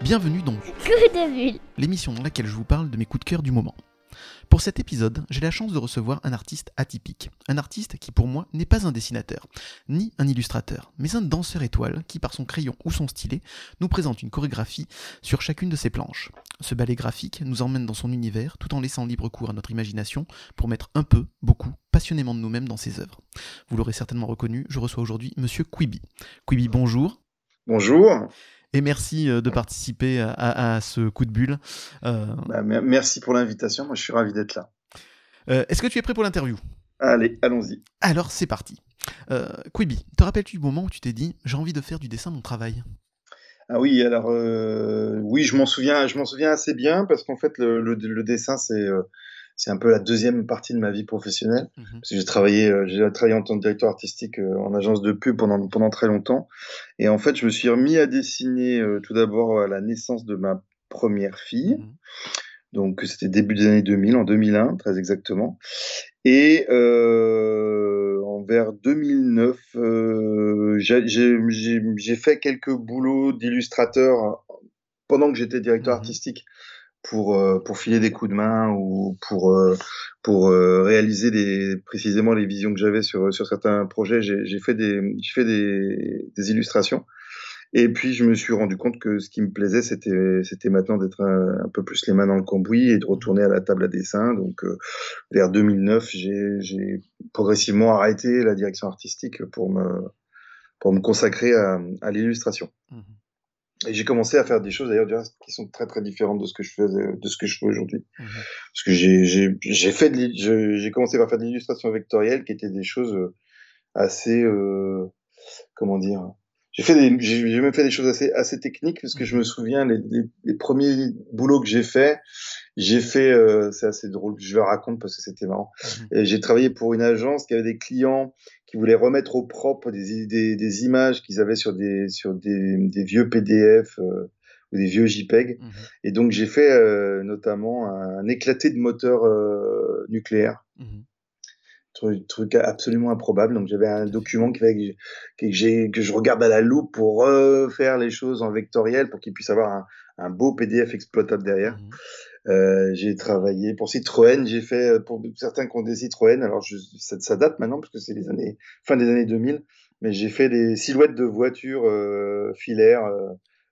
Bienvenue dans de l'émission dans laquelle je vous parle de mes coups de cœur du moment. Pour cet épisode, j'ai la chance de recevoir un artiste atypique. Un artiste qui pour moi n'est pas un dessinateur, ni un illustrateur, mais un danseur étoile qui par son crayon ou son stylet nous présente une chorégraphie sur chacune de ses planches. Ce ballet graphique nous emmène dans son univers tout en laissant libre cours à notre imagination pour mettre un peu, beaucoup, passionnément de nous-mêmes dans ses œuvres. Vous l'aurez certainement reconnu, je reçois aujourd'hui Monsieur Quibi. Quibi, bonjour. Bonjour. Et merci euh, de participer à, à- à ce coup de bulle. Euh, Bah, mer- merci pour l'invitation. Moi, je suis ravi d'être là. euh, Est-ce que tu es prêt pour l'interview? Allez, allons-y. Alors c'est parti. Quibi, te rappelles-tu du moment où tu t'es dit j'ai envie de faire du dessin mon travail? Ah oui, alors euh, oui, je m'en souviens, je m'en souviens assez bien parce qu'en fait, le, le- le dessin, c'est euh, c'est un peu la deuxième partie de ma vie professionnelle. Mhm. Parce que j'ai travaillé, euh, j'ai travaillé en tant que directeur artistique euh, en agence de pub pendant pendant très longtemps. Et en fait, je me suis remis à dessiner euh, tout d'abord à la naissance de ma première fille. Mhm. Donc c'était début des années 2000, en 2001 très exactement. Et euh, en vers 2009, euh, j'ai j'ai- j'ai- j'ai fait quelques boulots d'illustrateur pendant que j'étais directeur Mhm. artistique pour euh, pour filer des coups de main ou pour euh, pour euh, réaliser des précisément les visions que j'avais sur sur certains projets. J'ai fait des j'ai fait des, des illustrations. Et puis je me suis rendu compte que ce qui me plaisait, c'était c'était maintenant d'être un, un peu plus les mains dans le cambouis et de retourner à la table à dessin. Donc euh, vers 2009, j'ai progressivement arrêté la direction artistique pour me pour me consacrer à, à l'illustration. Mhm. Et j'ai commencé à faire des choses d'ailleurs qui sont très très différentes de ce que je faisais de ce que je fais aujourd'hui. Mhm. Parce que j'ai j'ai j'ai fait j'ai commencé par faire de l'illustration vectorielle qui étaient des choses euh, assez euh, comment dire j'ai fait j'ai même fait des choses assez assez techniques parce que je me souviens les, les, les premiers boulots que j'ai fait j'ai fait euh, c'est assez drôle je le raconte parce que c'était marrant Mhm. j'ai travaillé pour une agence qui avait des clients qui voulaient remettre au propre des des, des images qu'ils avaient sur des sur des, des vieux PDF euh, ou des vieux JPEG Mhm. et donc j'ai fait euh, notamment un éclaté de moteur euh, nucléaire, Mhm. truc, truc absolument improbable. Donc j'avais un document que, je regarde à la loupe pour refaire les choses en vectoriel pour qu'il puisse avoir un, un beau PDF exploitable derrière. Mhm. Euh, j'ai travaillé pour Citroën, j'ai fait euh, pour certains qui ont des Citroën. Alors je, ça, ça date maintenant parce que c'est les années fin des années 2000, mais j'ai fait des silhouettes de voitures euh, filaires euh,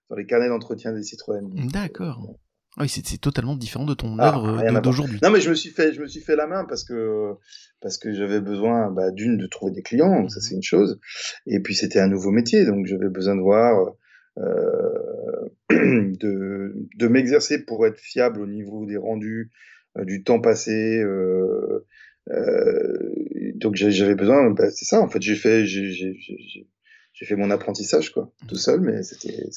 dans les carnets d'entretien des Citroën. D'accord. Ah oui, c'est totalement différent de ton Ah, œuvre voir. d'aujourd'hui. Non, mais je me suis fait, je me suis fait la main parce que parce que j'avais besoin bah, d'une de trouver des clients, donc ça Mhm. c'est une chose, et puis c'était un nouveau métier, donc j'avais besoin de voir euh, de de m'exercer pour être fiable au niveau des rendus, euh, du temps passé. Euh, euh, donc j'avais besoin, bah, c'est ça en fait, j'ai fait j'ai fait mon apprentissage quoi, tout seul, mais c'était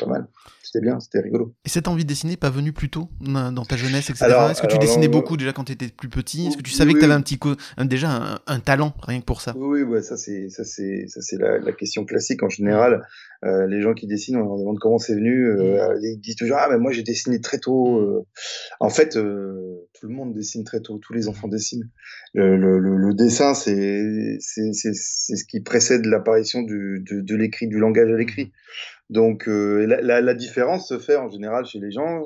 pas mal, c'était bien, c'était rigolo. Et cette envie de dessiner pas venue plus tôt dans ta jeunesse, etc. Est-ce que tu dessinais non, beaucoup déjà quand tu étais plus petit? Est-ce que tu Oui, savais que tu avais un petit déjà un, un talent rien que pour ça? Oui, oui, ouais, ça c'est ça c'est ça c'est la, la question classique en général. Euh, les gens qui dessinent, on leur demande comment c'est venu. euh, Ils disent toujours ah mais moi j'ai dessiné très tôt. euh. En fait, euh, tout le monde dessine très tôt. Tous les enfants dessinent. Le, le, le, le dessin c'est ce qui précède l'apparition de, de l'écrit du langage à l'écrit. Donc euh, la, la, la différence se fait en général chez les gens.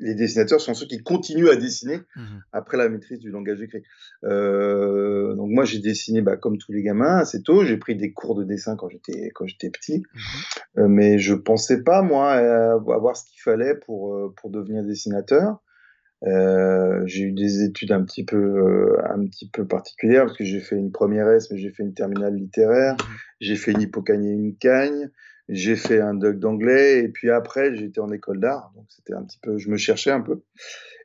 Les dessinateurs sont ceux qui continuent à dessiner Mhm. après la maîtrise du langage écrit. Euh, donc moi j'ai dessiné bah, comme tous les gamins assez tôt. J'ai pris des cours de dessin quand j'étais quand j'étais petit, Mhm. Euh, mais je pensais pas moi avoir ce qu'il fallait pour euh, pour devenir dessinateur. Euh, j'ai eu des études un petit peu euh, un petit peu particulières parce que j'ai fait une première S, mais j'ai fait une terminale littéraire. Mhm. J'ai fait une hippocagne et une cagne. J'ai fait un doc d'anglais et puis après j'étais en école d'art. Donc c'était un petit peu, je me cherchais un peu.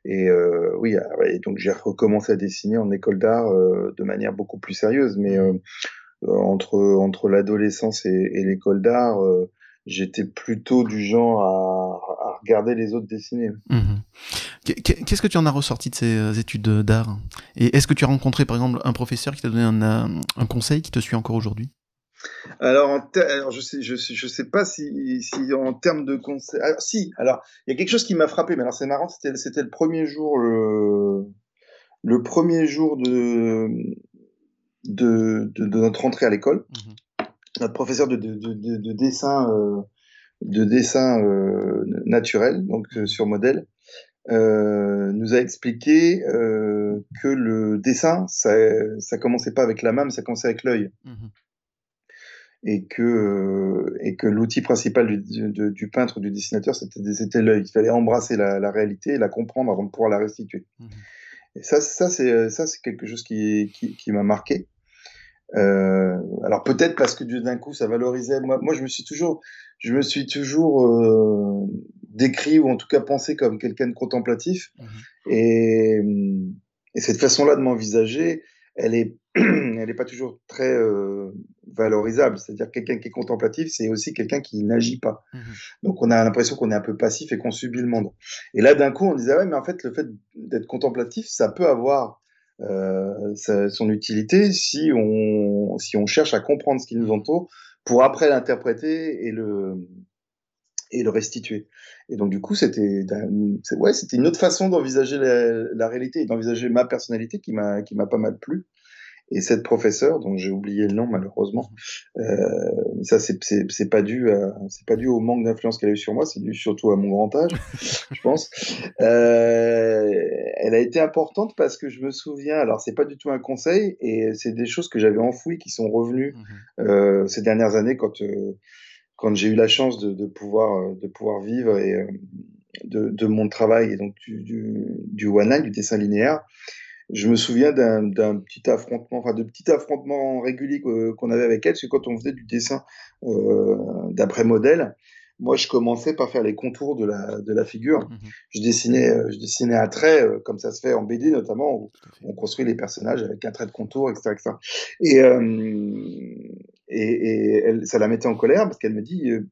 Et euh, oui, ah ouais, donc j'ai recommencé à dessiner en école d'art euh, de manière beaucoup plus sérieuse. Mais euh, euh, entre entre l'adolescence et, et l'école d'art, euh, j'étais plutôt du genre à, à regarder les autres dessiner. Mhm. Qu'est- qu'est- Qu'est-ce que tu en as ressorti de ces euh, études d'art? Et est-ce que tu as rencontré par exemple un professeur qui t'a donné un, euh, un conseil qui te suit encore aujourd'hui? Alors, alors, je sais, je sais, je sais pas si, si en termes de conseils. Alors, si, alors, il y a quelque chose qui m'a frappé, mais alors c'est marrant, c'était, c'était le premier jour, le, le premier jour de, de, de, de notre entrée à l'école. Mhm. Notre professeur de, de, de, de dessin, euh, de dessin euh, naturel, donc euh, sur modèle, euh, nous a expliqué euh, que le dessin, ça, ça commençait pas avec la main, mais ça commençait avec l'œil. Mhm. et que euh, et que l'outil principal du, du, du peintre du dessinateur c'était l'œil. Il fallait embrasser la, la réalité et la comprendre avant de pouvoir la restituer. Mhm. et ça ça c'est ça c'est quelque chose qui qui, qui m'a marqué. Euh, alors peut-être parce que d'un coup ça valorisait. Moi moi je me suis toujours je me suis toujours euh, décrit ou en tout cas pensé comme quelqu'un de contemplatif Mhm. et, et cette façon-là de m'envisager, elle est, elle est pas toujours très euh, valorisable. C'est-à-dire que quelqu'un qui est contemplatif, c'est aussi quelqu'un qui n'agit pas. Mhm. Donc on a l'impression qu'on est un peu passif et qu'on subit le monde. Et là, d'un coup, on disait ouais, mais en fait, le fait d'être contemplatif, ça peut avoir euh, son utilité si on, si on cherche à comprendre ce qui nous entoure pour après l'interpréter et le et le restituer. Et donc du coup, c'était ouais, c'était une autre façon d'envisager la, la réalité et d'envisager ma personnalité qui m'a qui m'a pas mal plu. Et cette professeure, dont j'ai oublié le nom malheureusement, euh, ça c'est pas dû c'est pas dû au manque d'influence qu'elle a eu sur moi, c'est dû surtout à mon grand âge, je pense. Euh, elle a été importante parce que je me souviens, alors c'est pas du tout un conseil et c'est des choses que j'avais enfouies qui sont revenues Mhm. euh, ces dernières années quand quand j'ai eu la chance de, de pouvoir euh, de pouvoir vivre et euh, de, de mon travail et donc du du, du du dessin linéaire je me souviens d'un petit affrontement enfin de petits affrontements réguliers que- qu'on avait avec elle c'est quand on faisait du dessin euh, d'après modèle moi je commençais par faire les contours de la de la figure Mhm. je dessinais je dessinais à trait comme ça se fait en BD notamment où on construit les personnages avec un trait de contour, etc. etc. Et, euh, et, et elle, ça la mettait en colère parce qu'elle me dit euh,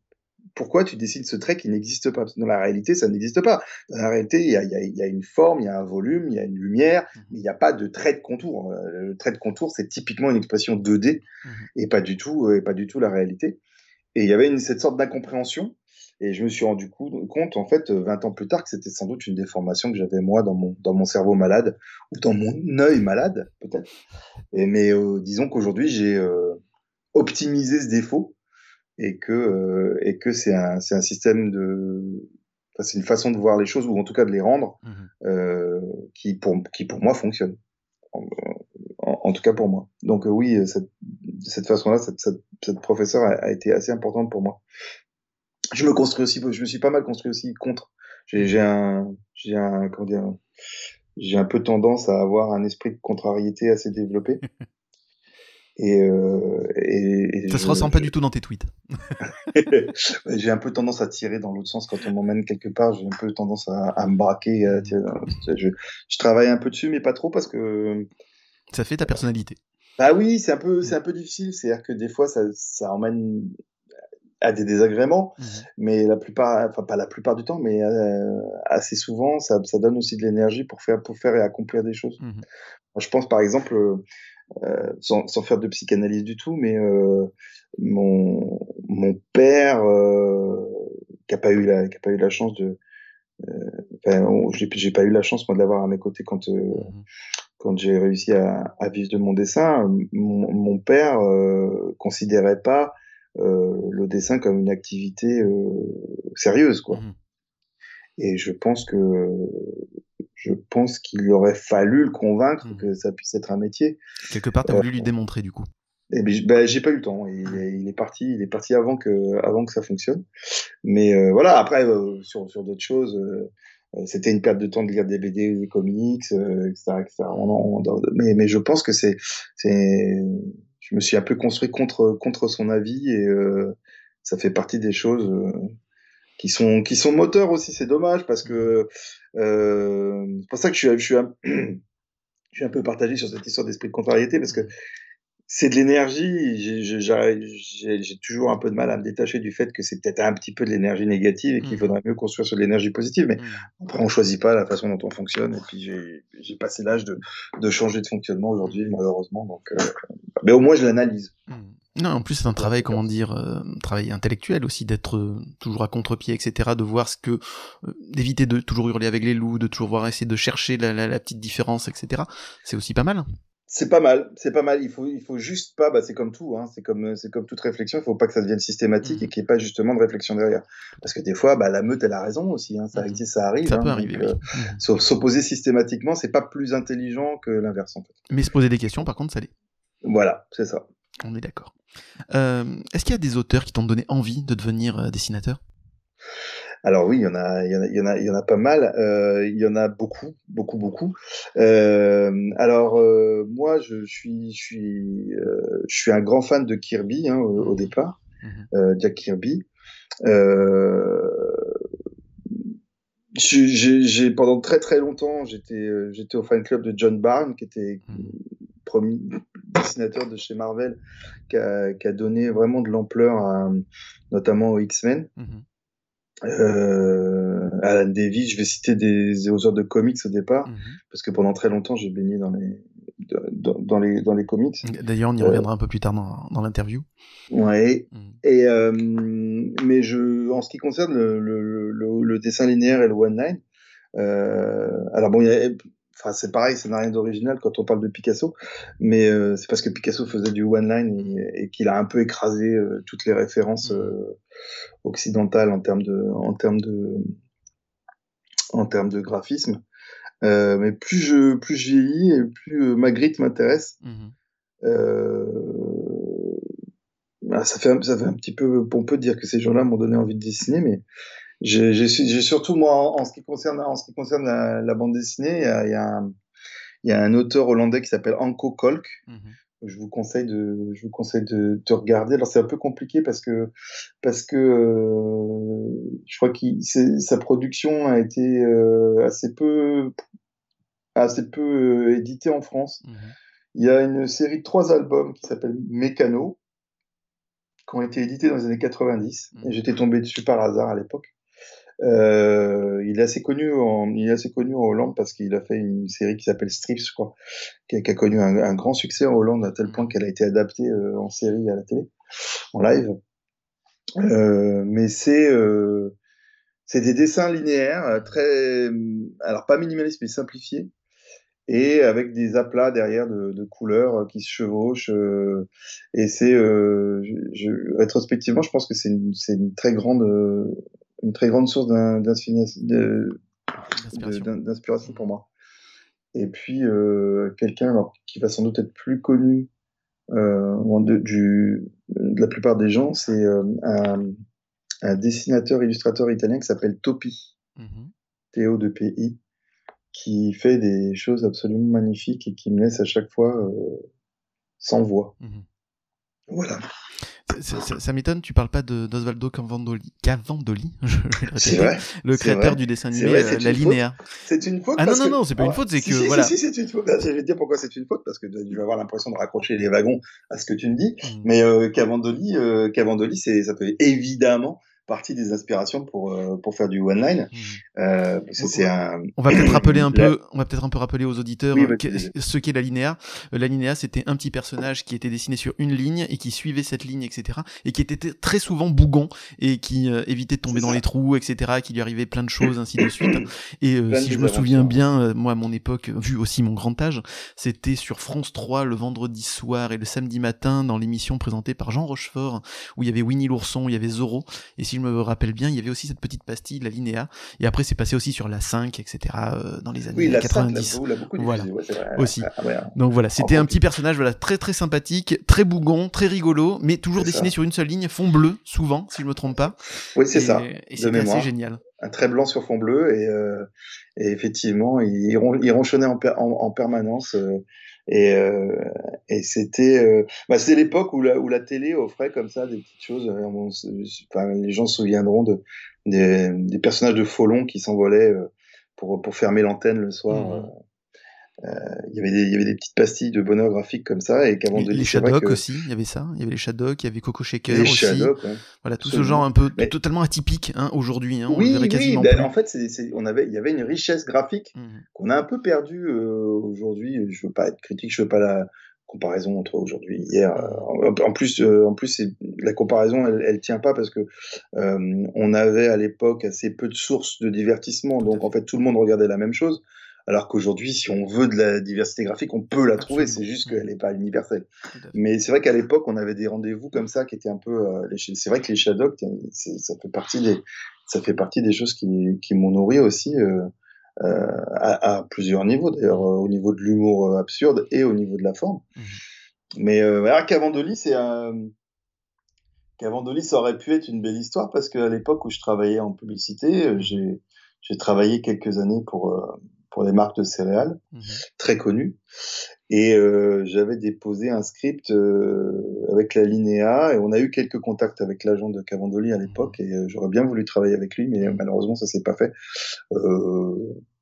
pourquoi tu dessines ce trait qui n'existe pas? Parce que Dans la réalité, ça n'existe pas. Dans la réalité, il y a, y, y une forme, il y a un volume, il y a une lumière, Mhm. mais il n'y a pas de trait de contour. Euh, Le trait de contour, c'est typiquement une expression 2D Mhm. et pas du tout, euh, et pas du tout la réalité. Et il y avait une, cette sorte d'incompréhension. Et je me suis rendu coup- compte, en fait, euh, 20 ans plus tard, que c'était sans doute une déformation que j'avais moi dans mon, dans mon cerveau malade, ou dans mon œil malade, peut-être. Mais euh, disons qu'aujourd'hui, j'ai euh, optimisé ce défaut et que, euh, et que c'est un, c'est un système de. Enfin, c'est une façon de voir les choses, ou en tout cas de les rendre, euh, qui, pour, qui pour moi fonctionne. En, en- en tout cas pour moi. Donc euh, oui, cette, de cette façon-là, cette, cette, cette professeure a, a été assez importante pour moi. Je me construis aussi, je me suis pas mal construit aussi contre. J'ai j'ai un, j'ai un, comment dire, j'ai un peu tendance à avoir un esprit de contrariété assez développé. Et, euh, et, et Ça je- se ressent pas du tout dans tes tweets. j'ai un peu tendance à tirer dans l'autre sens quand on m'emmène quelque part. J'ai un peu tendance à, à me braquer. À tirer dans l'autre sens. je, je travaille un peu dessus, mais pas trop parce que Ça fait ta personnalité. bah oui, c'est un peu, c'est un peu difficile. C'est-à-dire que des fois, ça, ça emmène à des désagréments, Mhm. mais la plupart, enfin pas la plupart du temps, mais euh, assez souvent, ça, ça donne aussi de l'énergie pour faire, pour faire et accomplir des choses. Moi, je pense par exemple, euh, sans, sans faire de psychanalyse du tout, mais euh, mon, mon père, euh, qui a pas eu la, qui a pas eu la chance de, enfin, j'ai pas eu la chance moi de l'avoir à mes côtés quand Mhm. quand j'ai réussi à, à vivre de mon dessin, mon, mon père considérait pas le dessin comme une activité sérieuse, quoi. Mhm. Et je pense que je pense qu'il aurait fallu le convaincre Mhm. que ça puisse être un métier. Quelque part, t'as Euh, voulu lui démontrer du coup. Et ben, j- ben, j'ai pas eu le temps. Il, est- il est parti, il est parti avant que avant que ça fonctionne. Mais euh, voilà. Après, euh, sur sur d'autres choses. euh, euh, c'était une perte de temps de lire des BD, des comics, euh, etc., etc. On en- on- mais, mais je pense que c'est, c'est, je me suis un peu construit contre contre son avis et euh, ça fait partie des choses euh, qui sont qui sont moteurs aussi. C'est dommage parce que euh, c'est pour ça que je suis je suis un, je suis un peu partagé sur cette histoire d'esprit de contrariété parce que c'est de l'énergie. J'ai- toujours un peu de mal à me détacher du fait que c'est peut-être un petit peu de l'énergie négative et qu'il Mhm. faudrait mieux construire sur de l'énergie positive. Mais Mhm. après, on choisit pas la façon dont on fonctionne. Et puis, j'ai passé l'âge de, de changer de fonctionnement aujourd'hui, malheureusement. Donc, euh, Mais au moins, je l'analyse. Mmh. Non, en plus c'est un travail, comment dire, un travail intellectuel aussi, d'être toujours à contre-pied, etc., de voir ce que, d'éviter de toujours hurler avec les loups, de toujours voir essayer de chercher la, la petite différence, etc. C'est aussi pas mal. C'est pas mal, c'est pas mal. Il faut, il faut juste pas, bah c'est comme tout, hein, c'est comme, c'est comme toute réflexion. Il faut pas que ça devienne systématique mmh. et qu'il n'y ait pas justement de réflexion derrière. Parce que des fois, bah, la meute, elle a raison aussi. Hein, ça, mmh. ça arrive. Ça peut hein, arriver. Euh. S'opposer systématiquement, c'est pas plus intelligent que l'inverse en fait. Mais se poser des questions, par contre, ça l'est. Voilà, c'est ça. On est d'accord. Euh, est-ce qu'il y a des auteurs qui t'ont donné envie de devenir euh, dessinateur? Alors oui, il y en a, il y en a, il y en a, il y en a pas mal. Euh, il y en a beaucoup, beaucoup, beaucoup. Euh, alors euh, moi, je suis, je suis, je suis un grand fan de Kirby hein, au, départ, mmh Jack Kirby. j'ai pendant très très longtemps, j'étais, j'étais au fan club de John Barnes, qui était mmh. premier dessinateur de chez Marvel, qui a, qui a donné vraiment de l'ampleur, notamment aux X-Men. Mmh euh, Alan Davis, je vais citer des, auteurs de comics au départ, mhm. parce que pendant très longtemps j'ai baigné dans les, dans, dans, les, dans les comics. D'ailleurs, on y reviendra un peu plus tard dans, dans l'interview. Ouais. Mhm. Et euh, mais je, en ce qui concerne le, le, le, dessin linéaire et le one line, euh, alors bon, il y a, Enfin, c'est pareil, ça n'a rien d'original quand on parle de Picasso, mais euh, c'est parce que Picasso faisait du one line et, qu'il a un peu écrasé euh, toutes les références mmh. euh, occidentales en termes de, en termes de, en termes de graphisme. mais plus je, plus je vieillis et plus Magritte m'intéresse. Mmh bah, ça fait, ça fait un petit peu pompeux de dire que ces gens-là m'ont donné envie de dessiner, mais j'ai surtout moi en, ce qui concerne en ce qui concerne la, bande dessinée, il y a, y, a un, y a un auteur hollandais qui s'appelle Anko Kolk. Mhm. Je vous conseille de je vous conseille de, de regarder. Alors c'est un peu compliqué parce que parce que euh, je crois que sa production a été euh, assez peu assez peu euh, éditée en France. Mhm. Il y a une série de trois albums qui s'appelle Mécano qui ont été édités dans les années 90 et mhm. j'étais tombé dessus par hasard à l'époque. Euh, il est assez connu en, il est assez connu en Hollande parce qu'il a fait une série qui s'appelle Strips, je crois, qui a, connu un, grand succès en Hollande à tel point qu'elle a été adaptée euh, en série à la télé, en live. Euh, mais c'est euh, c'est des dessins linéaires euh, très, alors pas minimalistes mais simplifiés et avec des aplats derrière de, de couleurs qui se chevauchent. et c'est, je, rétrospectivement, je pense que c'est une, une, très grande une très grande source d'inspiration pour moi. Et puis, euh, quelqu'un qui va sans doute être plus connu euh, de, du, de la plupart des gens, c'est euh, un, un, dessinateur, illustrateur italien qui s'appelle Topi, mm-hmm. Théo de PI, qui fait des choses absolument magnifiques et qui me laisse à chaque fois sans voix. Mm-hmm. Voilà. Ça, m'étonne, tu parles pas d'Osvaldo Cavandoli, Cavandoli je, vrai, le créateur du dessin animé euh, La Linéa. C'est une faute. Ah non, non, non, c'est pas une faute, c'est que. voilà. Si, c'est une faute. Je vais te dire pourquoi c'est une faute, parce que tu vas avoir l'impression de raccrocher les wagons à ce que tu me dis. Mm. Mais euh, Cavandoli, euh, Cavandoli ça peut évidemment partie des inspirations pour euh, pour faire du one line. Mmh. Euh, c'est un. On va peut-être rappeler un peu, on va peut-être un peu rappeler aux auditeurs euh, ce qu'est la linéa. La linéa, c'était un petit personnage qui était dessiné sur une ligne et qui suivait cette ligne, etc. Et qui était très souvent bougon et qui évitait de tomber dans les trous, etc. Qui lui arrivait plein de choses, ainsi de suite. Et si je me souviens bien, moi à mon époque, vu aussi mon grand âge, c'était sur France 3 le vendredi soir et le samedi matin dans l'émission présentée par Jean Rochefort où il y avait Winnie l'ourson, il y avait Zorro. Et si je me rappelle bien, il y avait aussi cette petite pastille, la Linéa, et après c'est passé aussi sur la 5, etc. Euh, dans les années oui, 90. 5, voilà, aussi. Ah, hein. Donc voilà, c'était un petit personnage, voilà, très très sympathique, très bougon, très rigolo, mais toujours dessiné sur une seule ligne, fond bleu, souvent, si je me trompe pas. Oui, c'est ça. Et c'était assez génial. Un trait blanc sur fond bleu, et, euh, et effectivement, il, il ronchonnait en, en, permanence. Euh, et, euh, et c'était euh, bah, c'est l'époque où la, où la télé offrait comme ça des petites choses. Euh, enfin, les gens se souviendront de, des, des personnages de Folon qui s'envolaient pour, pour fermer l'antenne le soir. Mmh. Euh, il y avait des, il y avait des petites pastilles de bonheur graphique comme ça et qu'avant de les Shadok aussi il y avait ça. Il y avait les Shadok il y avait Coco Shaker les aussi. Voilà tout ce genre un peu totalement atypique hein, aujourd'hui hein, oui oui ben, en fait on avait il y avait une richesse graphique mmh. qu'on a un peu perdue euh, aujourd'hui. Je veux pas être critique je veux pas la comparaison entre aujourd'hui hier. En plus, en plus, la comparaison, elle, elle tient pas parce que on avait à l'époque assez peu de sources de divertissement, donc en fait tout le monde regardait la même chose. Alors qu'aujourd'hui, si on veut de la diversité graphique, on peut la trouver. C'est juste qu'elle n'est pas universelle. Mais c'est vrai qu'à l'époque, on avait des rendez-vous comme ça qui étaient un peu. Euh, c'est vrai que les Shadok, ça fait partie des, ça fait partie des choses qui, qui m'ont nourri aussi euh, euh, à, à, plusieurs niveaux. D'ailleurs, au niveau de l'humour absurde et au niveau de la forme. Mmh. Mais euh, Cavandoli, c'est un. Cavandoli, ça aurait pu être une belle histoire parce qu'à l'époque où je travaillais en publicité, j'ai travaillé quelques années pour pour des marques de céréales mmh très connues. Et euh, j'avais déposé un script euh, avec la Linéa et on a eu quelques contacts avec l'agent de Cavandoli à l'époque et euh, j'aurais bien voulu travailler avec lui, mais malheureusement ça s'est pas fait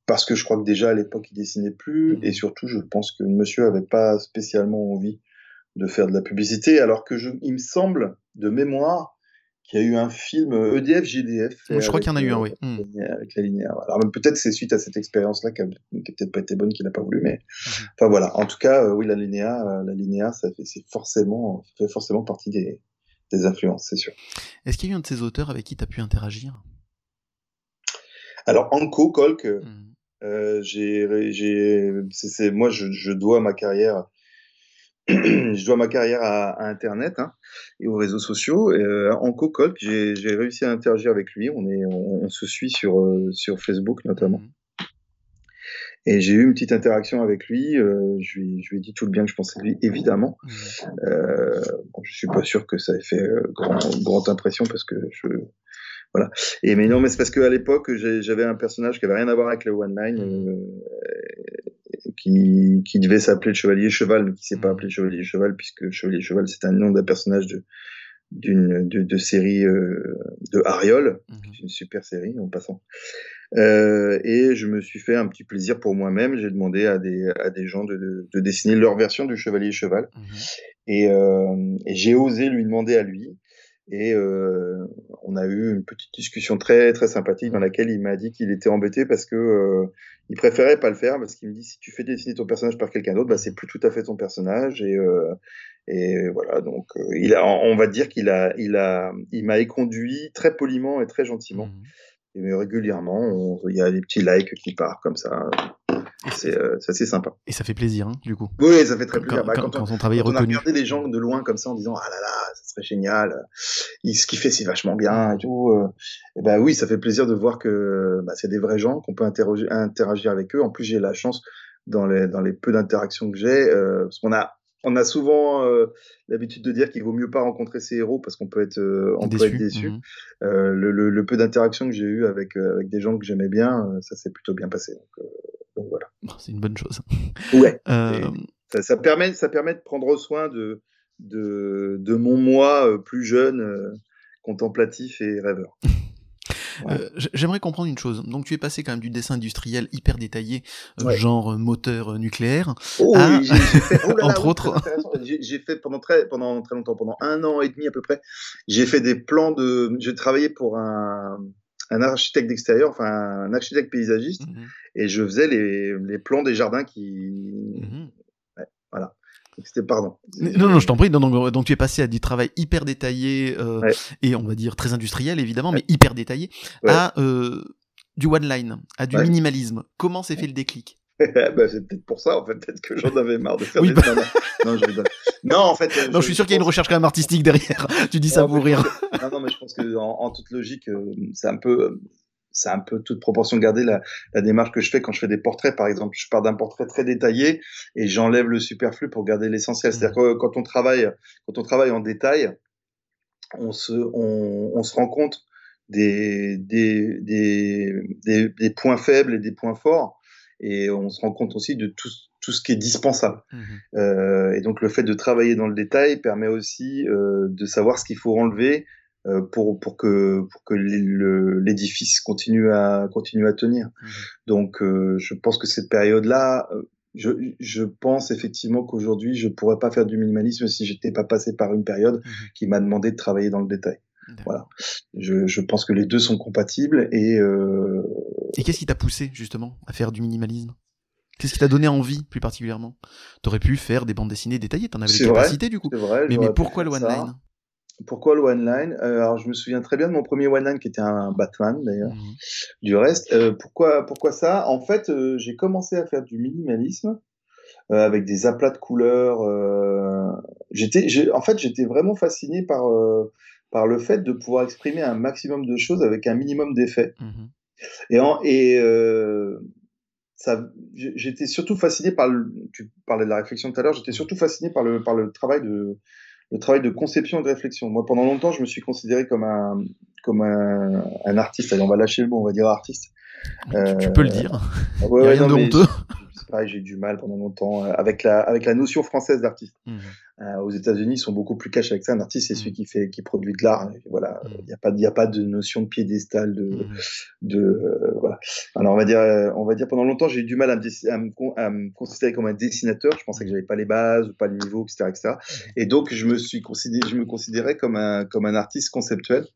parce que je crois que déjà à l'époque il dessinait plus mmh et surtout je pense que le monsieur avait pas spécialement envie de faire de la publicité alors que je, il me semble de mémoire il y a eu un film EDF GDF. je crois qu'il y en a eu un, oui. Hmm. Avec la linéaire. Alors peut-être c'est suite à cette expérience-là qui n'a peut-être pas été bonne, qu'il n'a pas voulu, mais mhm. enfin voilà. En tout cas, euh, oui, la linéa, euh, la linéa, ça fait c'est forcément, fait forcément partie des, des influences, c'est sûr. Est-ce qu'il y a eu un de ces auteurs avec qui tu as pu interagir? Alors Anko Kolk, mhm. euh, j'ai, j'ai, c'est, moi je, je dois ma carrière je dois ma carrière à, Internet hein, et aux réseaux sociaux. Euh, en co-colc, j'ai réussi à interagir avec lui. On, est, on, se suit sur, euh, sur Facebook notamment. Mmh. Et j'ai eu une petite interaction avec lui. Euh, je, lui je, lui ai dit tout le bien que je pensais de lui, évidemment. Mmh. Bon, je suis pas sûr que ça ait fait grand, grande impression parce que je voilà. Et mais non, mais c'est parce qu'à l'époque j'avais un personnage qui avait rien à voir avec le one line. Mmh. Euh, qui, qui devait s'appeler le Chevalier Cheval, mais qui s'est pas appelé Chevalier Cheval, puisque Chevalier Cheval, c'est un nom d'un personnage de, d'une de, de, série euh, de Ariol, mm-hmm. une super série en passant. Euh, et je me suis fait un petit plaisir pour moi-même. J'ai demandé à des, à des gens de, de, dessiner leur version du Chevalier Cheval. Et, euh, et j'ai osé lui demander à lui. Et euh, on a eu une petite discussion très très sympathique dans laquelle il m'a dit qu'il était embêté parce que euh, il préférait pas le faire parce qu'il me dit si tu fais dessiner ton personnage par quelqu'un d'autre, bah c'est plus tout à fait ton personnage et euh, et voilà donc euh, il a on va dire qu'il a il a il m'a éconduit très poliment et très gentiment. Mmh. Et mais régulièrement, il y a des petits likes qui partent comme ça. Euh, c'est assez sympa. Et ça fait plaisir, hein, du coup. Oui, ça fait très plaisir. Bah, quand, on, travaille reconnu. on a regardé des gens de loin comme ça en disant ah là là, ça serait génial. Il, ce qu'il fait, c'est vachement bien et tout. Euh. Et bah oui, ça fait plaisir de voir que bah, c'est des vrais gens qu'on peut interagir, avec eux. En plus, j'ai la chance dans les dans les peu d'interactions que j'ai, euh, parce qu'on a on a souvent euh, l'habitude de dire qu'il vaut mieux pas rencontrer ses héros parce qu'on peut être, euh, on déçu. Peut être déçu. Mmh. Euh, le, le, le, peu d'interactions que j'ai eu avec, avec des gens que j'aimais bien, ça s'est plutôt bien passé. Donc. C'est une bonne chose. Ouais. Euh, ça, ça, permet, ça permet de prendre soin de, de, de mon moi euh, plus jeune, euh, contemplatif et rêveur. J'aimerais comprendre une chose. Donc tu es passé quand même du dessin industriel hyper détaillé, genre moteur nucléaire, oh, à... fait... oh là là, entre autres. J'ai fait pendant très, pendant très longtemps, pendant un an et demi à peu près, j'ai fait des plans de. J'ai travaillé pour un, un architecte d'extérieur, enfin un architecte paysagiste, mmh et je faisais les, les, plans des jardins qui. Mmh ouais, voilà. C'était pardon. Non, non, je t'en prie. Donc, donc, tu es passé à du travail hyper détaillé euh, et on va dire très industriel évidemment, mais hyper détaillé, à euh, du one line, à du minimalisme. Comment s'est fait le déclic? bah, c'est peut-être pour ça, en fait, peut-être que j'en avais marre de faire des bah... non, je non, en fait. Euh, non, je, suis sûr qu'il y a une recherche quand même artistique derrière. tu dis ça pour rire. non, non, mais je pense que en, toute logique, euh, c'est un peu, euh, c'est un peu toute proportion gardée la, la, démarche que je fais quand je fais des portraits, par exemple. Je pars d'un portrait très détaillé et j'enlève le superflu pour garder l'essentiel. C'est-à-dire mmh. que quand on travaille, quand on travaille en détail, on se, on, on se rend compte des, des, des, des, des points faibles et des points forts et on se rend compte aussi de tout, tout ce qui est dispensable. Mmh euh, et donc le fait de travailler dans le détail permet aussi euh, de savoir ce qu'il faut enlever euh, pour, pour que, pour que l'édifice continue à, continue à tenir. Mmh donc je pense que cette période-là, je, je pense effectivement qu'aujourd'hui je pourrais pas faire du minimalisme si j'étais pas passé par une période mmh qui m'a demandé de travailler dans le détail. Voilà. Je, je, pense que les deux sont compatibles et. Euh... Et qu'est-ce qui t'a poussé justement à faire du minimalisme? Qu'est-ce qui t'a donné envie, plus particulièrement? T'aurais pu faire des bandes dessinées détaillées, t'en avais les capacités du coup. Vrai, mais, mais pourquoi le one-line? pourquoi le one line euh, Alors je me souviens très bien de mon premier one line qui était un Batman d'ailleurs. Mhm. Du reste, euh, pourquoi pourquoi ça? En fait, euh, j'ai commencé à faire du minimalisme avec des aplats de couleurs. j'étais, en fait, j'étais vraiment fasciné par par le fait de pouvoir exprimer un maximum de choses avec un minimum d'effets. Mhm. Et, en, et ça, j'étais surtout fasciné par le, tu parlais de la réflexion tout à l'heure, j'étais surtout fasciné par le, par le travail de, le travail de conception et de réflexion. Moi, pendant longtemps, je me suis considéré comme un, comme un, un artiste. Allez, on va lâcher le mot, on va dire artiste. tu, peux le dire. Euh, rien de honteux j'ai eu du mal pendant longtemps euh, avec la, avec la notion française d'artiste. Mmh. Euh, aux États-Unis, ils sont beaucoup plus cash avec ça. Un artiste, c'est celui mmh. qui fait, qui produit de l'art. Voilà, mmh. il n'y a pas, il a pas de notion de piédestal, de, de, euh, voilà. Alors on va dire, on va dire pendant longtemps, j'ai eu du mal à me, à me, considérer comme un dessinateur. Je pensais que j'avais pas les bases ou pas le niveau, etc., etc. Et donc je me suis considéré, je me considérais comme un, comme un artiste conceptuel.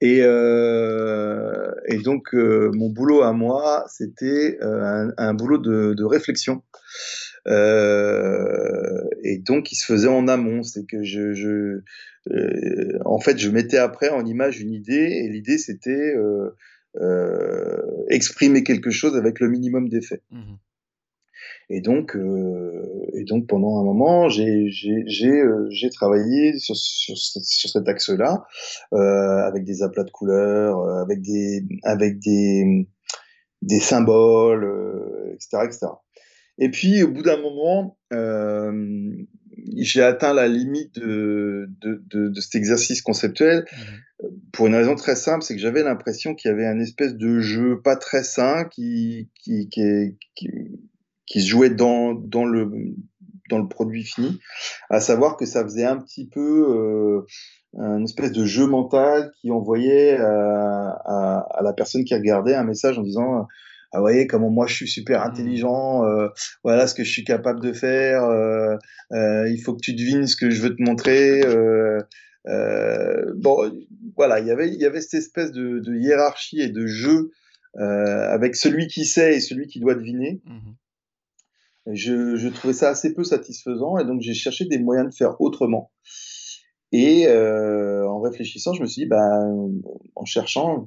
Et, euh, et donc, euh, mon boulot à moi, c'était euh, un, un, boulot de, de réflexion. Euh, et donc, il se faisait en amont. C'est que je, je euh, en fait, je mettais après en image une idée, et l'idée, c'était exprimer quelque chose avec le minimum d'effets. Mmh et donc, euh, et donc pendant un moment, j'ai euh, travaillé sur, sur, sur cet axe-là, euh, avec des aplats de couleurs, euh, avec des, avec des, des symboles, etc., etc. Et puis, au bout d'un moment, j'ai atteint la limite de, de, de, de cet exercice conceptuel mmh pour une raison très simple, c'est que j'avais l'impression qu'il y avait un espèce de jeu pas très sain qui, qui, qui, qui qui se jouait dans, dans, le, dans le produit fini, à savoir que ça faisait un petit peu euh, une espèce de jeu mental qui envoyait à, à, à, la personne qui regardait un message en disant ah voyez comment moi je suis super mmh. intelligent, euh, voilà ce que je suis capable de faire, euh, euh, il faut que tu devines ce que je veux te montrer. Bon, voilà, il y avait il y avait cette espèce de, de hiérarchie et de jeu avec celui qui sait et celui qui doit deviner. Mmh je, je, trouvais ça assez peu satisfaisant et donc j'ai cherché des moyens de faire autrement. Et euh, en réfléchissant, je me suis dit, bah, en cherchant,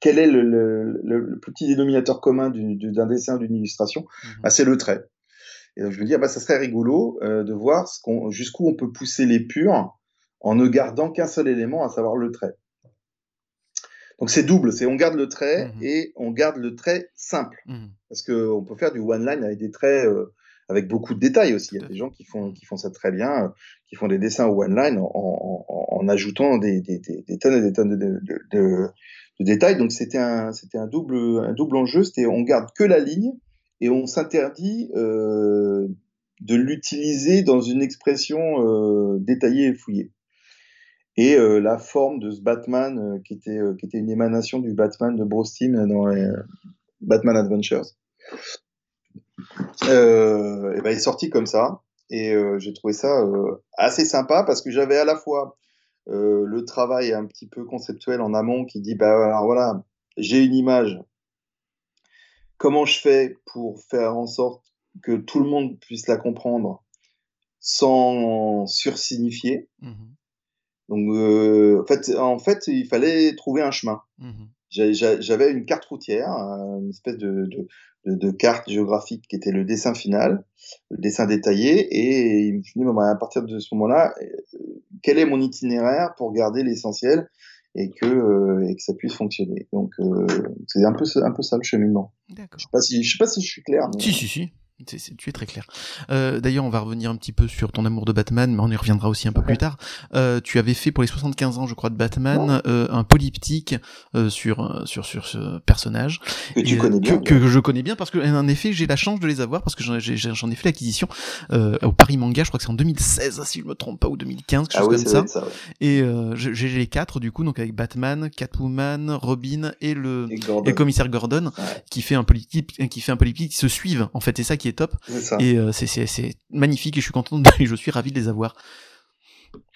quel est le, le, le, petit dénominateur commun d'un dessin, d'une illustration? Mmh bah, C'est le trait. Et donc je me dis, ah, bah, ça serait rigolo euh, de voir jusqu'où on peut pousser les purs en ne gardant qu'un seul élément, à savoir le trait. Donc c'est double, c'est on garde le trait mmh et on garde le trait simple. Mmh. Parce qu'on peut faire du one line avec des traits euh, avec beaucoup de détails aussi. Il y a des gens qui font, qui font ça très bien, euh, qui font des dessins au one line en, en, en ajoutant des, des, des, tonnes et des tonnes de, de, de, de détails. Donc c'était un, double, un double enjeu. C'était on garde que la ligne et on s'interdit euh, de l'utiliser dans une expression détaillée et fouillée et euh, la forme de ce Batman euh, qui était euh, qui était une émanation du Batman de Bruce Timm dans les Batman Adventures. et ben il est sorti comme ça et j'ai trouvé ça assez sympa parce que j'avais à la fois le travail un petit peu conceptuel en amont qui dit bah alors voilà j'ai une image comment je fais pour faire en sorte que tout le monde puisse la comprendre sans sursignifier? Mmh donc, euh, en, fait, en fait, il fallait trouver un chemin. Mmh j'avais une carte routière, une espèce de, de, de, carte géographique qui était le dessin final, le dessin détaillé, et il me dit, bah, à partir de ce moment-là, euh, quel est mon itinéraire pour garder l'essentiel et que, euh, et que ça puisse fonctionner? Donc, euh, c'est un peu, un peu ça le cheminement. Je sais pas si, je sais pas si je suis clair. Mais... Si, si, si tu es très clair. Euh, D'ailleurs, on va revenir un petit peu sur ton amour de Batman, mais on y reviendra aussi un peu plus tard. Euh, tu avais fait pour les 75 ans, je crois, de Batman, euh, un polyptyque sur sur sur ce personnage que tu connais bien, que, je connais bien parce que en effet, j'ai la chance de les avoir parce que j'en ai, ai, fait l'acquisition au Paris Manga. Je crois que c'est en 2016, si je me trompe pas, ou 2015, quelque ah chose comme ça. Et j'ai les quatre du coup, donc avec Batman, Catwoman, Robin et le, et, le commissaire Gordon, qui fait un polyptyque, qui fait un polyptyque qui se suivent. En fait, c'est ça qui est top. Et euh, c'est magnifique et je suis content, de... je suis ravi de les avoir.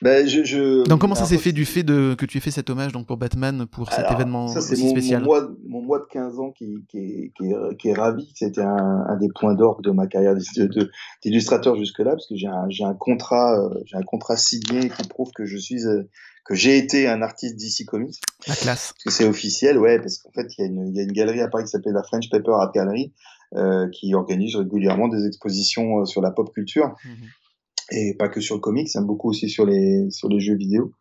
Ben, je, je... Donc comment ça s'est fait du fait de que tu aies fait cet hommage donc pour Batman pour cet Alors, événement ça, c'est aussi mon, spécial? Mon mois, de- mon mois de 15 ans qui, qui, est, qui, est, qui est ravi. C'était un, un des points d'orgue de ma carrière d'illustrateur jusque-là, parce que j'ai un, contrat, euh, j'ai un contrat signé qui prouve que je suis, euh, que j'ai été un artiste d'ici Comics. La classe. Parce que c'est officiel, ouais, parce qu'en fait, il y, a une- il y a une galerie à Paris qui s'appelle la French Paper Art Gallery, qui organise régulièrement des expositions euh, sur la pop culture. Mhm. et pas que sur le comics, hein, beaucoup aussi sur les sur les jeux vidéo,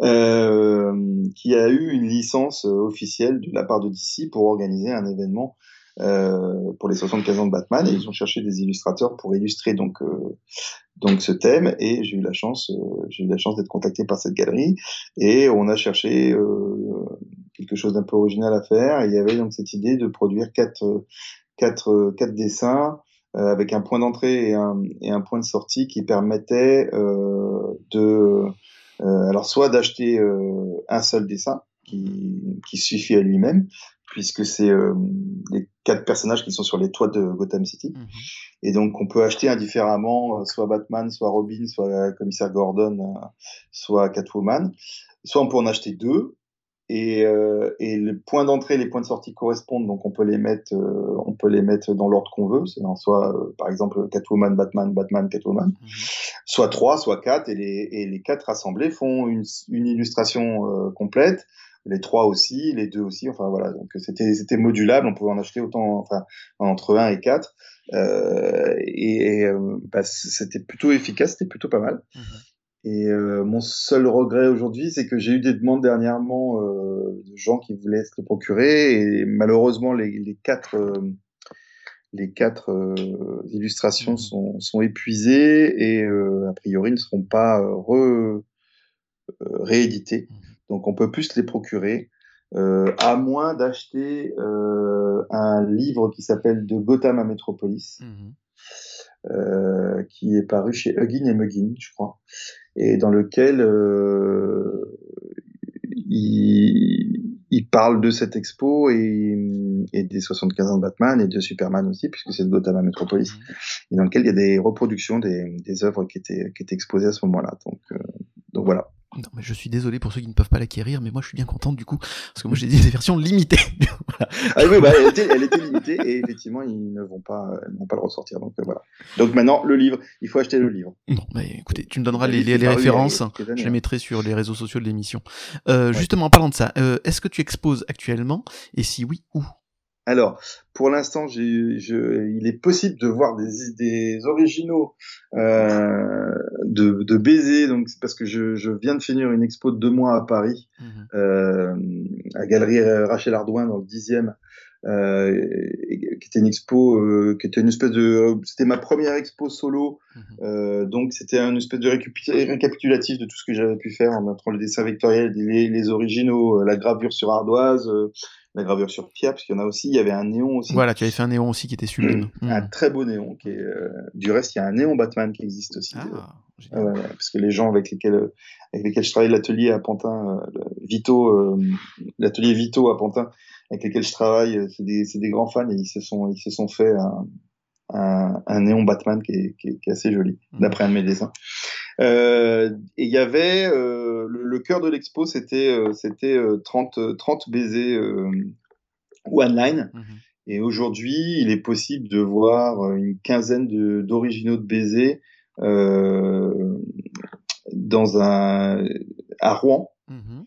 euh, qui a eu une licence euh, officielle de la part de DC pour organiser un événement euh, pour les 75 ans de Batman. Et ils ont cherché des illustrateurs pour illustrer donc euh, donc ce thème. Et j'ai eu la chance euh, j'ai eu la chance d'être contacté par cette galerie. Et on a cherché euh, quelque chose d'un peu original à faire. Et il y avait donc cette idée de produire quatre euh, quatre euh, quatre dessins euh, avec un point d'entrée et un, et un point de sortie qui permettait euh, de alors soit d'acheter un seul dessin qui, qui suffit à lui-même puisque c'est euh, les quatre personnages qui sont sur les toits de Gotham City Mhm. et donc on peut acheter indifféremment soit Batman, soit Robin, soit la commissaire Gordon, soit Catwoman, soit on peut en acheter deux et, euh, et les points d'entrée, et les points de sortie correspondent, donc on peut les mettre, euh, on peut les mettre dans l'ordre qu'on veut. C'est en soit, euh, par exemple, Catwoman, Batman, Batman, Catwoman. Mhm. Soit trois, soit quatre, et les, et les quatre rassemblés font une, une illustration complète. Les trois aussi, les deux aussi. Enfin voilà, donc c'était c'était modulable. On pouvait en acheter autant, enfin entre un et quatre. Euh, et et, bah, c'était plutôt efficace, c'était plutôt pas mal. Mhm. Et euh, mon seul regret aujourd'hui, c'est que j'ai eu des demandes dernièrement euh, de gens qui voulaient se le procurer, et malheureusement les, les quatre euh, les quatre euh, illustrations Mhm. sont, sont épuisées et a priori ne seront pas re, rééditées. Mhm. Donc on peut plus se les procurer, à moins d'acheter un livre qui s'appelle De Gotham à Metropolis Mhm. euh, qui est paru chez Huggin et Muggin, je crois, et dans lequel euh, il, il parle de cette expo et, et des 75 ans de Batman et de Superman aussi, puisque c'est de Gotham à Metropolis, et dans lequel il y a des reproductions des, des œuvres qui étaient, qui étaient exposées à ce moment-là. Donc, euh, donc voilà. Non, mais je suis désolé pour ceux qui ne peuvent pas l'acquérir, mais moi je suis bien content du coup, parce que moi j'ai des versions limitées. Voilà. Ah oui, bah, elle, était, elle était limitée et effectivement ils ne vont pas, euh, ils ne vont pas le ressortir. Donc euh, voilà. Donc maintenant le livre, il faut acheter le livre. Non, mais écoutez, tu me donneras Le les, références. années, Je les mettrai sur les réseaux sociaux de l'émission. Euh, Ouais. Justement, en parlant de ça, euh, est-ce que tu exposes actuellement? Et si oui, où? Alors, pour l'instant, il est possible de voir des, des originaux euh, de, de baisers. Donc, c'est parce que je, je viens de finir une expo de deux mois à Paris, Mhm. euh, à Galerie Rachel Ardouin dans le dixième, euh, qui était une expo, euh, qui était une espèce de, c'était ma première expo solo. Mhm. Euh, donc, c'était une espèce de récapitulatif de tout ce que j'avais pu faire en montrant le dessin vectoriel, les, les originaux, euh, la gravure sur ardoise. euh, la gravure sur pierre, parce qu'il y en a aussi, il y avait un néon aussi. Voilà, tu avais fait un néon aussi qui était sublime. Un Mhm. très beau néon. Qui est, euh, Du reste, il y a un néon Batman qui existe aussi. euh, Ah, ouais, parce que les gens avec lesquels, euh, avec lesquels je travaille, l'atelier à Pantin, euh, Vito, euh, l'atelier Vito à Pantin, avec lesquels je travaille, euh, c'est des, grands fans et ils se sont, ils se sont fait un, un, un néon Batman qui est, qui est, qui est assez joli, Mhm. d'après un de mes dessins. Euh, et il y avait euh, le, le cœur de l'expo, c'était euh, c'était euh, 30 euh, 30 baisers euh, one line. Mhm. Et aujourd'hui, il est possible de voir une quinzaine d'originaux de, baisers dans un à Rouen, Mhm.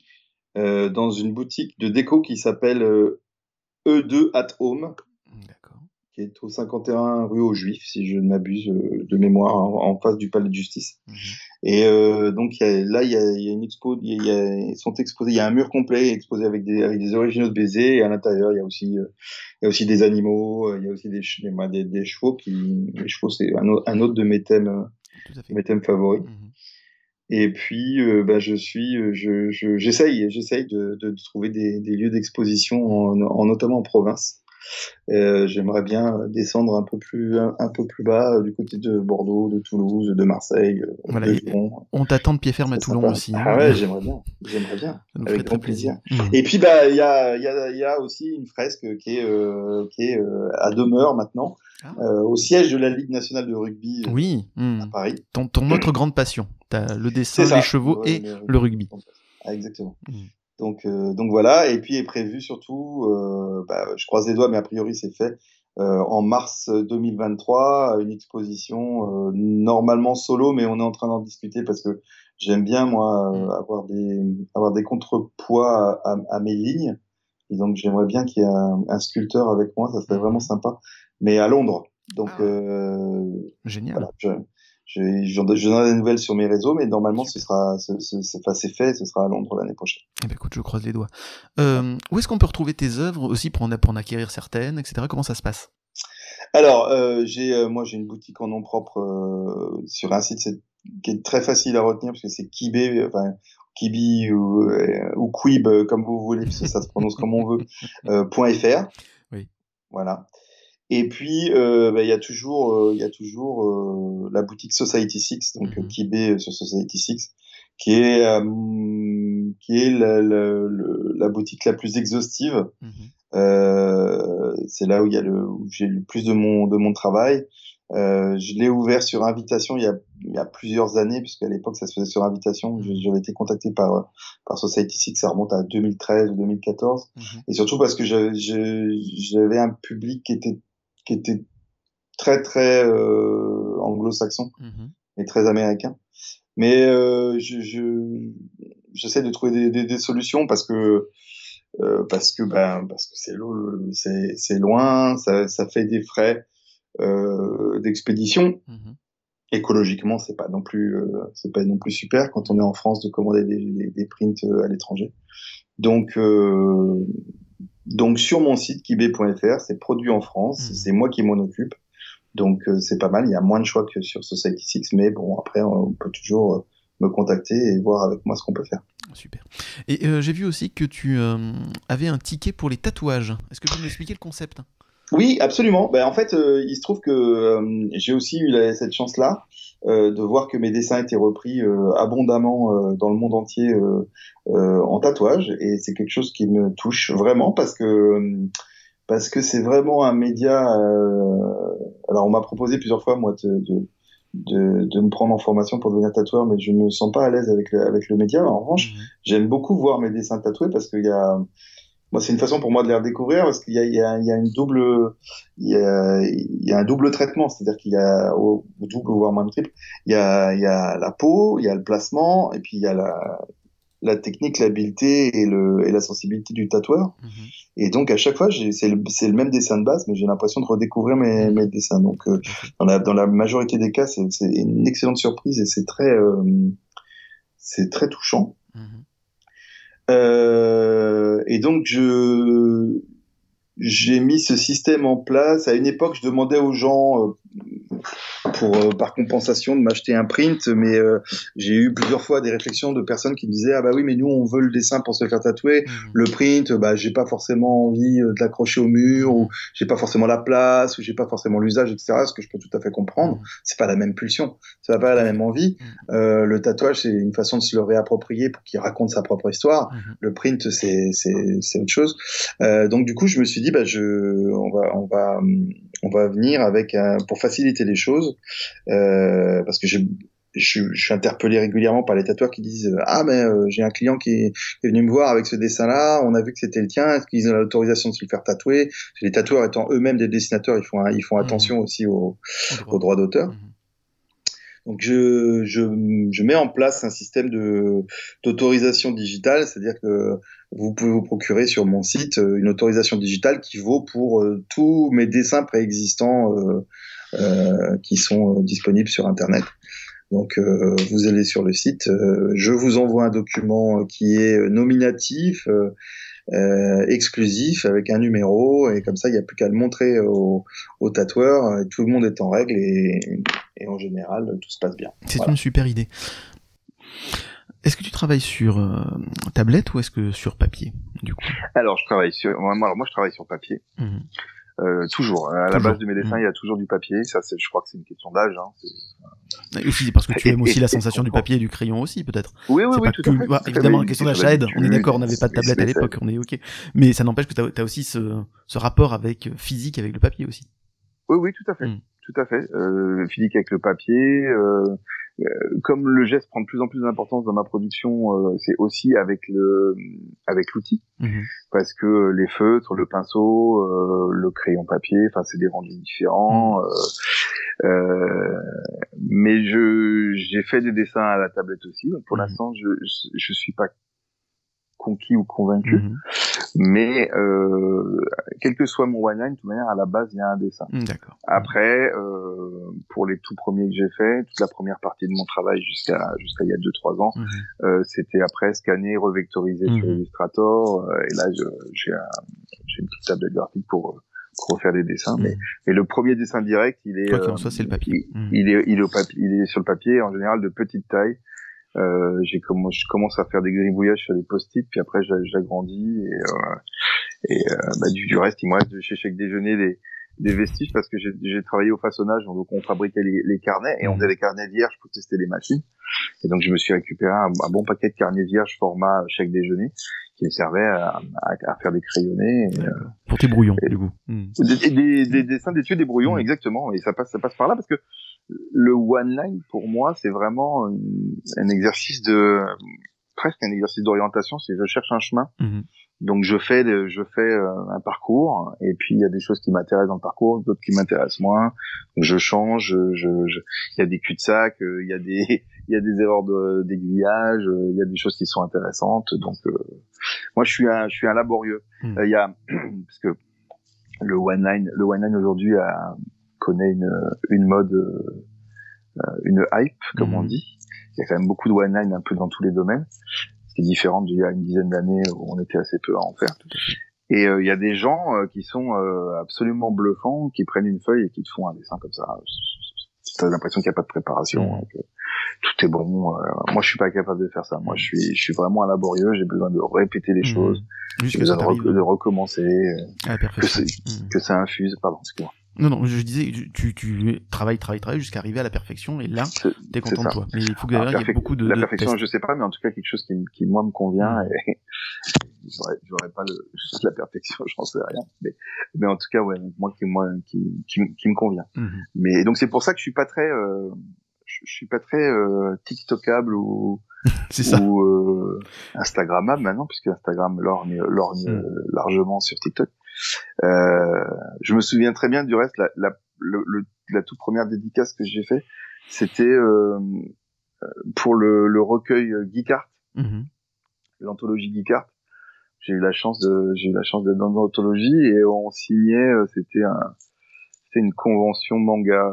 Euh, dans une boutique de déco qui s'appelle euh, E2 at Home, qui est au 51 rue aux Juifs, si je ne m'abuse euh, de mémoire, en, en face du palais de justice. Mhm. Et donc il y a- là, il y, a, il y a une expo, y a, il y a- ils sont exposés, il y a un mur complet exposé avec des, avec des originaux de baisers, et à l'intérieur, il y a aussi, il des animaux, il y a aussi des, ch- des, des, des chevaux qui, les chevaux, c'est un, au- un autre de thèmes, mes thèmes favoris. Mhm. Et puis, euh, bah, je suis, euh, je, je- j'essaye, j'essaye de, de, de trouver des, des lieux d'exposition, en, en- notamment en province. Euh, j'aimerais bien descendre un peu plus, un, un peu plus bas, euh, du côté de Bordeaux, de Toulouse, de Marseille, Voilà, de. On t'attend de pied ferme à Toulon sympa. aussi. Ah hein. ouais, j'aimerais bien, j'aimerais bien. Avec grand plaisir. plaisir. Mhm. Et puis bah il y a, y, a, y a aussi une fresque qui est, qui est à demeure maintenant, Ah. au siège de la Ligue nationale de rugby Oui, à mhm. Paris. ton, ton autre grande passion, le dessin, les chevaux et le rugby. Ah, exactement. Mmh. Donc, donc voilà. Et puis est prévu surtout, bah, je croise les doigts, mais a priori c'est fait. en mars 2023, une exposition normalement solo, mais on est en train d'en discuter parce que j'aime bien moi mmh. avoir des avoir des contrepoids à, à mes lignes. Et donc j'aimerais bien qu'il y ait un, sculpteur avec moi, ça serait vraiment sympa. Mais à Londres. Donc ah euh, génial. Voilà, je, je, je, donnerai des nouvelles sur mes réseaux, mais normalement ce sera, c'est fait, ce sera à Londres l'année prochaine. Eh ben écoute, je croise les doigts. Euh, où est-ce qu'on peut retrouver tes œuvres aussi pour en, pour en acquérir certaines, etc. Comment ça se passe? Alors, euh, j'ai, euh, moi j'ai une boutique en nom propre sur un site qui est très facile à retenir parce que c'est Kibé, enfin Kibi ou, ou Quib, comme vous voulez, parce que ça se prononce comme on veut, .fr. Oui. Voilà. Et puis, euh, bah, il y a toujours, il y a toujours la boutique Society 6, donc mm Kibé sur Society 6, qui est, qui est la, la, la, boutique la plus exhaustive. Mhm. c'est là où il y a le, où j'ai le plus de mon, de mon travail. Euh, je l'ai ouvert sur invitation il y a, il y a plusieurs années, puisqu'à l'époque ça se faisait sur invitation. J'avais été contacté par, par Society Six, ça remonte à 2013 ou 2014. Mhm. Et surtout parce que j'avais un public qui était, qui était très très euh, anglo-saxon mhm. et très américain. Mais euh, je, je, j'essaie de trouver des, des, des, solutions parce que euh, parce que ben parce que c'est c'est loin, ça, ça fait des frais euh, d'expédition. Mhm. Écologiquement, c'est pas non plus euh, c'est pas non plus super quand on est en France de commander des, des, prints euh, à l'étranger. Donc donc sur mon site kibé.fr, c'est produit en France, mhm. c'est moi qui m'en occupe. Donc c'est pas mal, il y a moins de choix que sur Society 6, mais bon après on peut toujours me contacter et voir avec moi ce qu'on peut faire. Super. Et j'ai vu aussi que tu avais un ticket pour les tatouages. Est-ce que tu peux m'expliquer le concept? Oui, absolument. Ben, en fait, euh, il se trouve que euh, j'ai aussi eu cette chance-là euh, de voir que mes dessins étaient repris abondamment dans le monde entier en tatouage, et c'est quelque chose qui me touche vraiment parce que parce que c'est vraiment un média. alors, on m'a proposé plusieurs fois, moi, de, de de, de, me prendre en formation pour devenir tatoueur, mais je me sens pas à l'aise avec le, avec le média. En revanche, mmh j'aime beaucoup voir mes dessins tatoués parce qu'il y a moi, c'est une façon pour moi de les redécouvrir parce qu'il y a, il y, y a une double, il y a, il y a un double traitement, c'est-à-dire qu'il y a au, double voire même triple, il y a, il y a la peau, il y a le placement, et puis il y a la, la technique, l'habileté et, le, et la sensibilité du tatoueur. Mhm. Et donc à chaque fois, c'est le, le, même dessin de base, mais j'ai l'impression de redécouvrir mes, mes dessins. Donc euh, dans, la, dans la majorité des cas, c'est une excellente surprise et c'est très, euh, c'est très touchant. Euh, et donc je j'ai mis ce système en place. À une époque, je demandais aux gens, euh, pour euh, par compensation, de m'acheter un print, mais euh, j'ai eu plusieurs fois des réflexions de personnes qui me disaient ah bah oui, mais nous on veut le dessin pour se faire tatouer, mmh. le print, bah j'ai pas forcément envie de l'accrocher au mur ou j'ai pas forcément la place ou j'ai pas forcément l'usage, etc. Ce que je peux tout à fait comprendre. Mmh. C'est pas la même pulsion, ça va pas la même envie. Mmh. le tatouage c'est une façon de se le réapproprier pour qu'il raconte sa propre histoire. Le print c'est c'est c'est autre chose. donc du coup je me suis dit bah je on va, on va, on va venir avec un, pour faciliter les choses, euh, parce que je, je, suis interpellé régulièrement par les tatoueurs qui disent ah mais euh, j'ai un client qui est, venu me voir avec ce dessin là on a vu que c'était le tien est-ce qu'ils ont l'autorisation de se le faire tatouer? Les tatoueurs étant eux-mêmes des dessinateurs ils font ils font mmh. attention aussi aux, aux droits d'auteur mmh. Donc je, je, je, mets en place un système de d'autorisation digitale, c'est-à-dire que vous pouvez vous procurer sur mon site euh, une autorisation digitale qui vaut pour euh, tous mes dessins préexistants euh, qui sont disponibles sur Internet. Donc vous allez sur le site, je vous envoie un document qui est nominatif exclusif avec un numéro et comme ça il n'y a plus qu'à le montrer au, au tatoueur tout le monde est en règle et, et en général tout se passe bien. C'est une super idée. Est-ce que tu travailles sur euh, tablette ou est-ce que sur papier du coup? Alors je travaille sur moi, alors moi je travaille sur papier. Mmh. Euh, toujours. À la base de mes dessins, mmh. il y a toujours du papier. Ça, je crois que c'est une question d'âge. Hein. aussi parce que tu aimes aussi la sensation du papier et du crayon aussi, peut-être. Oui, oui, oui, tout à fait. Bah, évidemment, la question d'âge aide. On est d'accord, on n'avait pas de tablette à l'époque, on est ok. Mais ça n'empêche que tu as, aussi ce, ce rapport avec physique avec le papier aussi. Oui, oui, tout à fait. Mmh. Tout à fait. Euh, physique avec le papier. Euh, comme le geste prend de plus en plus d'importance dans ma production, c'est aussi avec le avec l'outil, Mhm. parce que les feutres, le pinceau, le crayon papier, enfin c'est des rendus différents. euh, euh, mais je j'ai fait des dessins à la tablette aussi. Donc pour Mhm. l'instant, je, je je suis pas conquis ou convaincu. Mhm. Mais euh, quel que soit mon one line, de toute manière, à la base, il y a un dessin. D'accord. Après, euh, pour les tout premiers que j'ai fait, toute la première partie de mon travail jusqu'à jusqu'à il y a deux trois ans, Mhm. euh, c'était après scanner, revectoriser sur Mhm. Illustrator. euh, et là, j'ai un- une petite tablette graphique pour, pour refaire des dessins. Mais, Mhm. mais le premier dessin direct, il est en euh, soit, c'est le papier. Il, Mhm. il est il est au papier, il est sur le papier en général de petite taille. Euh, j'ai comment je commence à faire des gribouillages sur des post-it, puis après j'a- j'agrandis et, euh, et euh, bah, du, du reste il me reste de chez chaque déjeuner des, des vestiges parce que j'ai travaillé au façonnage, donc on fabriquait les, les carnets et on Mhm. faisait les carnets vierges pour tester les machines. Et donc je me suis récupéré un, un bon paquet de carnets vierges format chaque déjeuner qui me servait à, à, à faire des crayonnés. Et, euh, Pour tes brouillons, Et- du coup. Mhm. des, des, des dessins, des tuyaux, des brouillons, Mhm. exactement. Et ça passe, ça passe par là parce que le one line, pour moi, c'est vraiment un, un exercice de, presque un exercice d'orientation. C'est je cherche un chemin. Mhm. Donc je fais, je fais euh, un parcours. Et puis il y a des choses qui m'intéressent dans le parcours, d'autres qui m'intéressent moins. Donc je change. Je, je- je- il y a des cul-de-sac, euh, il y a des, il y a des erreurs d'aiguillage, euh, il y a des choses qui sont intéressantes. Donc euh, moi je suis un, je suis un laborieux. Mhm. Euh, Il y a, parce que le one line, le one line aujourd'hui a- connaît une, une mode, euh, une hype, comme on Mhm. dit. Il y a quand même beaucoup de one line un peu dans tous les domaines, ce qui est différent d'il y a une dizaine d'années où on était assez peu à en faire. Et euh, il y a des gens euh, qui sont euh, absolument bluffants, qui prennent une feuille et qui te font un dessin comme ça. T'as l'impression qu'il n'y a pas de préparation, Mhm. et que tout est bon. Moi, je suis pas capable de faire ça. Moi, je suis, je suis vraiment laborieux. J'ai besoin de répéter les Mhm. choses, j'ai besoin de, recommencer, la que, Mhm. que ça infuse. Pardon, excuse-moi. Non, non, je disais, tu, tu travailles, travailles, travailles jusqu'à arriver à la perfection, et là, t'es content de toi. Mais il faut que derrière, il y ait beaucoup de, la de perfection, tests. je sais pas, mais en tout cas quelque chose qui, qui moi me convient Mm. et j'aurais, pas le, la perfection, j'en sais rien, mais, mais en tout cas, ouais, moi qui, moi, qui, qui, me convient. Mhm. Mais donc c'est pour ça que je suis pas très, euh, je, je suis pas très euh, TikTokable ou, ça. ou euh, Instagrammable maintenant, puisque Instagram lorgne, lorgne Mm. largement sur TikTok. Euh, je me souviens très bien du reste, la, la, le, le- la toute première dédicace que j'ai fait, c'était euh, pour le, le recueil euh, Geekart, Mhm. l'anthologie Geekart. J'ai eu la chance de, j'ai eu la chance d'être dans l'anthologie et on signait, euh, c'était un, c'était une convention manga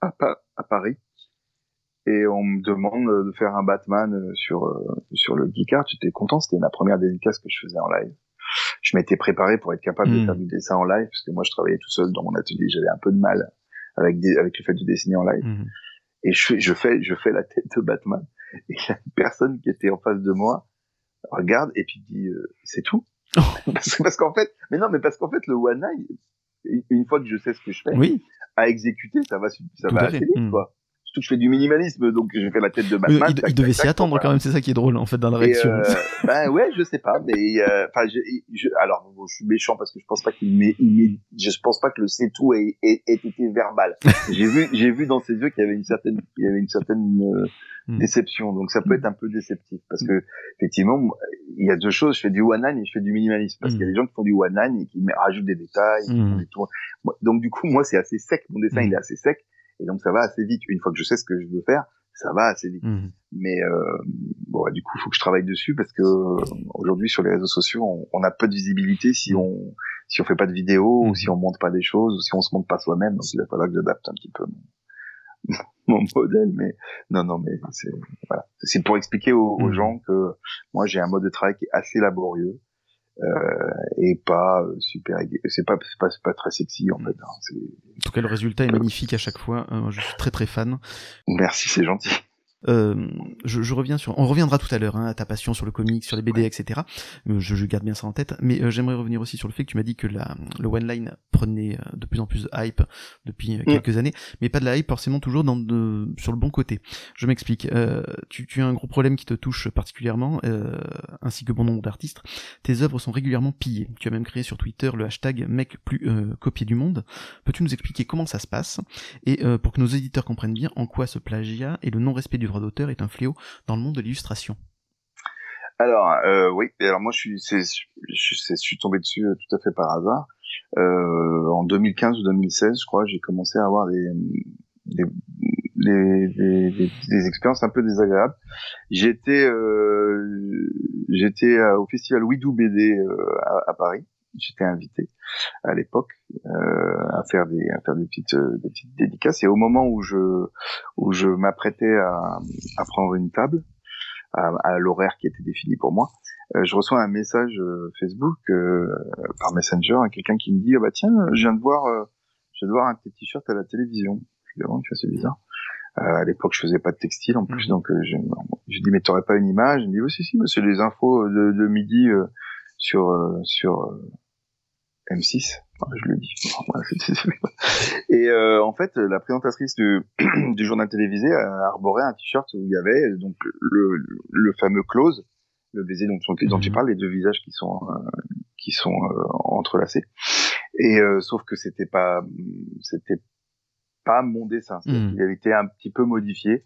à, à Paris et on me demande de faire un Batman sur sur le Geekart. J'étais content, c'était la première dédicace que je faisais en live. Je m'étais préparé pour être capable de Mm. faire du dessin en live parce que moi je travaillais tout seul dans mon atelier, j'avais un peu de mal avec des, avec le fait de dessiner en live. Mhm. Et je fais je fais je fais la tête de Batman et il y a une personne qui était en face de moi regarde et puis dit euh, c'est tout. Oh. parce parce qu'en fait mais non mais parce qu'en fait le one line une- fois que je sais ce que je fais Oui, à exécuter ça va ça Tout va assez vite Mm. quoi. Surtout que je fais du minimalisme donc je fais la tête de Batman. il- tac, il devait s'y attendre quand même, c'est ça qui est drôle, en fait, dans la réaction. euh, ben ouais, je sais pas, mais euh, enfin, je, je- alors bon, je suis méchant parce que je pense pas qu'il m'ait, je pense pas que le c'est tout ait, ait- ait été verbal. j'ai vu, j'ai vu dans ses yeux qu'il y avait une certaine, il y avait une certaine euh, Mm. déception, donc ça peut être un peu déceptif parce que effectivement, il y a deux choses, je fais du one et je fais du minimalisme parce Mm. qu'il y a des gens qui font du one et qui rajoutent des détails, qui Mm. font des tours. Donc du coup, moi c'est assez sec, mon dessin Mm. il est assez sec et donc ça va assez vite. Une fois que je sais ce que je veux faire, ça va assez vite. Mhm. Mais euh, bon, ouais, du coup, il faut que je travaille dessus parce que euh, aujourd'hui sur les réseaux sociaux, on, on a peu de visibilité si on si on fait pas de vidéos Mhm. ou si on monte pas des choses ou si on se monte pas soi-même. Donc il va falloir que j'adapte un petit peu mon, mon modèle. Mais non, non, mais c'est voilà, c'est pour expliquer aux, aux Mhm. gens que moi j'ai un mode de travail qui est assez laborieux. Euh, et pas euh, super c'est pas c'est pas c'est pas très sexy en fait hein. En tout cas, le résultat est magnifique à chaque fois. Euh, je suis très très fan. merci c'est gentil Euh, je, je, reviens sur, on reviendra tout à l'heure hein, à ta passion sur le comics, sur les BD, etc. Euh, je, je, garde bien ça en tête, mais euh, j'aimerais revenir aussi sur le fait que tu m'as dit que la, le one line prenait de plus en plus de hype depuis mm. quelques années, mais pas de la hype forcément toujours dans de, sur le bon côté. Je m'explique. tu, tu as un gros problème qui te touche particulièrement, ainsi que bon nombre d'artistes. Tes œuvres sont régulièrement pillées. Tu as même créé sur Twitter le hashtag mec plus copié du monde. Peux-tu nous expliquer comment ça se passe? Et pour que nos éditeurs comprennent bien en quoi ce plagiat et le non-respect du droit d'auteur est un fléau dans le monde de l'illustration alors euh, oui, alors moi je suis, tombé dessus euh, tout à fait par hasard. Euh, en 2015 ou 2016, je crois, j'ai commencé à avoir des, expériences un peu désagréables. J'étais au festival Widou BD à, Paris. J'étais invité à l'époque euh, à faire des à faire des petites des petites dédicaces. Et au moment où je où je m'apprêtais à, à prendre une table à, à l'horaire qui était défini pour moi euh, je reçois un message euh, Facebook euh, par Messenger à quelqu'un qui me dit ah bah tiens je viens de voir je viens de voir un petit t-shirt à la télévision je dis oh, c'est bizarre. À l'époque je faisais pas de textile en plus mmh. donc je, je dis mais t'aurais pas une image il me dit oui si si c'est les infos de, de midi sur sur M6, je le dis. et euh, en fait, la présentatrice du, du, journal télévisé a arboré un t-shirt où il y avait donc le, le fameux close, le baiser dont, dont tu mhm. parles, les deux visages qui sont euh, qui sont euh, entrelacés. Et euh, sauf que c'était pas c'était pas mon dessin, mmh. il avait été un petit peu modifié.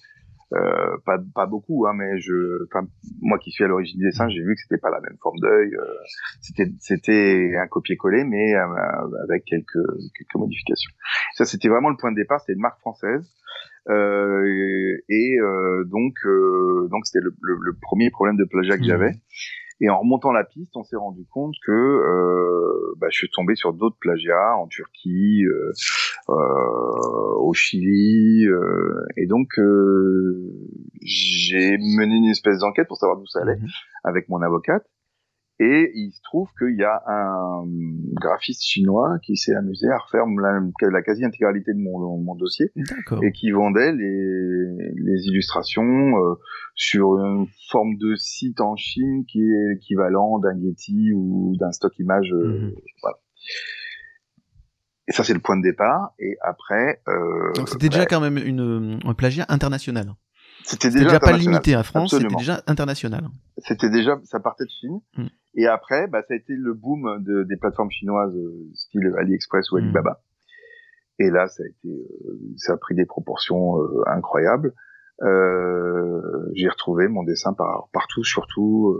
Euh, pas, pas beaucoup, hein, mais je, moi qui suis à l'origine du dessin, j'ai vu que c'était pas la même forme d'œil. Euh, c'était, c'était un copier-coller, mais euh, avec quelques, quelques modifications. Ça, c'était vraiment le point de départ. C'était une marque française. et donc, donc c'était le, le, premier problème de plagiat que mmh. j'avais. Et en remontant la piste, on s'est rendu compte que euh, bah, je suis tombé sur d'autres plagiats en Turquie, euh, euh, au Chili, euh, et donc euh, j'ai mené une espèce d'enquête pour savoir d'où ça allait mhm. avec mon avocate. Et il se trouve qu'il y a un graphiste chinois qui s'est amusé à refaire la, quasi-intégralité de mon, mon dossier et qui vendait les, les illustrations euh, sur une forme de site en Chine qui est équivalent d'un Getty ou d'un stock image. Euh, mhm. voilà. Et ça, c'est le point de départ. Et après... Euh, Donc c'était déjà quand même une, un plagiat international. C'était déjà, pas limité à France, c'était déjà international. C'était déjà, ça partait de Chine. Mm. Et après, bah, ça a été le boom de, des plateformes chinoises, euh, style AliExpress ou mm. Alibaba. Et là, ça a été, euh, ça a pris des proportions euh, incroyables. J'ai retrouvé mon dessin par, partout, surtout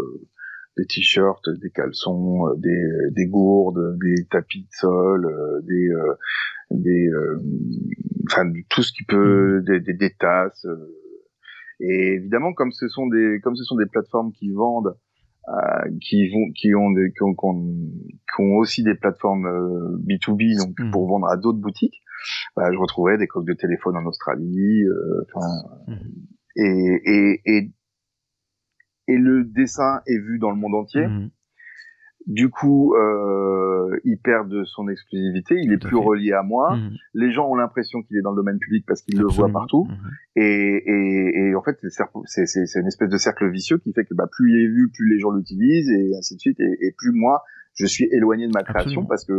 des t-shirts, des caleçons, des, des, gourdes, des tapis de sol, des, des, enfin tout ce qui peut, mm. des, des, des tasses. Et évidemment, comme ce sont des, comme ce sont des plateformes qui vendent, euh, qui vont, qui ont, des, qui, ont, qui ont, aussi des plateformes euh, B2B, donc mmh. pour vendre à d'autres boutiques, bah, je retrouvais des coques de téléphone en Australie, euh, mmh. et, et, et, et le dessin est vu dans le monde entier. Mmh. Du coup, euh, il perd de son exclusivité, il est plus relié à moi. Mhm. Les gens ont l'impression qu'il est dans le domaine public parce qu'ils le voient partout. Mhm. et, et, et, en fait, c'est une espèce de cercle vicieux qui fait que bah, plus il est vu, plus les gens l'utilisent et ainsi de suite. Et, et, plus moi, je suis éloigné de ma création parce que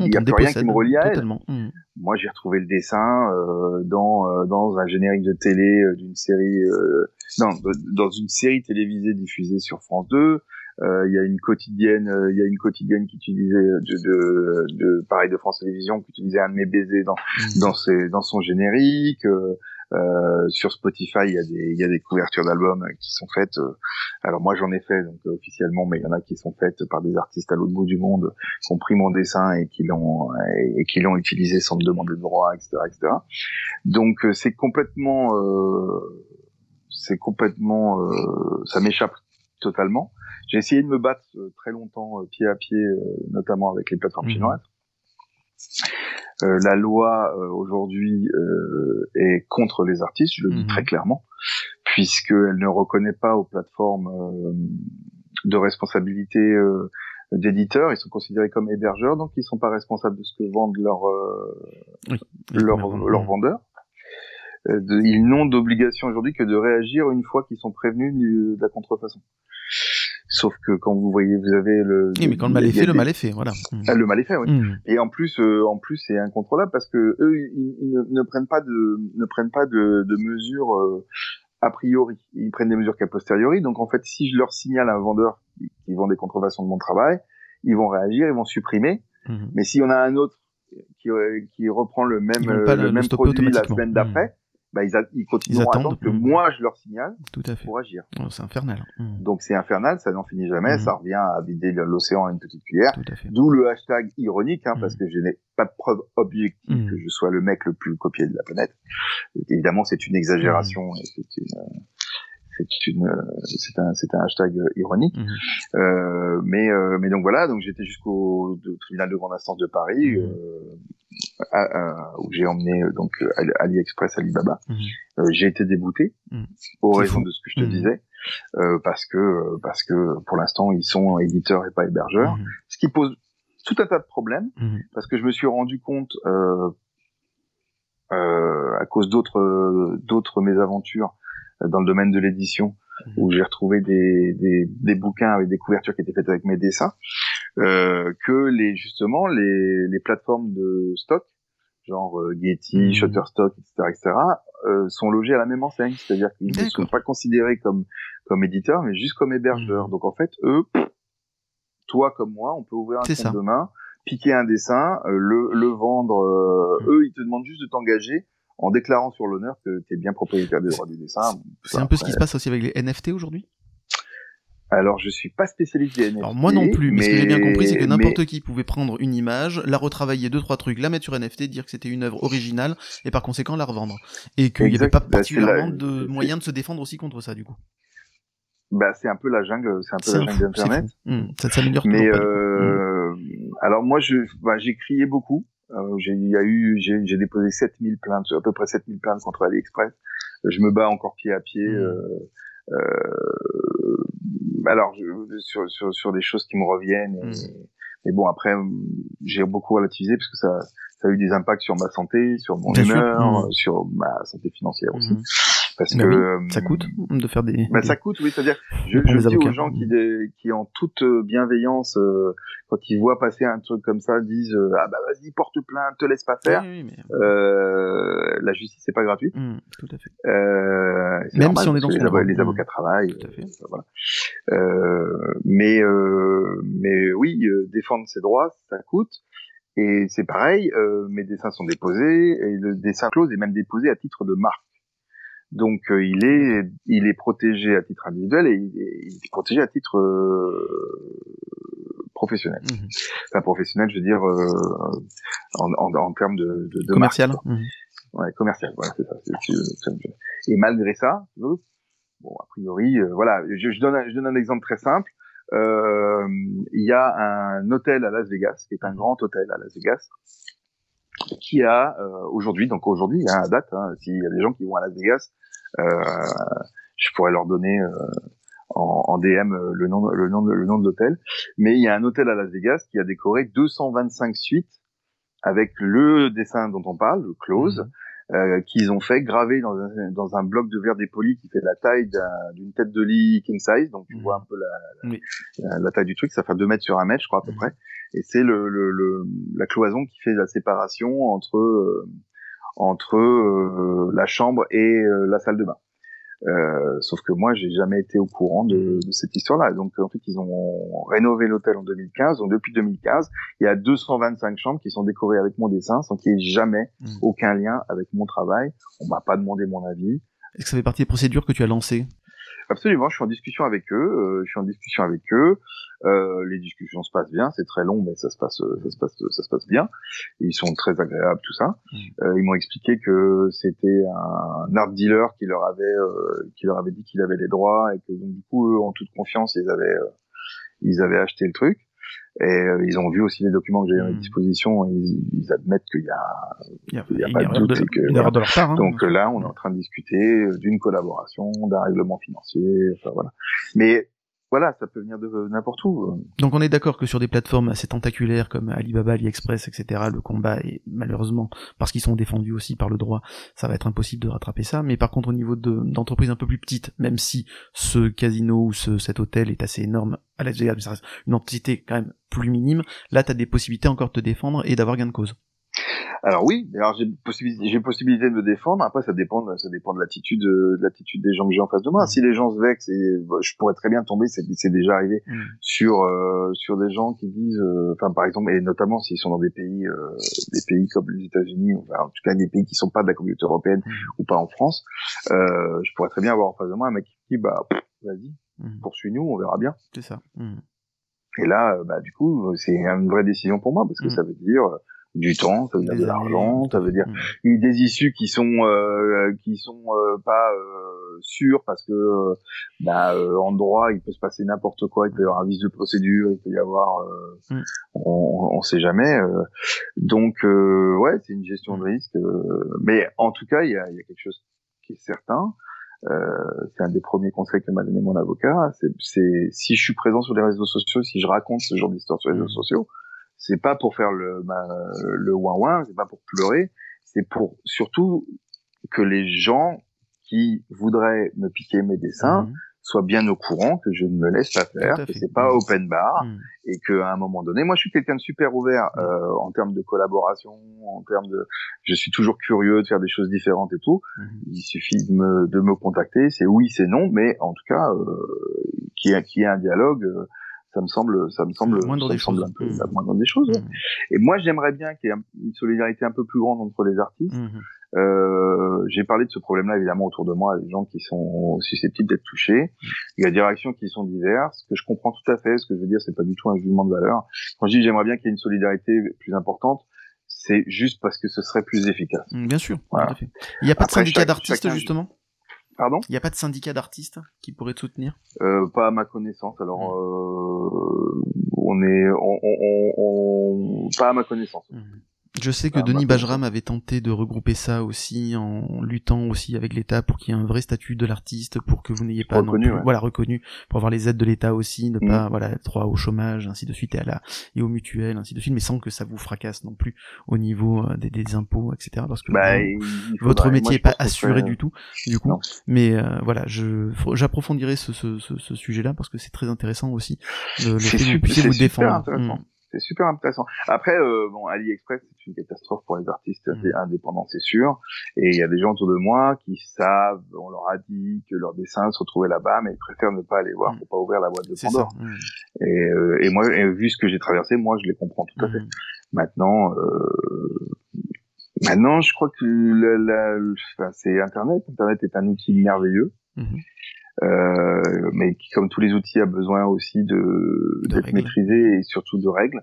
il n'y a plus rien qui me relie à elle. Mhm. Moi, j'ai retrouvé le dessin euh, dans euh, dans un générique de télé euh, d'une série, euh, non, dans une série télévisée diffusée sur France 2. Euh, il y a une quotidienne, euh, il y a une quotidienne qui utilisait de, de, de, pareil de France Télévisions qui utilisait un de mes baisers dans mmh. dans ses dans son générique. Euh, euh, sur Spotify, il y a des il y a des couvertures d'albums qui sont faites. alors moi j'en ai fait donc officiellement, mais il y en a qui sont faites par des artistes à l'autre bout du monde, qui ont pris mon dessin et qui l'ont et, qui l'ont utilisé sans me demander de droit, etc., etc. Donc c'est complètement c'est complètement ça m'échappe totalement. J'ai essayé de me battre euh, très longtemps euh, pied à pied, euh, notamment avec les plateformes mhm. chinoises. la loi aujourd'hui est contre les artistes, je le dis mhm. très clairement, puisqu'elle ne reconnaît pas aux plateformes de responsabilité d'éditeurs, ils sont considérés comme hébergeurs, donc ils sont pas responsables de ce que vendent leurs leurs vendeurs. de, ils n'ont d'obligation aujourd'hui que de réagir une fois qu'ils sont prévenus de la contrefaçon. Sauf que quand vous voyez, vous avez le. Oui, mais quand le mal est fait, le mal est fait, voilà. Ah, le mal est fait, oui. Mmh. Et en plus, euh, en plus, c'est incontrôlable parce que eux, ils, ne, prennent pas de, ne prennent pas de, de mesures euh, a priori. Ils prennent des mesures qu'a posteriori. Donc en fait, si je leur signale un vendeur qui, vend des contrefaçons de mon travail, ils vont réagir, ils vont supprimer. Mmh. Mais si on a un autre qui, euh, qui reprend le même, le, même produit la semaine d'après, mmh bah, ils, ils continuent à attendre que moi je leur signale Tout à fait. pour agir. Oh, c'est infernal. Mmh. Donc c'est infernal, ça n'en finit jamais, mmh. ça revient à vider l'océan à une petite cuillère. D'où le hashtag ironique, hein, parce mmh. que je n'ai pas de preuve objective que je sois le mec le plus copié de la planète. évidemment, c'est une exagération, c'est une, c'est une c'est un c'est un hashtag ironique euh, mais euh, mais donc voilà donc j'étais jusqu'au tribunal de grande instance de Paris euh, où j'ai emmené euh, donc euh, AliExpress, Alibaba. Mhm. Euh, j'ai été débouté mhm. aux raisons de ce que je te mhm. disais, parce que parce que pour l'instant ils sont éditeurs et pas hébergeurs, ce qui pose tout un tas de problèmes, parce que je me suis rendu compte à cause d'autres d'autres mésaventures dans le domaine de l'édition où j'ai retrouvé des, des, des, bouquins avec des couvertures qui étaient faites avec mes dessins, euh, que les justement les, les plateformes de stock genre euh, Getty, mmh. Shutterstock, etc., etc., euh, sont logés à la même enseigne, c'est-à-dire qu'ils ne sont pas considérés comme comme éditeurs, mais juste comme hébergeurs. Mmh. Donc en fait, eux, toi comme moi, on peut ouvrir un compte demain, piquer un dessin, euh, le, le vendre. Euh. Eux, ils te demandent juste de t'engager en déclarant sur l'honneur que tu es bien propriétaire des droits du dessin. C'est un peu ce qui se passe aussi avec les NFT aujourd'hui? Alors, je suis pas spécialiste des NFT. Alors, moi non plus, mais, ce que j'ai bien compris, c'est que n'importe qui pouvait prendre une image, la retravailler deux, trois trucs, la mettre sur NFT, dire que c'était une œuvre originale, et par conséquent la revendre. Et qu'il n'y avait pas bah, particulièrement de moyens de se défendre aussi contre ça, du coup. Bah, c'est un peu la jungle, c'est un peu la jungle d'Internet. Mmh, ça s'améliore Mais, euh, alors moi, je, bah, j'ai crié beaucoup. Euh, j'ai, y a eu, j'ai, déposé 7000 plaintes, à peu près 7000 plaintes contre AliExpress. Je me bats encore pied à pied. Mmh. Euh, euh, alors je, sur, sur, sur des choses qui me reviennent. Et, mm. Mais bon, après, j'ai beaucoup relativisé parce que ça, ça a eu des impacts sur ma santé, sur mon humeur, mm. sur ma santé financière aussi. Parce que euh, ça coûte de faire des. Bah, ça coûte, oui. C'est-à-dire, je, je dis aux gens qui, qui en toute bienveillance, euh, quand ils voient passer un truc comme ça, disent euh, ah bah vas-y porte plainte, te laisse pas faire. Oui, mais... euh, la justice c'est pas gratuit. Mmh, tout à fait. Euh, Même si on est dans les, avocats, les avocats travaillent. Tout à fait. voilà. mais mais oui, défendre ses droits, ça coûte. Et c'est pareil, mes dessins sont déposés et le dessin close est même déposé à titre de marque. Donc euh, il est il est protégé à titre individuel et il est, protégé à titre euh, professionnel. Mmh. Enfin professionnel, je veux dire euh, en, en, en, termes de, de, de commercial. Mmh. Ouais, commercial. Voilà, c'est ça. Et malgré ça, bon a priori, voilà, je, je, donne un, je donne un exemple très simple. Il y a un hôtel à Las Vegas, qui est un grand hôtel à Las Vegas, qui a euh, aujourd'hui, donc aujourd'hui, hein, à date, hein, s'il y a des gens qui vont à Las Vegas, euh, je pourrais leur donner euh, en, en, DM le nom, le nom, de, le nom de l'hôtel. Mais il y a un hôtel à Las Vegas qui a décoré 225 suites avec le dessin dont on parle, le close. Mhm. Euh, qu'ils ont fait graver dans un, dans un bloc de verre dépoli qui fait la taille d'une tête de lit king size, donc tu mhm. vois un peu la, la, la, taille du truc, ça fait 2 mètres sur 1 mètre, je crois à peu mhm. près et c'est le, le, le, la cloison qui fait la séparation entre euh, entre euh, la chambre et euh, la salle de bain. Euh, sauf que moi, j'ai jamais été au courant de, de cette histoire-là. Donc, en fait, ils ont rénové l'hôtel en 2015. Donc, depuis 2015, il y a 225 chambres qui sont décorées avec mon dessin, sans qu'il y ait jamais mmh. aucun lien avec mon travail. On m'a pas demandé mon avis. Est-ce que ça fait partie des procédures que tu as lancées Absolument, je suis en discussion avec eux. Euh, je suis en discussion avec eux. Euh, les discussions se passent bien. C'est très long, mais ça se passe, ça se passe, ça se passe bien. ils sont très agréables, tout ça. Mmh. Euh, ils m'ont expliqué que c'était un art dealer qui leur avait, euh, qui leur avait dit qu'il avait les droits et que donc du coup, eux, en toute confiance, ils avaient, euh, ils avaient acheté le truc. Et euh, ils ont vu aussi les documents que j'ai à hmm. disposition et ils, ils admettent qu'il y a, il y a, il y a pas de doute. De, que, de leur part, hein. Donc euh, là, on est en train de discuter d'une collaboration, d'un règlement financier, enfin voilà. Mais voilà, ça peut venir de n'importe où. Donc on est d'accord que sur des plateformes assez tentaculaires comme Alibaba, AliExpress, etc., le combat est malheureusement, parce qu'ils sont défendus aussi par le droit, ça va être impossible de rattraper ça. Mais par contre au niveau d'entreprises un peu plus petites, même si ce casino ou ce, cet hôtel est assez énorme à reste une entité quand même plus minime, là tu as des possibilités encore de te défendre et d'avoir gain de cause. Alors oui, alors j'ai possibilité, j'ai possibilité de me défendre. Après, ça dépend, ça dépend de l'attitude, de l'attitude des gens que j'ai en face de moi. Mm. Si les gens se vexent, et bah, je pourrais très bien tomber, c'est, déjà arrivé mm. sur euh, sur des gens qui disent, euh, enfin par exemple, et notamment s'ils sont dans des pays, euh, des pays comme les États-Unis, ou en tout cas des pays qui sont pas de la communauté européenne mm. ou pas en France, je pourrais très bien avoir en face de moi un mec qui dit, bah vas-y, poursuis-nous, on verra bien. C'est ça. Et là, bah du coup, c'est une vraie décision pour moi parce que ça veut dire du temps, ça veut dire de l'argent, ça veut dire mm. des issues qui sont euh, qui sont euh, pas euh, sûres parce que euh, bah, en droit il peut se passer n'importe quoi, il peut y avoir un vice de procédure, il peut y avoir mm. on, on sait jamais. donc ouais, c'est une gestion de mm. risque, mais en tout cas il y a, y a quelque chose qui est certain. c'est un des premiers conseils que m'a donné mon avocat. C'est si je suis présent sur les réseaux sociaux, si je raconte ce genre d'histoire sur les réseaux sociaux, c'est pas pour faire le le ouin ouin, c'est pas pour pleurer, c'est pour surtout que les gens qui voudraient me piquer mes dessins mhm. soient bien au courant que je ne me laisse pas faire, que c'est pas mhm. open bar mhm. et qu'à un moment donné, moi je suis quelqu'un de super ouvert euh, en termes de collaboration, en termes de, je suis toujours curieux de faire des choses différentes et tout. Il suffit de me de me contacter, c'est oui, c'est non, mais en tout cas euh, qu'il y, ait un dialogue. Euh, ça me semble, ça me semble, moindre des choses. un peu, la moindre des choses. Mmh. Et moi, j'aimerais bien qu'il y ait une solidarité un peu plus grande entre les artistes. Mmh. Euh, j'ai parlé de ce problème-là évidemment autour de moi, des gens qui sont susceptibles d'être touchés. Il y a des réactions qui sont diverses, que je comprends tout à fait. Ce que je veux dire, c'est pas du tout un jugement de valeur. Quand je dis j'aimerais bien qu'il y ait une solidarité plus importante, c'est juste parce que ce serait plus efficace. Mmh, bien sûr. Il n'y a pas de syndicat d'artistes justement? Pardon? Il n'y a pas de syndicat d'artistes qui pourrait te soutenir? Euh, Pas à ma connaissance. Alors, mmh. euh, on est, on, on, on, pas à ma connaissance. Mmh. Je sais que Denis Bajram avait tenté de regrouper ça aussi en luttant aussi avec l'État pour qu'il y ait un vrai statut de l'artiste, pour que vous n'ayez pas reconnu, voilà reconnu, pour avoir les aides de l'État aussi, ne pas mm. voilà être droit au chômage, ainsi de suite et à la et au mutuel, ainsi de suite, mais sans que ça vous fracasse non plus au niveau euh, des, des impôts, etc. Parce que bah, votre métier n'est pas assuré du tout, du coup. Mais euh, voilà, je j'approfondirai ce, ce, ce, sujet-là parce que c'est très intéressant aussi le, le fait que vous puissiez vous défendre c'est super intéressant. Après, euh, bon, AliExpress, c'est une catastrophe pour les artistes mm. indépendants, c'est sûr. Et il y a des gens autour de moi qui savent, on leur a dit que leur dessin se retrouvait là-bas, mais ils préfèrent ne pas aller voir mm. pour pas ouvrir la boîte de Pandore. Mm. Et, euh, et, moi, vu ce que j'ai traversé, moi, je les comprends tout à fait. Maintenant, euh, maintenant, je crois que la, la, c'est Internet. Internet est un outil merveilleux. Euh, mais qui, comme tous les outils, a besoin aussi de d'être maîtrisé et surtout de règles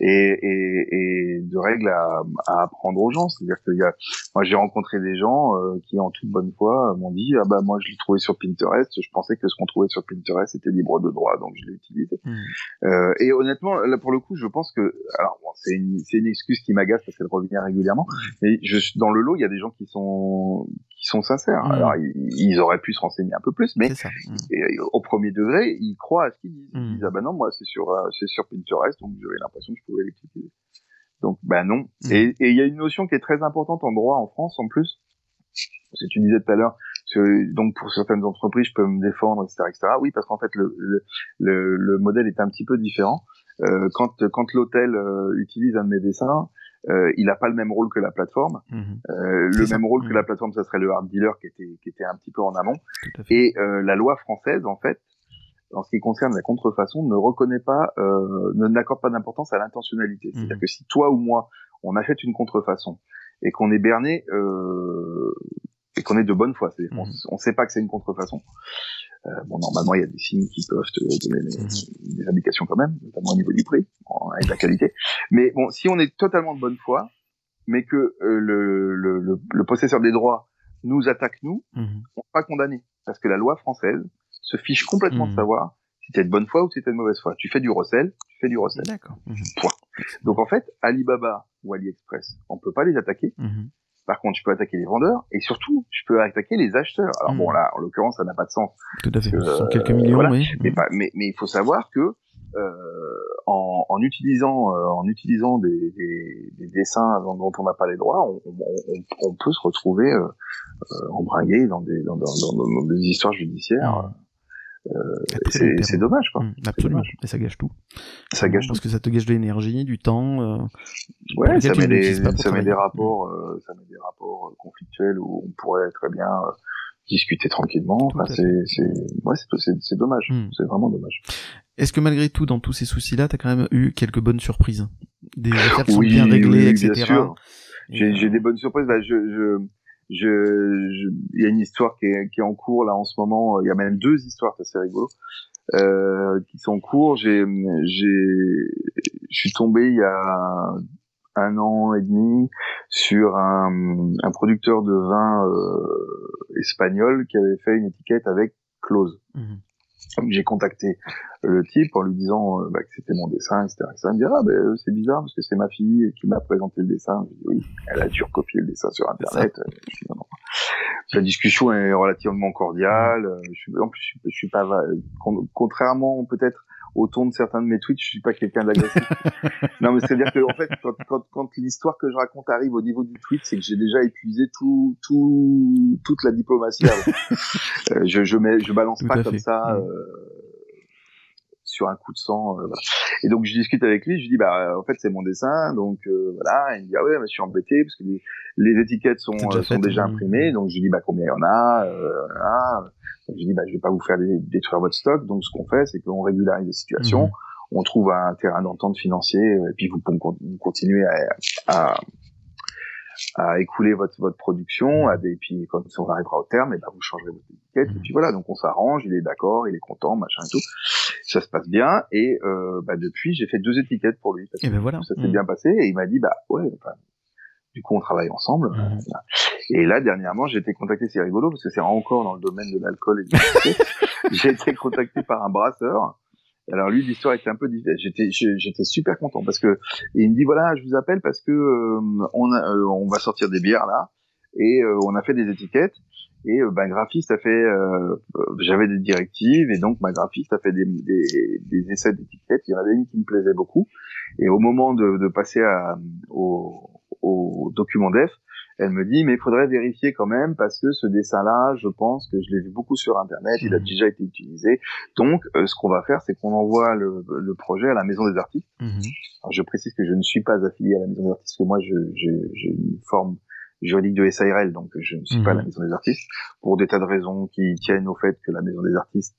et, et, et, de règles à, à apprendre aux gens. C'est-à-dire qu'il y a, moi j'ai rencontré des gens euh, qui en toute bonne foi m'ont dit ah bah moi je l'ai trouvé sur Pinterest, je pensais que ce qu'on trouvait sur Pinterest était libre de droit donc je l'ai utilisé. Hmm. Euh, et honnêtement là pour le coup je pense que alors bon, c'est une c'est une excuse qui m'agace parce qu'elle revient régulièrement, hmm. mais je dans le lot il y a des gens qui sont qui sont sincères. Hmm. Alors ils, ils, auraient pu se renseigner un peu plus, mais Mm. Et, au premier degré, ils croient à ce qu'ils disent. Ils mm. disent ah ben non, moi c'est sur euh, c'est sur Pinterest, donc j'avais l'impression que je pouvais l'utiliser. Donc ben non. Mm. Et il y a une notion qui est très importante en droit en France en plus. Ce que tu disais tout à l'heure, donc pour certaines entreprises, je peux me défendre, etc., etc. Oui, parce qu'en fait le, le, le, modèle est un petit peu différent. Euh, quand quand l'hôtel euh, utilise un de mes dessins, euh, il n'a pas le même rôle que la plateforme. Mhm. Euh, le même rôle que la mhm. plateforme, ça serait le hard dealer qui était, qui était un petit peu en amont. Et euh, la loi française, en fait, en ce qui concerne la contrefaçon, ne reconnaît pas, euh, ne n'accorde pas d'importance à l'intentionnalité. C'est-à-dire mhm. que si toi ou moi, on achète une contrefaçon et qu'on est berné euh, et qu'on est de bonne foi, c'est-à-dire on ne sait pas que c'est une contrefaçon, euh, bon, normalement, il y a des signes qui peuvent te donner mhm. des indications quand même, notamment au niveau du prix et de la qualité. Mais bon, si on est totalement de bonne foi, mais que euh, le, le, le, possesseur des droits nous attaque nous, mhm. on ne pas condamné. Parce que la loi française se fiche complètement de mhm. savoir si tu es de bonne foi ou si tu es de mauvaise foi. Tu fais du recel, tu fais du recel. D'accord. Point. Donc en fait, Alibaba ou AliExpress, on peut pas les attaquer Par contre, je peux attaquer les vendeurs et surtout, je peux attaquer les acheteurs. Alors bon, là, en l'occurrence, ça n'a pas de sens. Tout à fait. Ce sont quelques millions, oui. Mais, mais, mais, il faut savoir que euh, en, en, utilisant, euh, en utilisant des, des, des dessins dont, dont on n'a pas les droits, on, on, on, peut se retrouver euh, embringué dans des, dans, dans, dans, des histoires judiciaires. Euh, c'est dommage, quoi. Mmh, absolument. Et ça gâche tout. Ça gâche Parce que ça te gâche de l'énergie, du temps. Euh, ouais, ça met, des, ça met des rapports, euh, ça met des rapports conflictuels où on pourrait très bien discuter tranquillement. Enfin, c'est, ouais, c'est, dommage. Mmh. C'est vraiment dommage. Est-ce que malgré tout, dans tous ces soucis-là, t'as quand même eu quelques bonnes surprises? Des affaires qui sont bien réglées, etc. Bien sûr. J'ai, des bonnes surprises. Bah, je, je je, il y a une histoire qui est, qui est en cours là en ce moment. Il y a même deux histoires, c'est assez rigolo, euh, qui sont en cours. J'ai, j'ai, je suis tombé il y a un an et demi sur un, un producteur de vin euh, espagnol qui avait fait une étiquette avec close. Mmh j'ai contacté le type en lui disant euh, bah, que c'était mon dessin, etc. Ça me dit ah ben c'est bizarre parce que c'est ma fille qui m'a présenté le dessin. Je dis oui, elle a dû recopier le dessin sur internet. La discussion est relativement cordiale. En plus, je suis pas contrairement peut-être au ton de certains de mes tweets, je suis pas quelqu'un d'agressif. non, mais c'est-à-dire que en fait, quand, quand, quand l'histoire que je raconte arrive au niveau du tweet, c'est que j'ai déjà épuisé tout, tout, toute la diplomatie. euh, je, je, mets, je balance pas comme ça. Mm. Euh, sur un coup de sang. Euh, voilà. Et donc je discute avec lui, je lui dis bah en fait c'est mon dessin, donc euh, voilà. Il me dit ah ouais, mais je suis embêté parce que les, les étiquettes sont, déjà, sont déjà imprimées, donc je lui dis bah combien il y en a, voilà. Donc, je dis, bah, je vais pas vous faire détruire votre stock. Donc, ce qu'on fait, c'est qu'on régularise la situation. Mhm. On trouve un terrain d'entente financier et puis vous, vous continuez à, à, à, écouler votre, votre production. À des, et puis, quand on arrivera au terme, et ben, vous changerez votre étiquette. Et mhm. puis voilà, donc on s'arrange, il est d'accord, il est content, machin et tout. Ça se passe bien. Et euh, bah, depuis, j'ai fait deux étiquettes pour lui. Parce et ben voilà. Ça s'est mhm. bien passé. Et il m'a dit, bah ouais, enfin, du coup, on travaille ensemble. Mhm. Et là, dernièrement, j'ai été contacté, c'est rigolo, parce que c'est encore dans le domaine de l'alcool et du J'ai été contacté par un brasseur. Alors lui, l'histoire était un peu différente. J'étais, j'étais super content parce que il me dit voilà, je vous appelle parce que euh, on, a, euh, on va sortir des bières là et euh, on a fait des étiquettes et ben graphiste a fait, j'avais des directives et donc ma graphiste a fait des, des, des essais d'étiquettes. Il y en avait une qui me plaisait beaucoup et au moment de, de passer à, au, au document def, elle me dit mais il faudrait vérifier quand même parce que ce dessin-là, je pense que je l'ai vu beaucoup sur internet, il a mmh. déjà été utilisé. Donc euh, ce qu'on va faire, c'est qu'on envoie le, le, projet à la maison des artistes. Mmh. Alors, je précise que je ne suis pas affilié à la maison des artistes, que moi j'ai une forme juridique de SARL, donc je ne suis pas à la mmh. maison des artistes, pour des tas de raisons qui tiennent au fait que la maison des artistes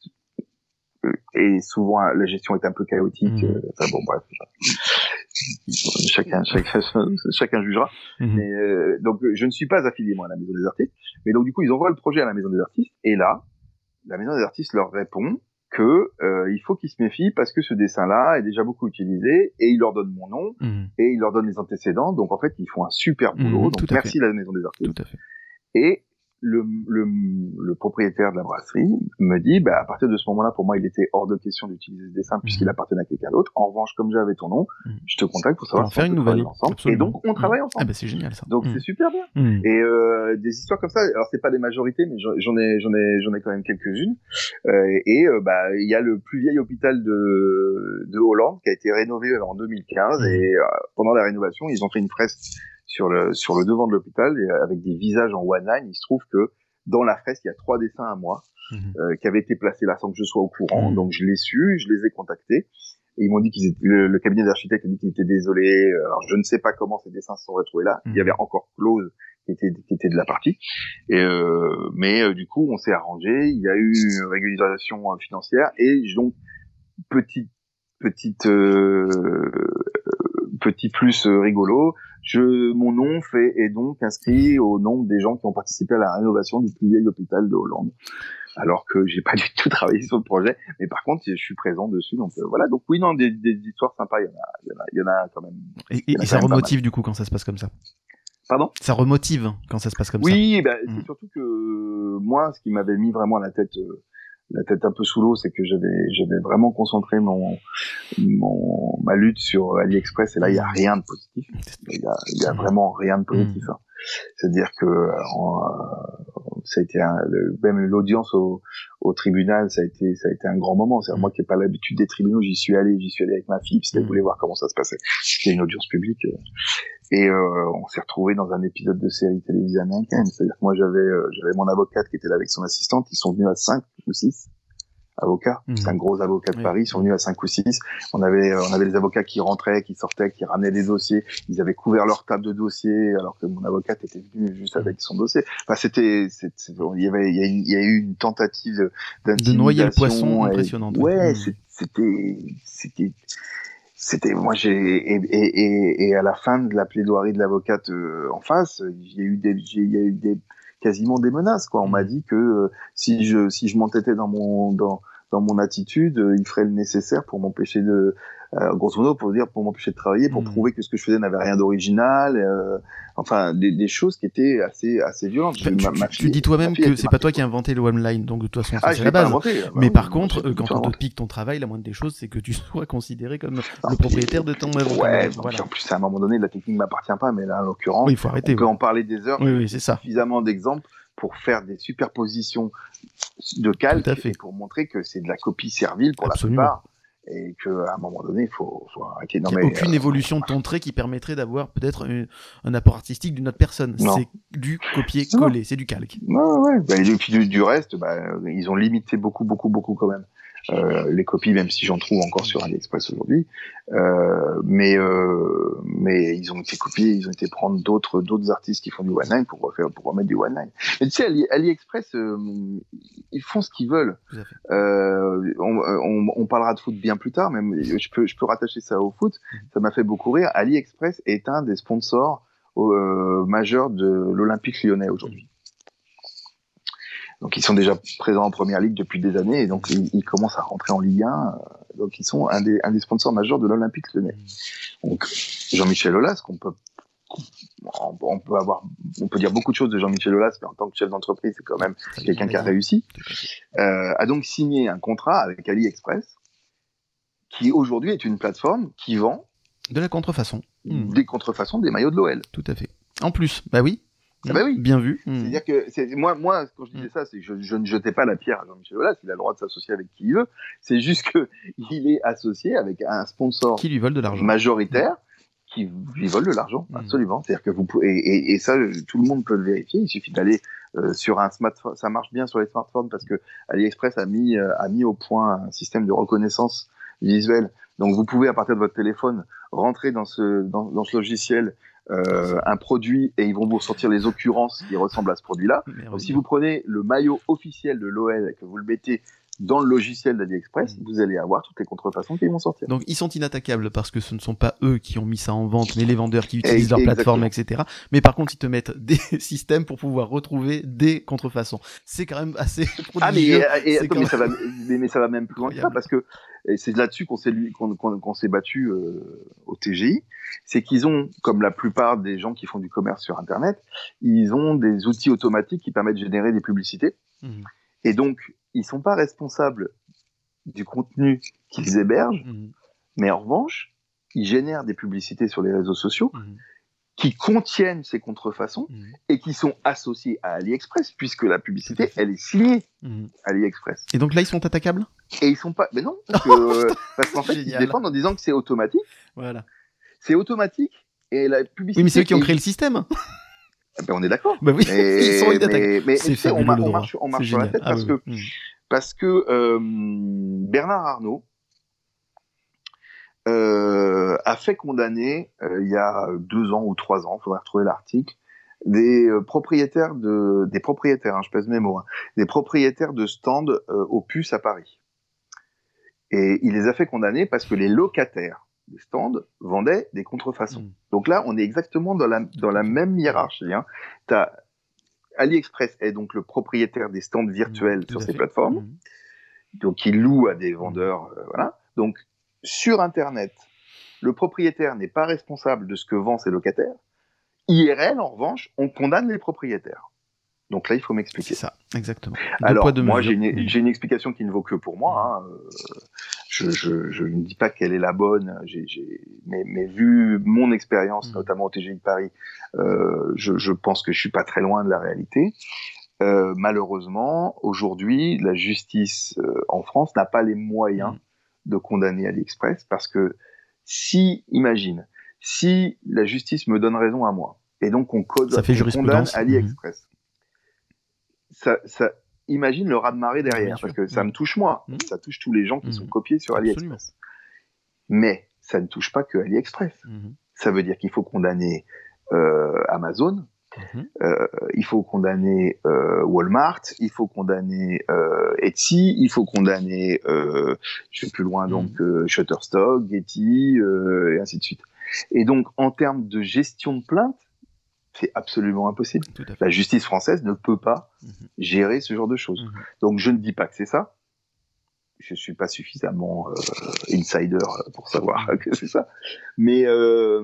euh, et souvent la gestion est un peu chaotique. Euh, enfin bon bref, chacun, chacun, chacun jugera. Mhm. Mais, euh, donc, je ne suis pas affilié moi à la Maison des Artistes, mais donc du coup, ils envoient le projet à la Maison des Artistes, et là, la Maison des Artistes leur répond que euh, il faut qu'ils se méfient parce que ce dessin-là est déjà beaucoup utilisé, et il leur donne mon nom, mhm. et il leur donne les antécédents. Donc en fait, ils font un super boulot. Mhm, donc merci la Maison des Artistes. Tout à fait. Et le, le, le, propriétaire de la brasserie me dit, bah, à partir de ce moment-là, pour moi, il était hors de question d'utiliser ce dessin puisqu'il mhm. appartenait à quelqu'un d'autre. En revanche, comme j'avais ton nom, mhm. je te contacte pour savoir si on faire une nouvelle ensemble. Et donc, on travaille ensemble. Ah bah, c'est génial ça. Donc, c'est super bien. Et euh, des histoires comme ça, alors c'est pas des majorités, mais j'en ai, j'en ai, j'en ai quand même quelques-unes. Euh, et euh, bah, il y a le plus vieil hôpital de, de Hollande qui a été rénové en 2015. Et euh, pendant la rénovation, ils ont fait une fresque sur le sur le devant de l'hôpital avec des visages en one line. Il se trouve que dans la fresque, il y a trois dessins à moi mhm. euh, qui avaient été placés là sans que je sois au courant. Mhm. Donc je l'ai su, je les ai contactés. Et ils m'ont dit qu'ils étaient, le, cabinet d'architecte a dit qu'ils étaient désolés. Alors je ne sais pas comment ces dessins se sont retrouvés là. Il y mhm. avait encore Close qui était, qui était de la partie. Et euh, mais euh, du coup, on s'est arrangé. Il y a eu une régularisation euh, financière et donc petite petite euh, petit plus rigolo je, mon nom fait, est donc inscrit au nombre des gens qui ont participé à la rénovation du plus vieil hôpital de Hollande. Alors que j'ai pas du tout travaillé sur le projet, mais par contre, je suis présent dessus. Donc euh, voilà. Donc oui, non, des, des, histoires sympas, il y en a, il y en a, il y en a quand même. Et, ça remotive du coup quand ça se passe comme ça? Pardon? Ça remotive quand ça se passe comme ça? Oui, ben, c'est mm. surtout que moi, ce qui m'avait mis vraiment à la tête euh, la tête un peu sous l'eau, c'est que j'avais j'avais vraiment concentré mon, mon ma lutte sur AliExpress et là il y a rien de positif. Il y a, y a vraiment rien de positif. Hein. C'est-à-dire que en, ça a été un, même l'audience au, au, tribunal, ça a été ça a été un grand moment. C'est moi qui n'ai pas l'habitude des tribunaux, j'y suis allé, j'y suis allé avec ma fille parce qu'elle voulait voir comment ça se passait. C'était une audience publique et euh, on s'est retrouvé dans un épisode de série télévisée américaine. C'est-à-dire que moi j'avais j'avais mon avocate qui était là avec son assistante, ils sont venus à cinq ou six avocats. Mmh. C'est un gros avocat de Paris. Ils sont venus à 5 ou 6. On avait, euh, on avait des avocats qui rentraient, qui sortaient, qui ramenaient des dossiers. Ils avaient couvert leur table de dossiers alors que mon avocate était venu juste mmh. avec son dossier. Enfin, c'était, il y avait, il y, a, eu une tentative de noyer le poisson impressionnante. Ouais, mmh. c'était, c'était, c'était moi j'ai et, et, et, à la fin de la plaidoirie de l'avocate euh, en face, il y a eu des, il y a eu des quasiment des menaces. Quoi. On m'a mm. dit que euh, si je si je m'entêtais dans mon dans dans mon attitude, euh, il ferait le nécessaire pour m'empêcher de, euh, grosso modo, pour dire pour m'empêcher de travailler, pour mm. prouver que ce que je faisais n'avait rien d'original. Euh, enfin, des, des, choses qui étaient assez assez violentes. tu, tu, dis toi-même que c'est pas toi qui as inventé le online, donc de toute façon ah, c'est la base. Inventé, bah Mais par contre, quand on te pique ton travail, la moindre des choses, c'est que tu sois considéré comme le propriétaire de ton œuvre. Ouais. Voilà. En plus, à un moment donné, la technique m'appartient pas, mais là, en l'occurrence, il faut arrêter. On peut en parler des heures. Oui, oui, c'est ça. Suffisamment d'exemples pour faire des superpositions de calques et pour montrer que c'est de la copie servile pour la plupart et qu'à un moment donné, il faut, faut arrêter. Non, il n'y a aucune euh, évolution de ton trait qui permettrait d'avoir peut-être un, apport artistique d'une autre personne. C'est du copier-coller, c'est du calque. Ouais, ouais. Bah, et du, du reste, bah, ils ont limité beaucoup, beaucoup, beaucoup quand même. Euh, les copies, même si j'en trouve encore sur AliExpress aujourd'hui. Euh, mais euh, mais ils ont été copiés, ils ont été prendre d'autres d'autres artistes qui font du one line pour refaire pour remettre du one line. Mais tu sais, Ali, AliExpress, ils font ce qu'ils veulent. Euh, on, on, on, parlera de foot bien plus tard, mais je peux je peux rattacher ça au foot. Ça m'a fait beaucoup rire. AliExpress est un des sponsors euh, majeurs de l'Olympique Lyonnais aujourd'hui. Donc ils sont déjà présents en première ligue depuis des années et donc ils, commencent à rentrer en Ligue 1. Euh, donc ils sont un des, un des sponsors majeurs de l'Olympique Lyonnais. Donc Jean-Michel Aulas, qu'on peut on peut avoir, on peut dire beaucoup de choses de Jean-Michel Aulas, mais en tant que chef d'entreprise, c'est quand même quelqu'un qui a réussi. Euh, a donc signé un contrat avec AliExpress, qui aujourd'hui est une plateforme qui vend de la contrefaçon, des contrefaçons des maillots de l'OL. Tout à fait. En plus, bah oui, ah bah oui. Bien vu. Hmm. C'est-à-dire que c'est, moi, moi, quand je disais hmm. ça, c'est que je, ne jetais pas la pierre à Jean-Michel Aulas. Il a le droit de s'associer avec qui il veut. C'est juste que il est associé avec un sponsor qui lui vole de l'argent majoritaire qui lui vole de l'argent. Hmm. Absolument. C'est-à-dire que vous pouvez et, et, ça, tout le monde peut le vérifier. Il suffit d'aller euh, sur un smartphone. Ça marche bien sur les smartphones parce que AliExpress a mis euh, a mis au point un système de reconnaissance visuelle. Donc vous pouvez à partir de votre téléphone rentrer dans ce dans, dans ce logiciel euh, un produit et ils vont vous sortir les occurrences qui ressemblent à ce produit-là. Donc, si vous prenez le maillot officiel de l'OL et que vous le mettez dans le logiciel d'AliExpress, mm. vous allez avoir toutes les contrefaçons qui vont sortir. Donc ils sont inattaquables parce que ce ne sont pas eux qui ont mis ça en vente, mais les vendeurs qui utilisent leur plateforme, etc. Mais par contre, ils te mettent des systèmes pour pouvoir retrouver des contrefaçons. C'est quand même assez prodigieux. Ah mais, mais, ça va, mais, ça va même plus loin que ça parce que c'est là-dessus qu'on s'est qu'on s'est battu euh, au TGI, c'est qu'ils ont, comme la plupart des gens qui font du commerce sur Internet, ils ont des outils automatiques qui permettent de générer des publicités. Mmh. Et donc, ils sont pas responsables du contenu qu'ils hébergent, mhm. mais en revanche, ils génèrent des publicités sur les réseaux sociaux mhm. qui contiennent ces contrefaçons mhm. et qui sont associées à AliExpress, puisque la publicité, elle est signée AliExpress. Et donc là, ils sont attaquables? Et ils sont pas. Mais non, parce qu'en fait, ils défendent en disant que c'est automatique. Voilà. C'est automatique et la publicité. Oui, mais c'est eux qui ont créé le système. Eh ben, on est d'accord. Bah oui, ils sont inattaquables. Mais, mais on, marche, on marche sur la tête parce, que, parce que euh, Bernard Arnault euh, a fait condamner euh, il y a deux ans ou trois ans, il faudrait retrouver l'article, des propriétaires de des propriétaires, hein, je pèse mes mots, hein, des propriétaires de stands aux puces à Paris. Et il les a fait condamner parce que les locataires des stands vendaient des contrefaçons. Mm. Donc là, on est exactement dans la, dans la même hiérarchie. Hein. As, AliExpress est donc le propriétaire des stands virtuels mm, sur ces plateformes. Mm. Donc il loue à des vendeurs. Euh, voilà. Donc sur Internet, le propriétaire n'est pas responsable de ce que vendent ses locataires. IRL, en revanche, on condamne les propriétaires. Donc là, il faut m'expliquer. C'est ça, exactement. Alors, moi, j'ai une, une, explication qui ne vaut que pour moi. Hein. Je, je, je, ne dis pas qu'elle est la bonne, j'ai, mais, mais, vu mon expérience, mmh. notamment au TGI de Paris, euh, je, je, pense que je suis pas très loin de la réalité. Euh, malheureusement, aujourd'hui, la justice euh, en France n'a pas les moyens mmh. de condamner AliExpress parce que si, imagine, si la justice me donne raison à moi, et donc on, code, ça fait condamne AliExpress, ça, ça, imagine le raz-de-marée derrière, parce que ça me touche moi, mmh. ça touche tous les gens qui sont mmh. copiés sur AliExpress. Mais ça ne touche pas que AliExpress. Mmh. Ça veut dire qu'il faut condamner euh, Amazon, euh, il faut condamner euh, Walmart, il faut condamner euh, Etsy, il faut condamner, euh, je vais plus loin donc Shutterstock, Getty et ainsi de suite. Et donc en termes de gestion de plainte, c'est absolument impossible. La justice française ne peut pas mhm. gérer ce genre de choses. Mhm. Donc je ne dis pas que c'est ça, je suis pas suffisamment euh, insider pour savoir que c'est ça. Mais euh,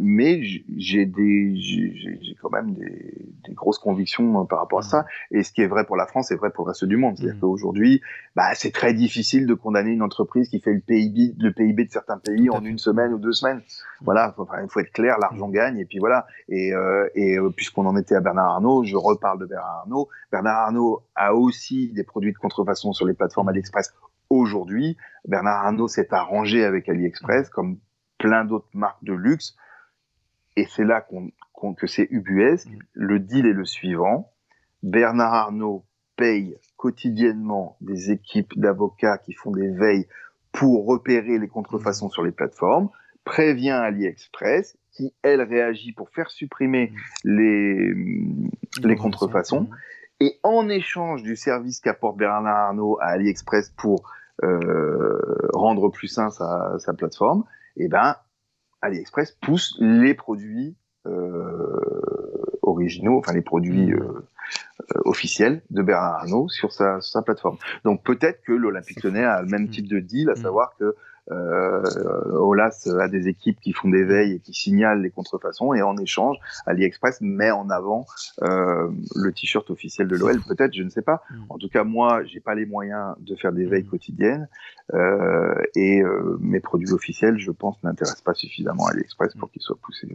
mais j'ai des j'ai quand même des, des, grosses convictions euh, par rapport à ça. Mmh. Et ce qui est vrai pour la France est vrai pour le reste du monde. C'est-à-dire mmh. qu'aujourd'hui, bah c'est très difficile de condamner une entreprise qui fait le PIB le PIB de certains pays en une semaine ou deux semaines. Mmh. Voilà, il faut être clair, l'argent gagne et puis voilà. Et euh, et puisqu'on en était à Bernard Arnault, je reparle de Bernard Arnault. Bernard Arnault a aussi des produits de contrefaçon sur les plateformes AliExpress Aujourd'hui, Bernard Arnault s'est arrangé avec AliExpress comme plein d'autres marques de luxe. Et c'est là qu'on, que c'est ubuesque. Mm. Le deal est le suivant. Bernard Arnault paye quotidiennement des équipes d'avocats qui font des veilles pour repérer les contrefaçons mm. sur les plateformes, prévient AliExpress, qui, elle, réagit pour faire supprimer mm. les, les contrefaçons. Et en échange du service qu'apporte Bernard Arnault à AliExpress pour euh, rendre plus sain sa, sa plateforme, eh ben AliExpress pousse les produits euh, originaux, enfin les produits mmh. euh, euh, officiels de Bernard Arnault sur sa, sa plateforme. Donc peut-être que l'Olympique Lyonnais a le même mmh. type de deal, à mmh. savoir que euh, Olas a des équipes qui font des veilles et qui signalent les contrefaçons et en échange, AliExpress met en avant euh, le t-shirt officiel de l'OL. Peut-être, je ne sais pas. Mm. En tout cas, moi, j'ai pas les moyens de faire des veilles mm. quotidiennes euh, et euh, mes produits officiels, je pense, n'intéressent pas suffisamment AliExpress pour qu'ils soient poussés.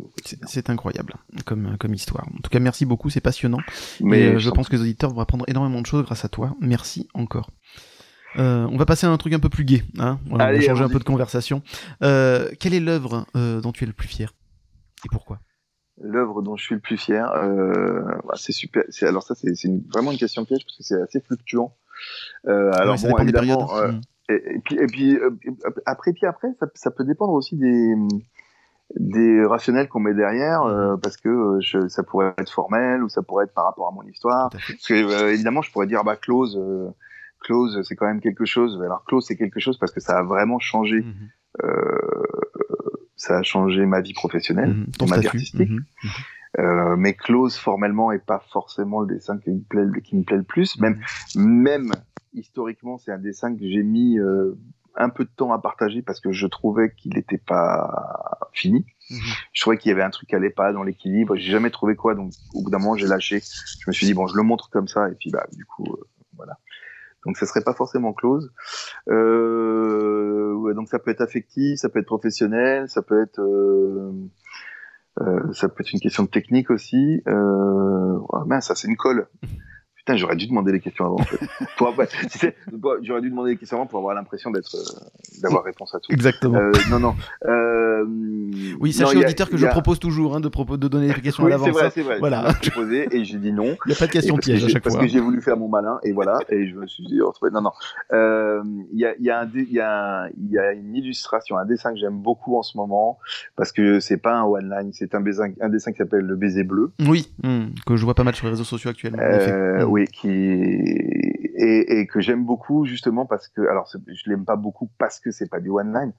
C'est incroyable comme comme histoire. En tout cas, merci beaucoup, c'est passionnant. Mais je pense que les auditeurs vont apprendre énormément de choses grâce à toi. Merci encore. Euh, on va passer à un truc un peu plus gai. Hein on va changer un peu de conversation. Euh, quelle est l'œuvre euh, dont tu es le plus fier? Et pourquoi? L'œuvre dont je suis le plus fier, bah, c'est super. Alors ça, c'est vraiment une question piège parce que c'est assez fluctuant. alors bon, évidemment. Hmm. Et, puis, et puis après, puis après, ça, peut dépendre aussi des des rationnels qu'on met derrière hmm. parce que ça pourrait être formel ou ça pourrait être par rapport à mon histoire. Parce que évidemment, je pourrais dire bah close Close, c'est quand même quelque chose. Alors Close, c'est quelque chose parce que ça a vraiment changé. Mhm. Euh, ça a changé ma vie professionnelle, mhm. ma vie artistique. Mhm. Euh, mais Close formellement est pas forcément le dessin qui me plaît, qui me plaît le plus. Même, même historiquement, c'est un dessin que j'ai mis euh, un peu de temps à partager parce que je trouvais qu'il n'était pas fini. Je trouvais qu'il y avait un truc qui allait pas dans l'équilibre. J'ai jamais trouvé quoi, donc au bout d'un moment j'ai lâché. Je me suis dit bon, je le montre comme ça et puis bah du coup euh. Donc ça serait pas forcément close. Euh, ouais, donc ça peut être affectif, ça peut être professionnel, ça peut être euh, euh, ça peut être une question de technique aussi. Euh, oh, mince, ça c'est une colle. Putain, j'aurais dû demander les questions avant. En fait. pour, j'aurais dû demander les questions avant pour avoir l'impression d'être, euh, d'avoir réponse à tout. Exactement. Euh, non, non. Euh, oui, sachez auditeur que je propose toujours hein, de, propos, de donner des questions oui, à l'avance. c'est vrai, hein. c'est vrai. Voilà. Proposé et j'ai dit non. Il n'y a pas de question piège à chaque parce fois. Parce que j'ai voulu faire mon malin et voilà. et je me suis dit, oh, non, non. Euh, il y a, il y a un, il y a, il y a une illustration, un dessin que j'aime beaucoup en ce moment parce que c'est pas un one line, c'est un dessin, un dessin qui s'appelle le baiser bleu. Oui, hmm, que je vois pas mal sur les réseaux sociaux actuellement. Euh, oui, qui et, et que j'aime beaucoup justement parce que alors je l'aime pas beaucoup parce que c'est pas du one line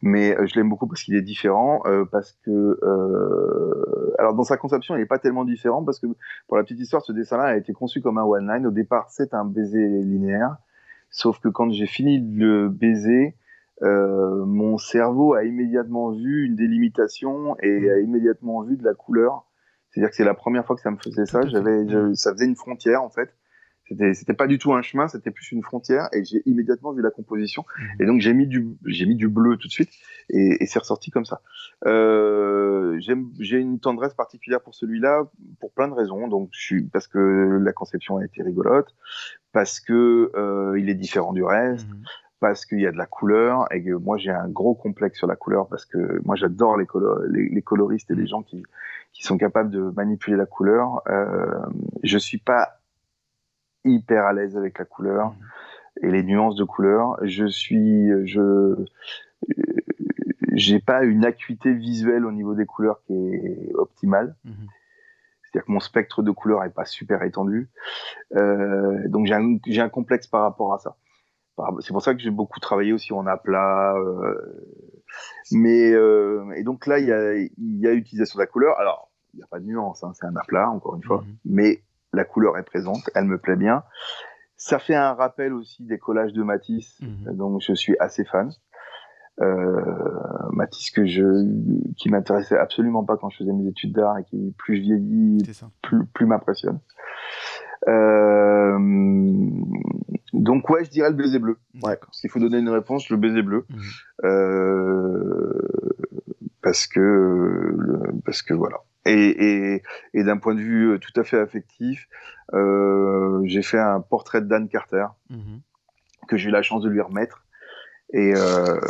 mais euh, je l'aime beaucoup parce qu'il est différent euh, parce que euh, alors dans sa conception il est pas tellement différent parce que pour la petite histoire ce dessin là a été conçu comme un one line au départ c'est un baiser linéaire sauf que quand j'ai fini de le baiser euh, mon cerveau a immédiatement vu une délimitation et a immédiatement vu de la couleur C'est-à-dire que c'est la première fois que ça me faisait ça. J'avais, ça faisait une frontière en fait. C'était, c'était pas du tout un chemin, c'était plus une frontière. Et j'ai immédiatement vu la composition. Mhm. Et donc j'ai mis du, j'ai mis du bleu tout de suite, et, et c'est ressorti comme ça. Euh, j'ai une tendresse particulière pour celui-là pour plein de raisons. Donc je suis parce que la conception a été rigolote, parce que euh, il est différent du reste. Mhm parce qu'il y a de la couleur et que moi j'ai un gros complexe sur la couleur parce que moi j'adore les, les, coloristes et les gens qui, qui sont capables de manipuler la couleur. Euh, je suis pas hyper à l'aise avec la couleur et les nuances de couleur. Je suis, je, j'ai pas une acuité visuelle au niveau des couleurs qui est optimale. Mhm. C'est-à-dire que mon spectre de couleurs est pas super étendu. Euh, donc j'ai un, j'ai un complexe par rapport à ça. C'est pour ça que j'ai beaucoup travaillé aussi en aplat. Euh, mais euh, et donc là, il y a, y a utilisation de la couleur. Alors, il n'y a pas de nuance, hein, c'est un aplat, encore une fois. Mhm. Mais la couleur est présente, elle me plaît bien. Ça fait un rappel aussi des collages de Matisse, mhm. donc je suis assez fan. Euh, Matisse que je, qui m'intéressait absolument pas quand je faisais mes études d'art et qui plus je vieillis, plus, plus m'impressionne. Euh, donc ouais, je dirais le baiser bleu. Ouais, s'il faut donner une réponse, le baiser bleu. Mhm. Euh, parce que parce que voilà. Et, et, et d'un point de vue euh, tout à fait affectif, euh, j'ai fait un portrait de Dan Carter mhm. que j'ai eu la chance de lui remettre. Et, euh,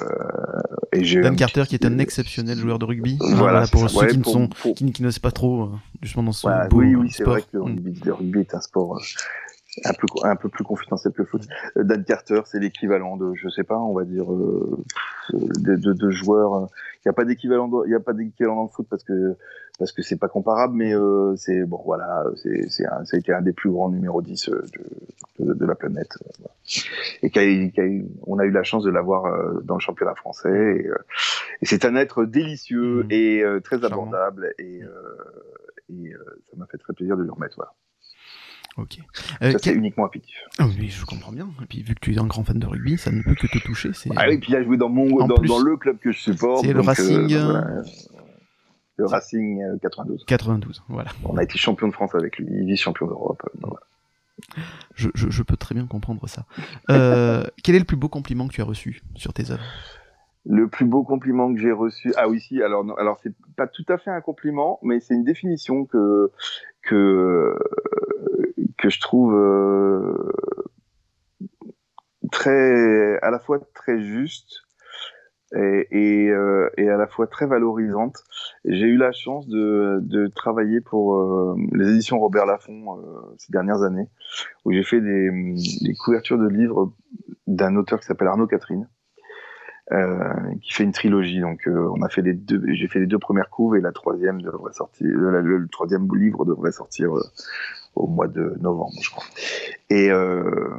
et Dan Carter qui est un exceptionnel joueur de rugby. Voilà, pour ceux qui, ne sont, Qui, qui, ne savent pas trop justement dans ce ouais, Oui, oui, c'est vrai que le rugby, le rugby est un sport un peu un peu plus confidentiel que le foot. Euh, Dan Carter, c'est l'équivalent de, je sais pas, on va dire, euh, de, de, de, joueurs. Il n'y a pas d'équivalent, il y a pas d'équivalent dans le foot parce que parce que c'est pas comparable, mais euh, c'est bon, voilà, c'est c'est ça a été un des plus grands numéro 10 euh, de, de, la planète. Et qui a, on a eu la chance de l'avoir dans le championnat français. Et, et c'est un être délicieux mmh. et très abordable et, et ça m'a fait très plaisir de le remettre. Voilà. Ok. Euh, ça, c'est uniquement affectif. Ah oui, je comprends bien. Et puis, vu que tu es un grand fan de rugby, ça ne peut que te toucher. Ah oui, puis il a joué dans, mon, dans, dans, le club que je supporte. C'est le Racing. Euh, euh, le Racing 92. 92, voilà. On a été champion de France avec lui, vice-champion d'Europe. Je, je, je, peux très bien comprendre ça. Euh, quel est le plus beau compliment que tu as reçu sur tes œuvres? Le plus beau compliment que j'ai reçu, ah oui, si, alors, alors c'est pas tout à fait un compliment, mais c'est une définition que, que, que je trouve euh, très, à la fois très juste et, et, euh, et, à la fois très valorisante. J'ai eu la chance de, de travailler pour euh, les éditions Robert Laffont ces dernières années, où j'ai fait des, des, couvertures de livres d'un auteur qui s'appelle Arnaud Catherine. Euh, qui fait une trilogie. Donc, on a fait les deux. J'ai fait les deux premières couves et la troisième devrait sortir. Le, le troisième livre devrait sortir au mois de novembre, je crois. Et euh,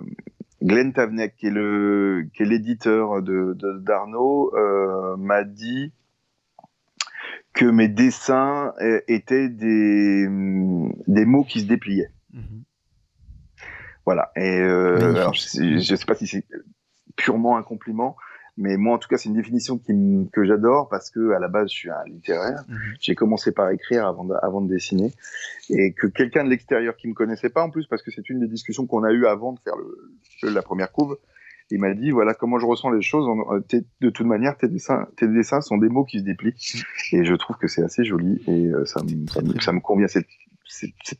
Glenn Tavenek, qui est le qui est l'éditeur de d'Arnaud, euh, m'a dit que mes dessins étaient des des mots qui se dépliaient. Mhm. Voilà. Et euh, alors, je, ne sais pas si c'est purement un compliment, mais moi, en tout cas, c'est une définition qui que j'adore parce que à la base, je suis un littéraire. Mhm. J'ai commencé par écrire avant de, avant de dessiner, et que quelqu'un de l'extérieur qui me connaissait pas en plus, parce que c'est une des discussions qu'on a eues avant de faire le, la première couve, il m'a dit voilà comment je ressens les choses. De toute manière, tes dessins, tes dessins sont des mots qui se déplient, et je trouve que c'est assez joli et euh, ça, me, ça, me, convient. C'est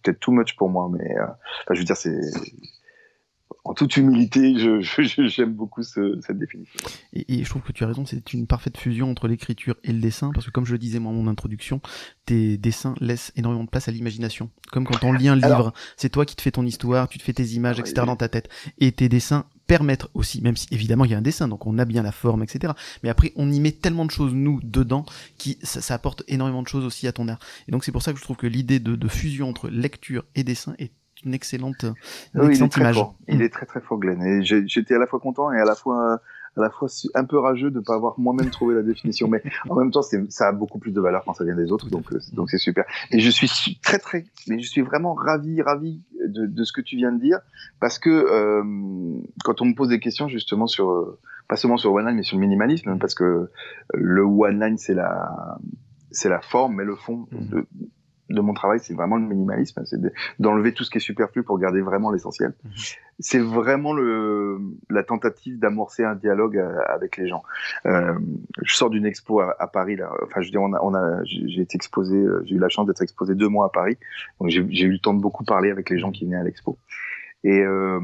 peut-être too much pour moi, mais euh, je veux dire, c'est en toute humilité, j'aime je, beaucoup ce, cette définition. Et, je trouve que tu as raison, c'est une parfaite fusion entre l'écriture et le dessin, parce que comme je le disais moi en mon introduction, tes dessins laissent énormément de place à l'imagination. Comme quand on lit un livre, c'est toi qui te fais ton histoire, tu te fais tes images, etc. dans ta tête. Et tes dessins permettent aussi, même si évidemment il y a un dessin, donc on a bien la forme, etc. Mais après, on y met tellement de choses, nous, dedans, qui ça, ça apporte énormément de choses aussi à ton art. Et donc c'est pour ça que je trouve que l'idée de, de fusion entre lecture et dessin est une excellente, il est Très fort. Il mm. est très très fort, Glenn. Et j'étais à la fois content et à la fois à la fois un peu rageux de ne pas avoir moi-même trouvé la définition, mais en même temps, ça a beaucoup plus de valeur quand ça vient des autres, donc euh, donc c'est super. Et je suis très très, mais je suis vraiment ravi ravi de, de ce que tu viens de dire, parce que euh, quand on me pose des questions justement sur euh, pas seulement sur one line, mais sur le minimalisme, parce que le one line c'est la c'est la forme, mais le fond, mm. de, de mon travail, c'est vraiment le minimalisme, c'est d'enlever tout ce qui est superflu pour garder vraiment l'essentiel. Mhm. C'est vraiment le, la tentative d'amorcer un dialogue euh, avec les gens. Euh, je sors d'une expo à, Paris là. Enfin, je veux dire, on a, on a j'ai été exposé, euh, j'ai eu la chance d'être exposé deux mois à Paris, donc j'ai eu le temps de beaucoup parler avec les gens qui venaient à l'expo. Et euh,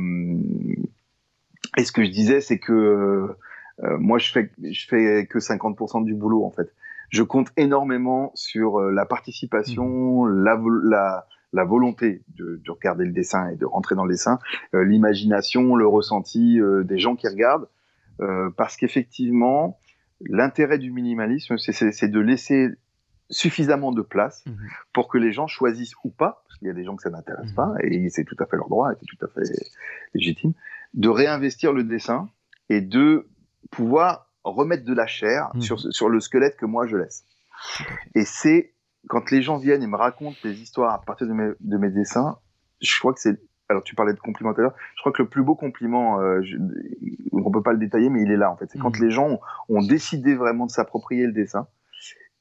et ce que je disais, c'est que euh, moi, je fais je fais que 50% du boulot en fait je compte énormément sur euh, la participation, mmh. la, la, la volonté de, de, regarder le dessin et de rentrer dans le dessin, euh, l'imagination, le ressenti euh, des gens qui regardent, parce qu'effectivement, l'intérêt du minimalisme, c'est de laisser suffisamment de place mmh. pour que les gens choisissent ou pas, parce qu'il y a des gens que ça n'intéresse mmh. pas, et c'est tout à fait leur droit, et c'est tout à fait légitime, de réinvestir le dessin et de pouvoir remettre de la chair mmh. sur, sur le squelette que moi je laisse. Et c'est quand les gens viennent et me racontent des histoires à partir de mes, de mes dessins, je crois que c'est alors tu parlais de compliment tout à l'heure, je crois que le plus beau compliment, euh, je, on peut pas le détailler, mais il est là en fait. C'est quand mmh. les gens ont, décidé vraiment de s'approprier le dessin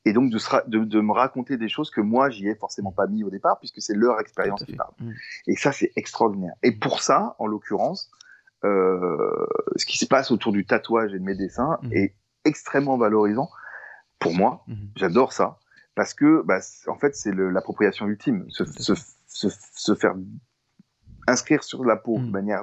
et donc de, de, de, me raconter des choses que moi j'y ai forcément pas mis au départ puisque c'est leur expérience qui parle. Mmh. Et ça c'est extraordinaire. Et pour ça, en l'occurrence, ce qui se passe autour du tatouage et de mes dessins mhm. est extrêmement valorisant pour moi. Mhm. J'adore ça parce que, bah, en fait, c'est l'appropriation ultime, se, se, se, faire inscrire sur la peau de mhm. manière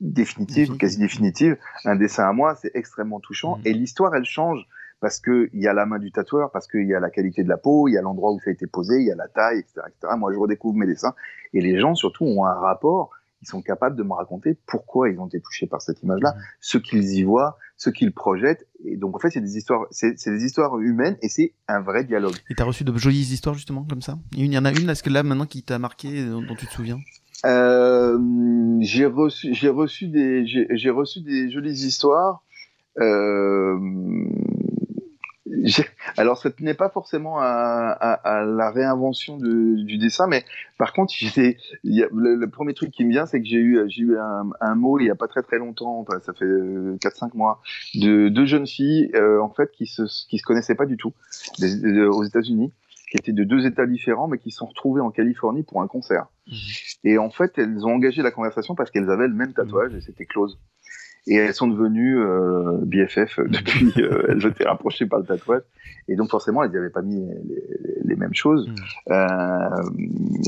définitive, quasi définitive, un dessin à moi, c'est extrêmement touchant. Et l'histoire, elle change parce que il y a la main du tatoueur, parce qu'il y a la qualité de la peau, il y a l'endroit où ça a été posé, il y a la taille, etc., etc. Moi, je redécouvre mes dessins et les gens surtout ont un rapport ils sont capables de me raconter pourquoi ils ont été touchés par cette image-là, mmh. ce qu'ils y voient, ce qu'ils projettent. Et donc en fait, c'est des histoires, c'est des histoires humaines et c'est un vrai dialogue. Et t'as reçu de jolies histoires justement comme ça? Il y en a une, est-ce que là maintenant qui t'a marqué, dont, tu te souviens? Euh, J'ai reçu, j'ai reçu des, j'ai reçu des jolies histoires. Euh, alors, ça tenait pas forcément à, la réinvention du dessin, mais par contre, le, premier truc qui me vient, c'est que j'ai eu, j'ai eu un, mot il y a pas très très longtemps, ça fait 4-5 mois, de deux jeunes filles euh, en fait qui se qui se connaissaient pas du tout aux États-Unis, qui étaient de deux États différents, mais qui se sont retrouvées en Californie pour un concert. Mmh. Et en fait, elles ont engagé la conversation parce qu'elles avaient le même tatouage et c'était close et elles sont devenues euh, BFF depuis euh, elles étaient rapprochées par le tatouage. Et donc forcément elles n'y avaient pas mis les, les, mêmes choses. Mm. euh,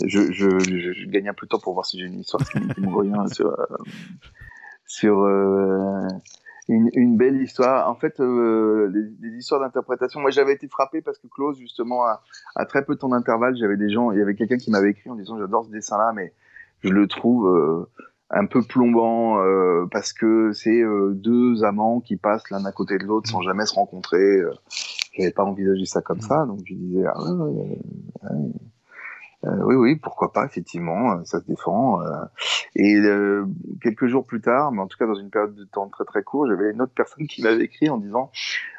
je, je, je, gagne un peu de temps pour voir si j'ai une histoire qui, me revient sur euh, sur euh, une, une, belle histoire. En fait des, histoires d'interprétation moi j'avais été frappé parce que Klaus justement à, à très peu de temps d'intervalle j'avais des gens il y avait quelqu'un qui m'avait écrit en disant j'adore ce dessin là mais je le trouve un peu plombant euh, parce que c'est euh, deux amants qui passent l'un à côté de l'autre sans jamais se rencontrer. Euh, J'avais pas envisagé ça comme ça, donc je disais ah, oui oui pourquoi pas effectivement ça se défend. et quelques jours plus tard, mais en tout cas dans une période de temps très très court, j'avais une autre personne qui m'avait écrit en disant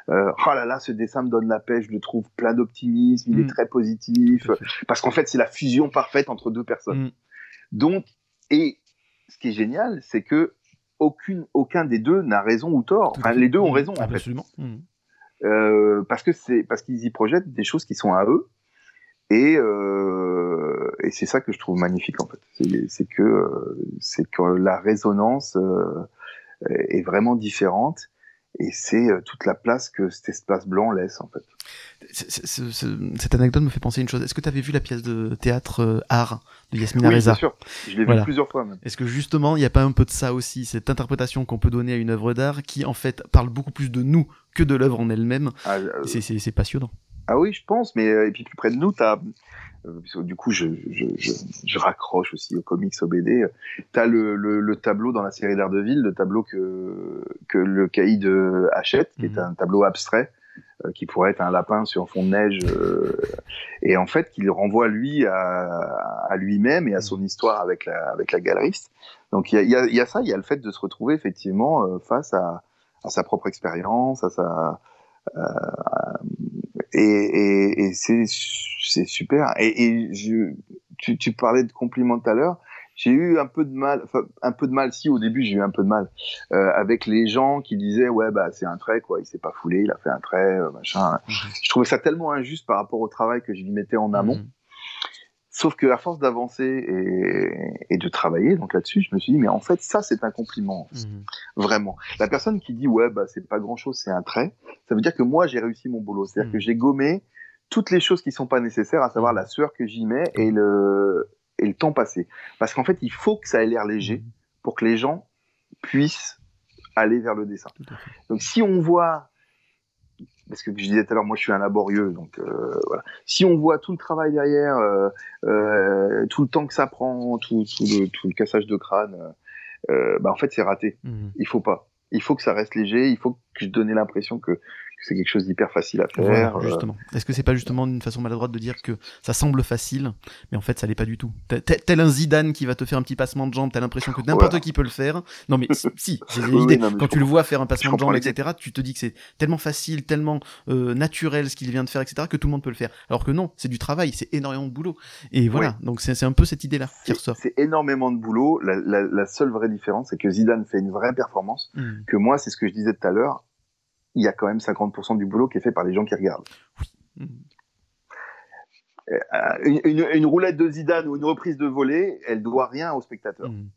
oh là là ce dessin me donne la paix, je le trouve plein d'optimisme, il est mm. très positif parce qu'en fait c'est la fusion parfaite entre deux personnes. Mm. Donc et ce qui est génial, c'est que aucune, aucun des deux n'a raison ou tort. Enfin, les deux ont mmh. raison, en Absolument. Mmh. Euh, parce que c'est parce qu'ils y projettent des choses qui sont à eux et, euh, et c'est ça que je trouve magnifique en fait c'est que c'est que la résonance euh, est vraiment différente et c'est euh, toute la place que cet espace blanc laisse en fait. cette anecdote me fait penser à une chose. Est-ce que tu avais vu la pièce de théâtre euh, Art de Yasmina oui, Reza bien sûr. Je l'ai vu plusieurs fois même. Est-ce que justement il n'y a pas un peu de ça aussi, cette interprétation qu'on peut donner à une œuvre d'art qui en fait parle beaucoup plus de nous que de l'œuvre en elle-même? Ah, euh, C'est passionnant. Ah oui, je pense, mais et puis plus près de nous, tu as euh, du coup, je, je, je, je, raccroche aussi aux comics, aux BD. T'as le, le, le, tableau dans la série d'Ardeville, le tableau que, que le caïd achète, qui est mhm. un tableau abstrait, euh, qui pourrait être un lapin sur un fond de neige, euh, et en fait, qu'il renvoie lui à, à lui-même et à son histoire avec la, avec la galeriste. Donc il y a, y, a, y a, ça, il y a le fait de se retrouver effectivement face à, à sa propre expérience, à sa et, et, et c'est c'est super. Et, et je, tu, tu, parlais de compliments tout à l'heure. J'ai eu un peu de mal, enfin, un peu de mal. Si au début j'ai eu un peu de mal euh, avec les gens qui disaient ouais bah c'est un trait quoi, il s'est pas foulé, il a fait un trait, euh, machin. Je trouvais ça tellement injuste par rapport au travail que je lui mettais en amont. Mhm. Sauf que à force d'avancer et, de travailler donc là-dessus, je me suis dit mais en fait ça c'est un compliment mhm. vraiment. La personne qui dit ouais bah c'est pas grand chose, c'est un trait, ça veut dire que moi j'ai réussi mon boulot, c'est-à-dire mhm. que j'ai gommé toutes les choses qui sont pas nécessaires, à savoir mhm. la sueur que j'y mets et le et le temps passé. Parce qu'en fait il faut que ça ait l'air léger pour que les gens puissent aller vers le dessin. Donc si on voit parce que je disais tout à l'heure, moi je suis un laborieux, donc euh, voilà. Si on voit tout le travail derrière, euh, euh, tout le temps que ça prend, tout, tout, le, tout le cassage de crâne, bah en fait c'est raté. Mmh. Il faut pas. Il faut que ça reste léger. Il faut que je donne l'impression que c'est quelque chose d'hyper facile à faire. Euh. justement. Est-ce que c'est pas justement une façon maladroite de dire que ça semble facile, mais en fait ça l'est pas du tout? Tel un Zidane qui va te faire un petit passement de jambe, t'as l'impression que n'importe qui peut le faire. Non mais si, j'ai l'idée. Quand tu le vois faire un passement de jambe, etc., tu te dis que c'est tellement facile, tellement euh, naturel ce qu'il vient de faire, etc., que tout le monde peut le faire. Alors que non, c'est du travail, c'est énormément de boulot. Et voilà, donc c'est un peu cette idée-là qui ressort. C'est énormément de boulot. La, seule vraie différence, c'est que Zidane fait une vraie performance. Mmh. Que moi, c'est ce que je disais tout à l'heure il y a quand même 50% du boulot qui est fait par les gens qui regardent. Euh, une, roulette de Zidane ou une reprise de volée, elle doit rien au spectateur. Mm.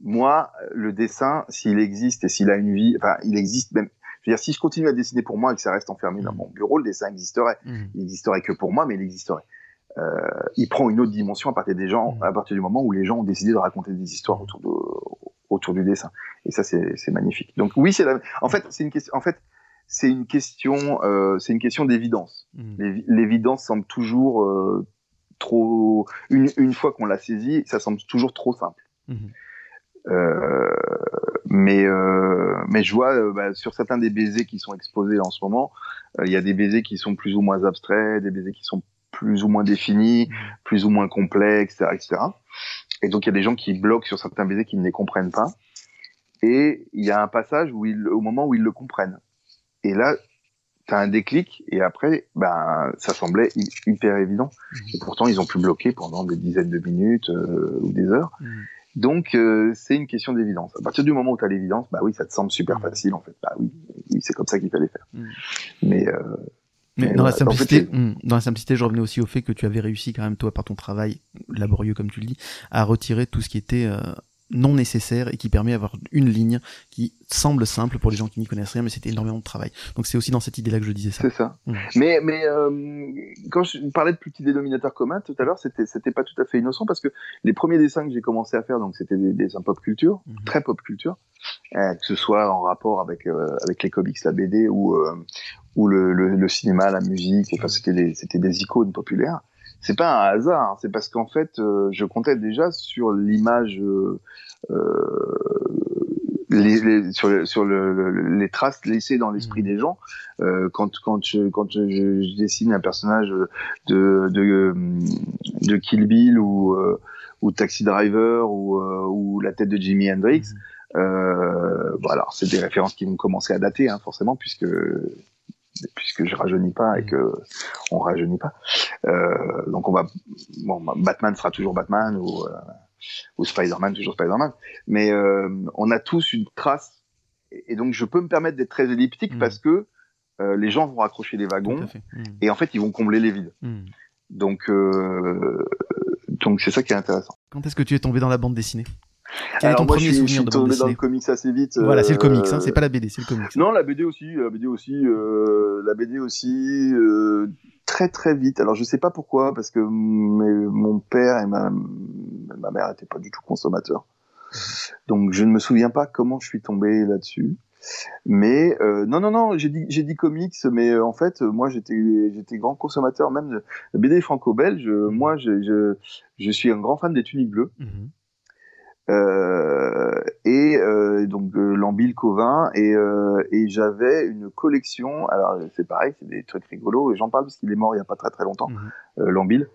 Moi, le dessin, s'il existe et s'il a une vie, enfin, il existe même. Je veux dire, si je continue à dessiner pour moi et que ça reste enfermé dans mm. mon bureau, le dessin existerait. Mm. Il existerait que pour moi, mais il existerait. Euh, il prend une autre dimension à partir des gens, à partir du moment où les gens ont décidé de raconter des histoires autour de, autour du dessin. Et ça, c'est magnifique. Donc oui, c'est en fait, c'est une question. En fait, c'est une question, euh, c'est une question d'évidence. Mmh. L'évidence semble toujours euh, trop. Une, une fois qu'on l'a saisie, ça semble toujours trop simple. Mmh. Euh, mais mais je vois bah, sur certains des baisers qui sont exposés en ce moment, il y a des baisers qui sont plus ou moins abstraits, des baisers qui sont plus ou moins définis, mmh. plus ou moins complexes, etc., etc. Et donc il y a des gens qui bloquent sur certains baisers qui ne les comprennent pas. Et il y a un passage où ils, au moment où ils le comprennent. Et là, tu as un déclic et après, ben, ça semblait hyper évident. Et pourtant, ils ont pu bloquer pendant des dizaines de minutes euh, ou des heures. Mmh. Donc, euh, c'est une question d'évidence. À partir du moment où tu as l'évidence, bah oui, ça te semble super facile en fait. Bah oui, oui c'est comme ça qu'il fallait faire. Mais euh, mais, dans, la simplicité, hmm, dans la simplicité, je revenais aussi au fait que tu avais réussi quand même, toi, par ton travail laborieux, comme tu le dis, à retirer tout ce qui était euh, non nécessaire et qui permet d'avoir une ligne qui semble simple pour les gens qui n'y connaissent rien, mais c'était énormément de travail. Donc c'est aussi dans cette idée-là que je disais ça. C'est ça. Hmm. Mais, mais euh, quand je parlais de petit dénominateur commun tout à l'heure, c'était c'était pas tout à fait innocent parce que les premiers dessins que j'ai commencé à faire, donc c'était des, dessins pop culture, hmm. très pop culture, euh, que ce soit en rapport avec euh, avec les comics, la BD ou ou le, le, cinéma, la musique. Enfin, c'était des, c'était des icônes populaires. C'est pas un hasard, hein. c'est parce qu'en fait, euh, je comptais déjà sur l'image, euh, euh les, les, sur, sur le, les traces laissées dans l'esprit mmh. des gens. Euh, quand quand je quand je, je, dessine un personnage de de, de Kill Bill ou ou Taxi Driver ou, ou la tête de Jimi Hendrix. Mmh. Euh, voilà, c'est des références qui vont commencer à dater, hein, forcément, puisque puisque je rajeunis pas et mm. que on rajeunit pas. Euh, donc on va, bon, Batman sera toujours Batman ou, euh, ou Spider-Man toujours Spider-Man, mais euh, on a tous une trace et donc je peux me permettre d'être très elliptique mm. parce que euh, les gens vont raccrocher les wagons mm. et en fait ils vont combler les vides. Donc donc c'est ça qui est intéressant. Quand est-ce que tu es tombé dans la bande dessinée? Quel est ton premier souvenir je suis tombé dans le comics assez vite. Voilà, c'est le comics, hein, c'est pas la BD, c'est le comics. Non, la BD aussi, la BD aussi, euh, la BD aussi, euh, très très vite. Alors je sais pas pourquoi, parce que mon père et ma, ma mère étaient pas du tout consommateurs. Donc je ne me souviens pas comment je suis tombé là-dessus. Mais euh, non, non, non, j'ai dit, comics, mais euh, en fait, moi, j'étais, j'étais grand consommateur même de BD franco-belge. Moi, je, je, je, suis un grand fan des tuniques bleues. Mhm. Euh, et euh, donc euh, Lambil Covin et, euh, et j'avais une collection alors c'est pareil c'est des trucs rigolos et j'en parle parce qu'il est mort il y a pas très très longtemps mm Lambil.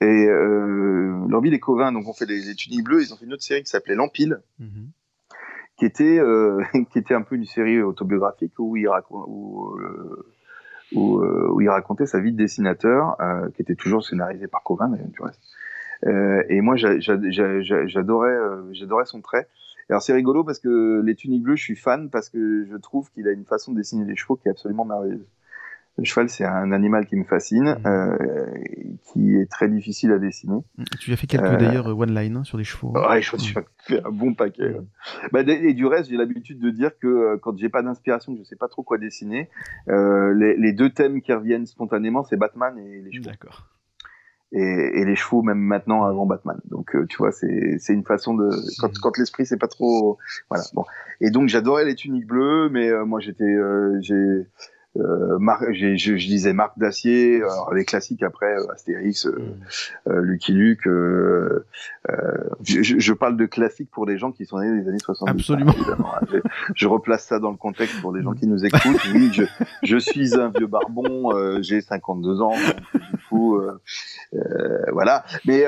Et Lambil et Covin donc on fait les, les tuniques bleues ils ont fait une autre série qui s'appelait Lampil mhm. qui était qui était un peu une série autobiographique où il raconte où, où, où, il racontait sa vie de dessinateur qui était toujours scénarisé par Covin d'ailleurs du reste et moi, j'adorais, euh, j'adorais son trait. Alors c'est rigolo parce que les tuniques bleues, je suis fan parce que je trouve qu'il a une façon de dessiner les chevaux qui est absolument merveilleuse. Le cheval, c'est un animal qui me fascine, mmh. euh, qui est très difficile à dessiner. Mmh. Tu as fait quelques euh, d'ailleurs one line hein, sur des chevaux. Ouais, je suis fait un bon paquet. Bah, et du reste, j'ai l'habitude de dire que euh, quand j'ai pas d'inspiration, que je sais pas trop quoi dessiner, les, les, deux thèmes qui reviennent spontanément, c'est Batman et les chevaux. D'accord. Et, et, les chevaux même maintenant avant Batman. Donc tu vois, c'est c'est une façon de quand, quand l'esprit c'est pas trop voilà bon. Et donc j'adorais les tuniques bleues, mais moi j'étais j'ai euh, je, je, disais Marc Dacier, les classiques après euh, Astérix, euh, mm. euh, Lucky Luke. Euh, je, je, parle de classiques pour les gens qui sont nés des années 70. Absolument. Hein, je, je, replace ça dans le contexte pour les gens qui nous écoutent. Oui, je, je suis un vieux barbon, j'ai 52 ans, donc, du coup, voilà. Mais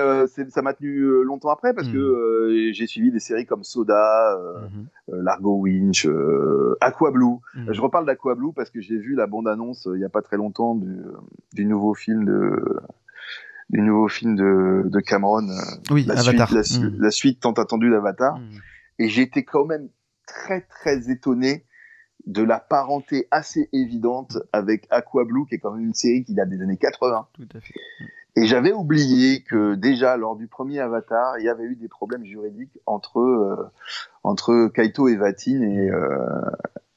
ça m'a tenu longtemps après parce mm. que j'ai suivi des séries comme Soda, mm-hmm. Largo Winch, Aqua Blue. Mm. Je reparle d'Aqua Blue parce que j'ai vu la bande-annonce euh, il n'y a pas très longtemps du, du, nouveau film de du nouveau film de, de Cameron. Euh, oui, la Avatar. Suite, la, mm. suite tant attendue d'Avatar. Mm. Et j'étais quand même très très étonné de la parenté assez évidente avec Aqua Blue, qui est quand même une série qui date des années 80. Tout à fait. Et j'avais oublié que déjà lors du premier Avatar, il y avait eu des problèmes juridiques entre euh, entre Kaito et Vatin et,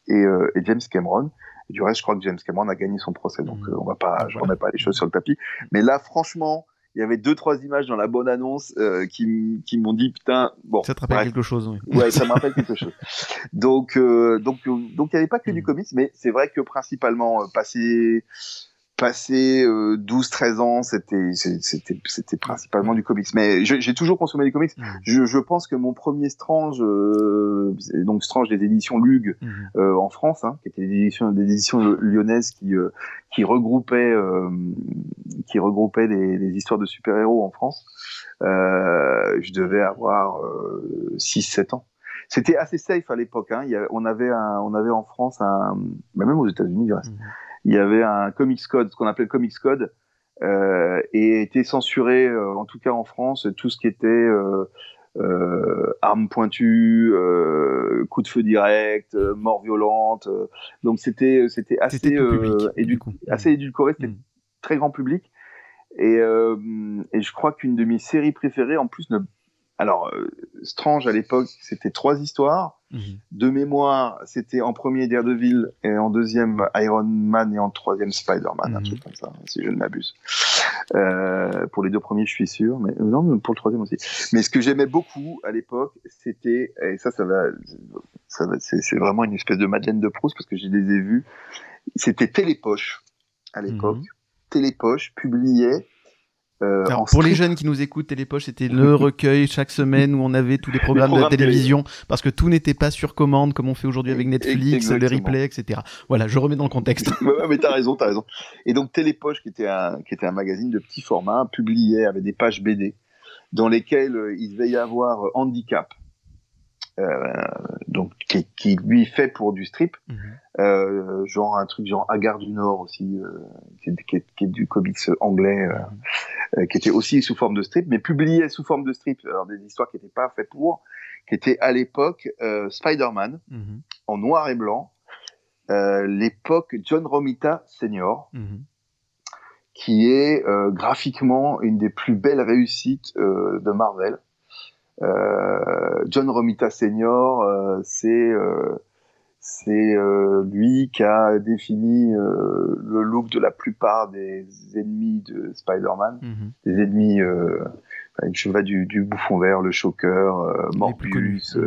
et, et, James Cameron du reste, je crois que James Cameron a gagné son procès, donc mmh. euh, on va pas, je remets pas les choses sur le tapis. Mais là, franchement, il y avait deux trois images dans la bonne annonce euh, qui, qui m'ont dit putain bon ça te rappelle quelque chose oui. ouais ça me rappelle quelque chose donc euh, donc donc il y avait pas que du mmh. comics mais c'est vrai que principalement euh, passer passé euh, 12-13 ans, c'était c'était c'était principalement du comics. Mais j'ai toujours consommé des comics. Mmh. Je, je, pense que mon premier Strange, euh, donc Strange des éditions Lug mmh. euh, en France, hein, qui était des éditions, des éditions lyonnaises qui euh, qui regroupaient euh, qui regroupaient les, les histoires de super héros en France. je devais avoir 6-7 ans. C'était assez safe à l'époque. Hein. On avait un, on avait en France un, bah, même aux États-Unis du reste. Mmh il y avait un comics code, ce qu'on appelle comics code, euh, et était censuré, euh, en tout cas en France, tout ce qui était euh, euh armes pointues, euh, coups de feu direct, mort violente. donc c'était c'était assez public, assez édulcoré, c'était mm. très grand public. Et, et je crois qu'une de mes séries préférées, en plus, ne alors, euh, Strange à l'époque, c'était trois histoires. Mhm. De mémoire, c'était en premier Daredevil et en deuxième Iron Man et en troisième Spider-Man, un mhm. truc comme ça, si je ne m'abuse. Euh, pour les deux premiers, je suis sûr, mais non, pour le troisième aussi. Mais ce que j'aimais beaucoup à l'époque, c'était et ça, ça va, ça va c'est vraiment une espèce de Madeleine de Proust parce que je les ai vus. C'était Télépoche à l'époque. Mhm. Télépoche publiait euh, pour les jeunes qui nous écoutent, Télépoche, c'était le recueil chaque semaine où on avait tous les programmes, de télévision, parce que tout n'était pas sur commande comme on fait aujourd'hui avec Netflix, les replays, etc. Voilà, je remets dans le contexte. ouais, mais t'as raison, t'as raison. Et donc Télépoche, qui était un, qui était un magazine de petit format, publiait avec des pages BD dans lesquelles euh, il devait y avoir handicap, euh, donc qui, qui, lui fait pour du strip, mhm. euh, genre un truc genre Agar du Nord aussi, euh, qui, qui, est, qui, est, du comics anglais, euh, mhm. euh, qui était aussi sous forme de strip, mais publié sous forme de strip, alors des histoires qui n'étaient pas faites pour, qui étaient à l'époque Spider-Man mhm. en noir et blanc, l'époque John Romita Senior. qui est graphiquement une des plus belles réussites de Marvel. Euh, John Romita Senior, euh, c'est euh, c'est lui qui a défini le look de la plupart des ennemis de Spider-Man, mhm. des ennemis je vais du, du bouffon vert, le choker, Morbius,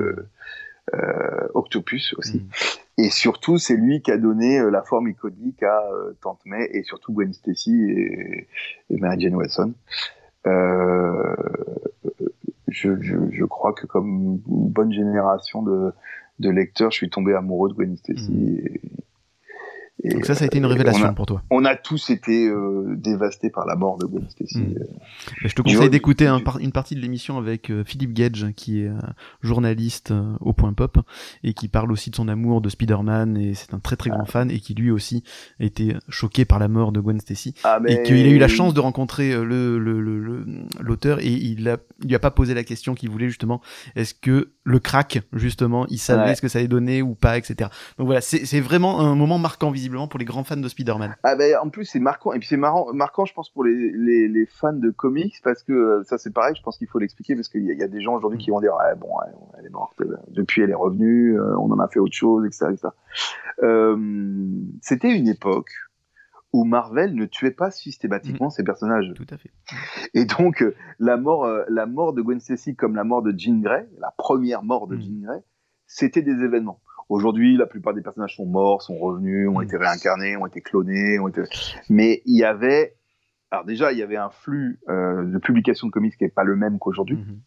Octopus aussi. Mhm. Et surtout, c'est lui qui a donné la forme iconique à Tante May et surtout Gwen Stacy et, et Mary Jane Watson. Je, je, je, crois que comme une bonne génération de, de lecteurs, je suis tombé amoureux de Gwen Stacy. Mmh. Et, donc ça, ça a été une révélation pour toi. On a tous été euh, dévastés par la mort de Gwen Stacy. Hmm. Je te conseille d'écouter un une partie de l'émission avec euh, Philippe Gage, qui est journaliste euh, au Point Pop et qui parle aussi de son amour de Spider-Man et c'est un très très grand ah. fan et qui lui aussi a été choqué par la mort de Gwen Stacy ah, et qu'il a eu la chance de rencontrer le l'auteur le, le, et il a il lui a pas posé la question qu'il voulait justement est-ce que le crack justement il savait ce que ça allait donner ou pas etc. Donc voilà c'est vraiment un moment marquant visiblement visiblement pour les grands fans de Spider-Man. Ah ben en plus c'est marquant et puis c'est marrant, marquant je pense pour les, les, les, fans de comics parce que euh, ça c'est pareil, je pense qu'il faut l'expliquer parce qu'il y, y, a des gens aujourd'hui qui vont dire ouais, bon elle est morte, depuis elle est revenue, euh, on en a fait autre chose, etc. etc. Euh, C'était une époque où Marvel ne tuait pas systématiquement mmh. ses personnages. Tout à fait. Et donc la mort, la mort de Gwen Stacy comme la mort de Jean Grey, la première mort de mmh. Jean Grey, c'était des événements. Aujourd'hui, la plupart des personnages sont morts, sont revenus, ont mm. été réincarnés, ont été clonés, ont été... mais il y avait, alors déjà, il y avait un flux euh, de publication de comics qui n'est pas le même qu'aujourd'hui. Mm-hmm.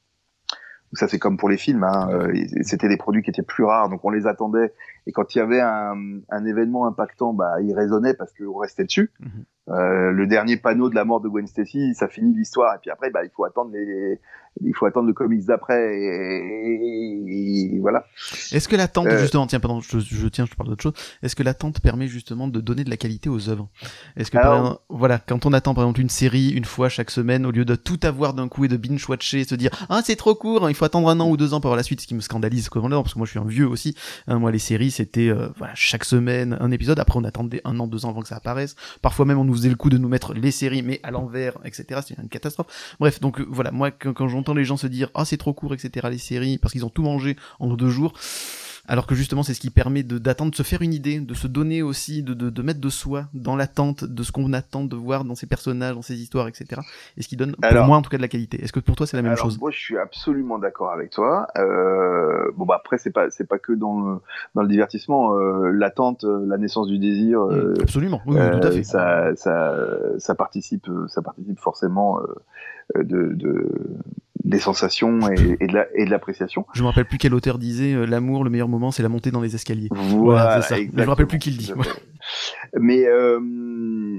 Ça, c'est comme pour les films. Hein. Euh, c'était des produits qui étaient plus rares, donc on les attendait. Et quand il y avait un, un événement impactant, bah, ils résonnaient parce qu'on restait dessus. Mm-hmm. Euh, le dernier panneau de la mort de Gwen Stacy, ça finit l'histoire. Et puis après, bah, il faut attendre les, il faut attendre le comics d'après. Et, voilà. Est-ce que l'attente, euh... justement, tiens, pardon, je, je, tiens, je parle d'autre chose. Est-ce que l'attente permet justement de donner de la qualité aux œuvres? Est-ce que, Alors... voilà, quand on attend par exemple une série une fois chaque semaine, au lieu de tout avoir d'un coup et de binge watcher, se dire ah c'est trop court, il faut attendre un an ou deux ans pour voir la suite, ce qui me scandalise comme parce que moi je suis un vieux aussi. Hein, moi les séries c'était euh, voilà chaque semaine un épisode. Après on attendait un an, deux ans avant que ça apparaisse. Parfois même on nous faisait le coup de nous mettre les séries mais à l'envers, etc. C'est une catastrophe. Bref, donc euh, voilà, moi quand, j'entends les gens se dire ah c'est trop court, etc. Les séries parce qu'ils ont tout mangé en deux jours alors que justement c'est ce qui permet d'attendre, de, se faire une idée, de se donner aussi, de, de, de mettre de soi dans l'attente de ce qu'on attend de voir dans ces personnages, dans ces histoires, etc. Et ce qui donne pour moi en tout cas de la qualité. Est-ce que pour toi c'est la même alors, chose? Moi je suis absolument d'accord avec toi. Euh, bon bah après c'est pas c'est pas que dans le dans le divertissement, euh, l'attente, euh, la naissance du désir. Euh, mmh, absolument, oui, oui, tout à fait. Ça ça ça participe ça participe forcément de, de des sensations et, et de la l'appréciation. Je me rappelle plus quel auteur disait euh, l'amour le meilleur moment c'est la montée dans les escaliers. Voilà, voilà ça. Je me rappelle plus qui le dit. Mais euh,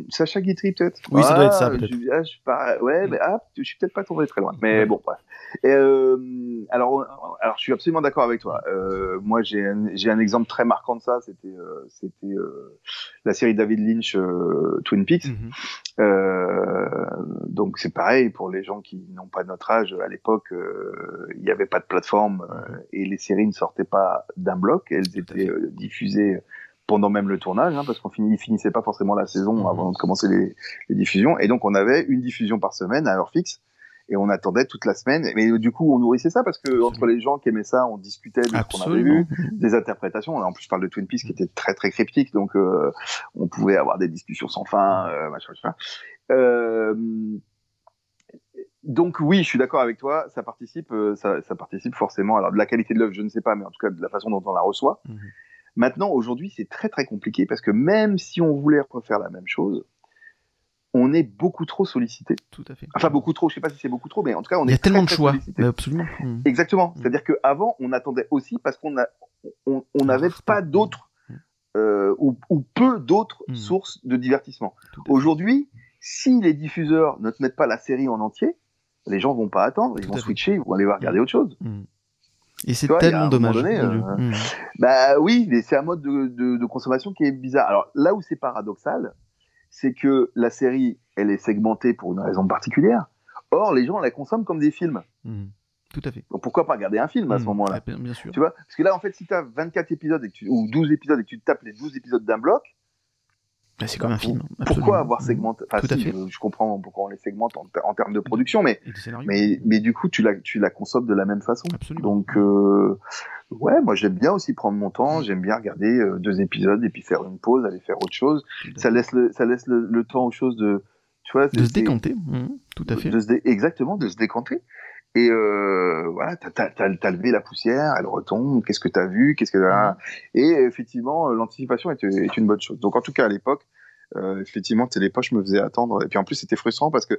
Sacha Guitry peut-être? Oui, ça doit être ça peut-être. Je, ah, je pas, ouais, mais ah, je suis peut-être pas tombé très loin. Mais bon, bref. Et, euh, alors, alors, je suis absolument d'accord avec toi. Euh, moi, j'ai un, un exemple très marquant de ça. C'était, euh, c'était euh, la série David Lynch, euh, Twin Peaks. Mhm. donc, c'est pareil pour les gens qui n'ont pas notre âge. À l'époque, il n'y avait pas de plateforme et les séries ne sortaient pas d'un bloc. Elles étaient diffusées pendant même le tournage, hein, parce qu'on finissait pas forcément la saison Mhm. avant de commencer les, les diffusions. Et donc, on avait une diffusion par semaine à heure fixe et on attendait toute la semaine. Mais du coup, on nourrissait ça parce que entre les gens qui aimaient ça, on discutait de ce qu'on avait vu, des interprétations. En plus, je parle de Twin Peaks qui était très très cryptique, donc euh, on pouvait avoir des discussions sans fin, euh, machin, machin. Euh, donc oui, je suis d'accord avec toi. Ça participe, euh, ça, ça participe forcément. Alors de la qualité de l'œuvre, je ne sais pas, mais en tout cas de la façon dont on la reçoit. Mhm. Maintenant, aujourd'hui, c'est très très compliqué parce que même si on voulait refaire la même chose, on est beaucoup trop sollicité. Tout à fait. Enfin, beaucoup trop, je sais pas si c'est beaucoup trop, mais en tout cas, on Il y est a tellement de choix. absolument. Mhm. Exactement. Mm. C'est-à-dire qu'avant, on attendait aussi parce qu'on a, on on n'avait pas mm. d'autres, euh, ou, ou peu d'autres Mm. sources de divertissement. Aujourd'hui, si les diffuseurs ne te mettent pas la série en entier, les gens vont pas attendre, ils Tout vont switcher, ils vont aller voir regarder autre chose. Et c'est tellement dommage. donné, euh. Bah oui, mais c'est un mode de, de, de consommation qui est bizarre. Alors là où c'est paradoxal, c'est que la série, elle est segmentée pour une raison particulière. Or, les gens la consomment comme des films. Mhm. Tout à fait. Donc pourquoi pas regarder un film à ce Mhm. moment-là? Ah, bien- sûr. Tu vois? Parce que là, en fait, si tu as 24 épisodes et que tu, ou 12 épisodes et que tu tapes les 12 épisodes d'un bloc, c'est comme un film. pourquoi avoir Mhm. segmenté Enfin, Tout à fait. je, je comprends pourquoi on les segmente en, ter- en termes de production, mais, mais, mais du coup, tu la, tu la consommes de la même façon. Absolument. Donc, euh, ouais, moi j'aime bien aussi prendre mon temps, j'aime bien regarder euh, deux épisodes et puis faire une pause, aller faire autre chose. Ça laisse le, ça laisse le, le temps aux choses de, tu vois, de se décanter. Mhm. Tout à fait. de se dé- exactement, de se décanter. Et euh, voilà, t'as, t'as, t'as, t'as levé la poussière, elle retombe. Qu'est-ce que t'as vu Qu'est-ce que Mhm. Et effectivement, euh, l'anticipation est, est une bonne chose. Donc en tout cas à l'époque, euh, effectivement, Télépoche me faisait attendre. Et puis en plus, c'était frustrant parce que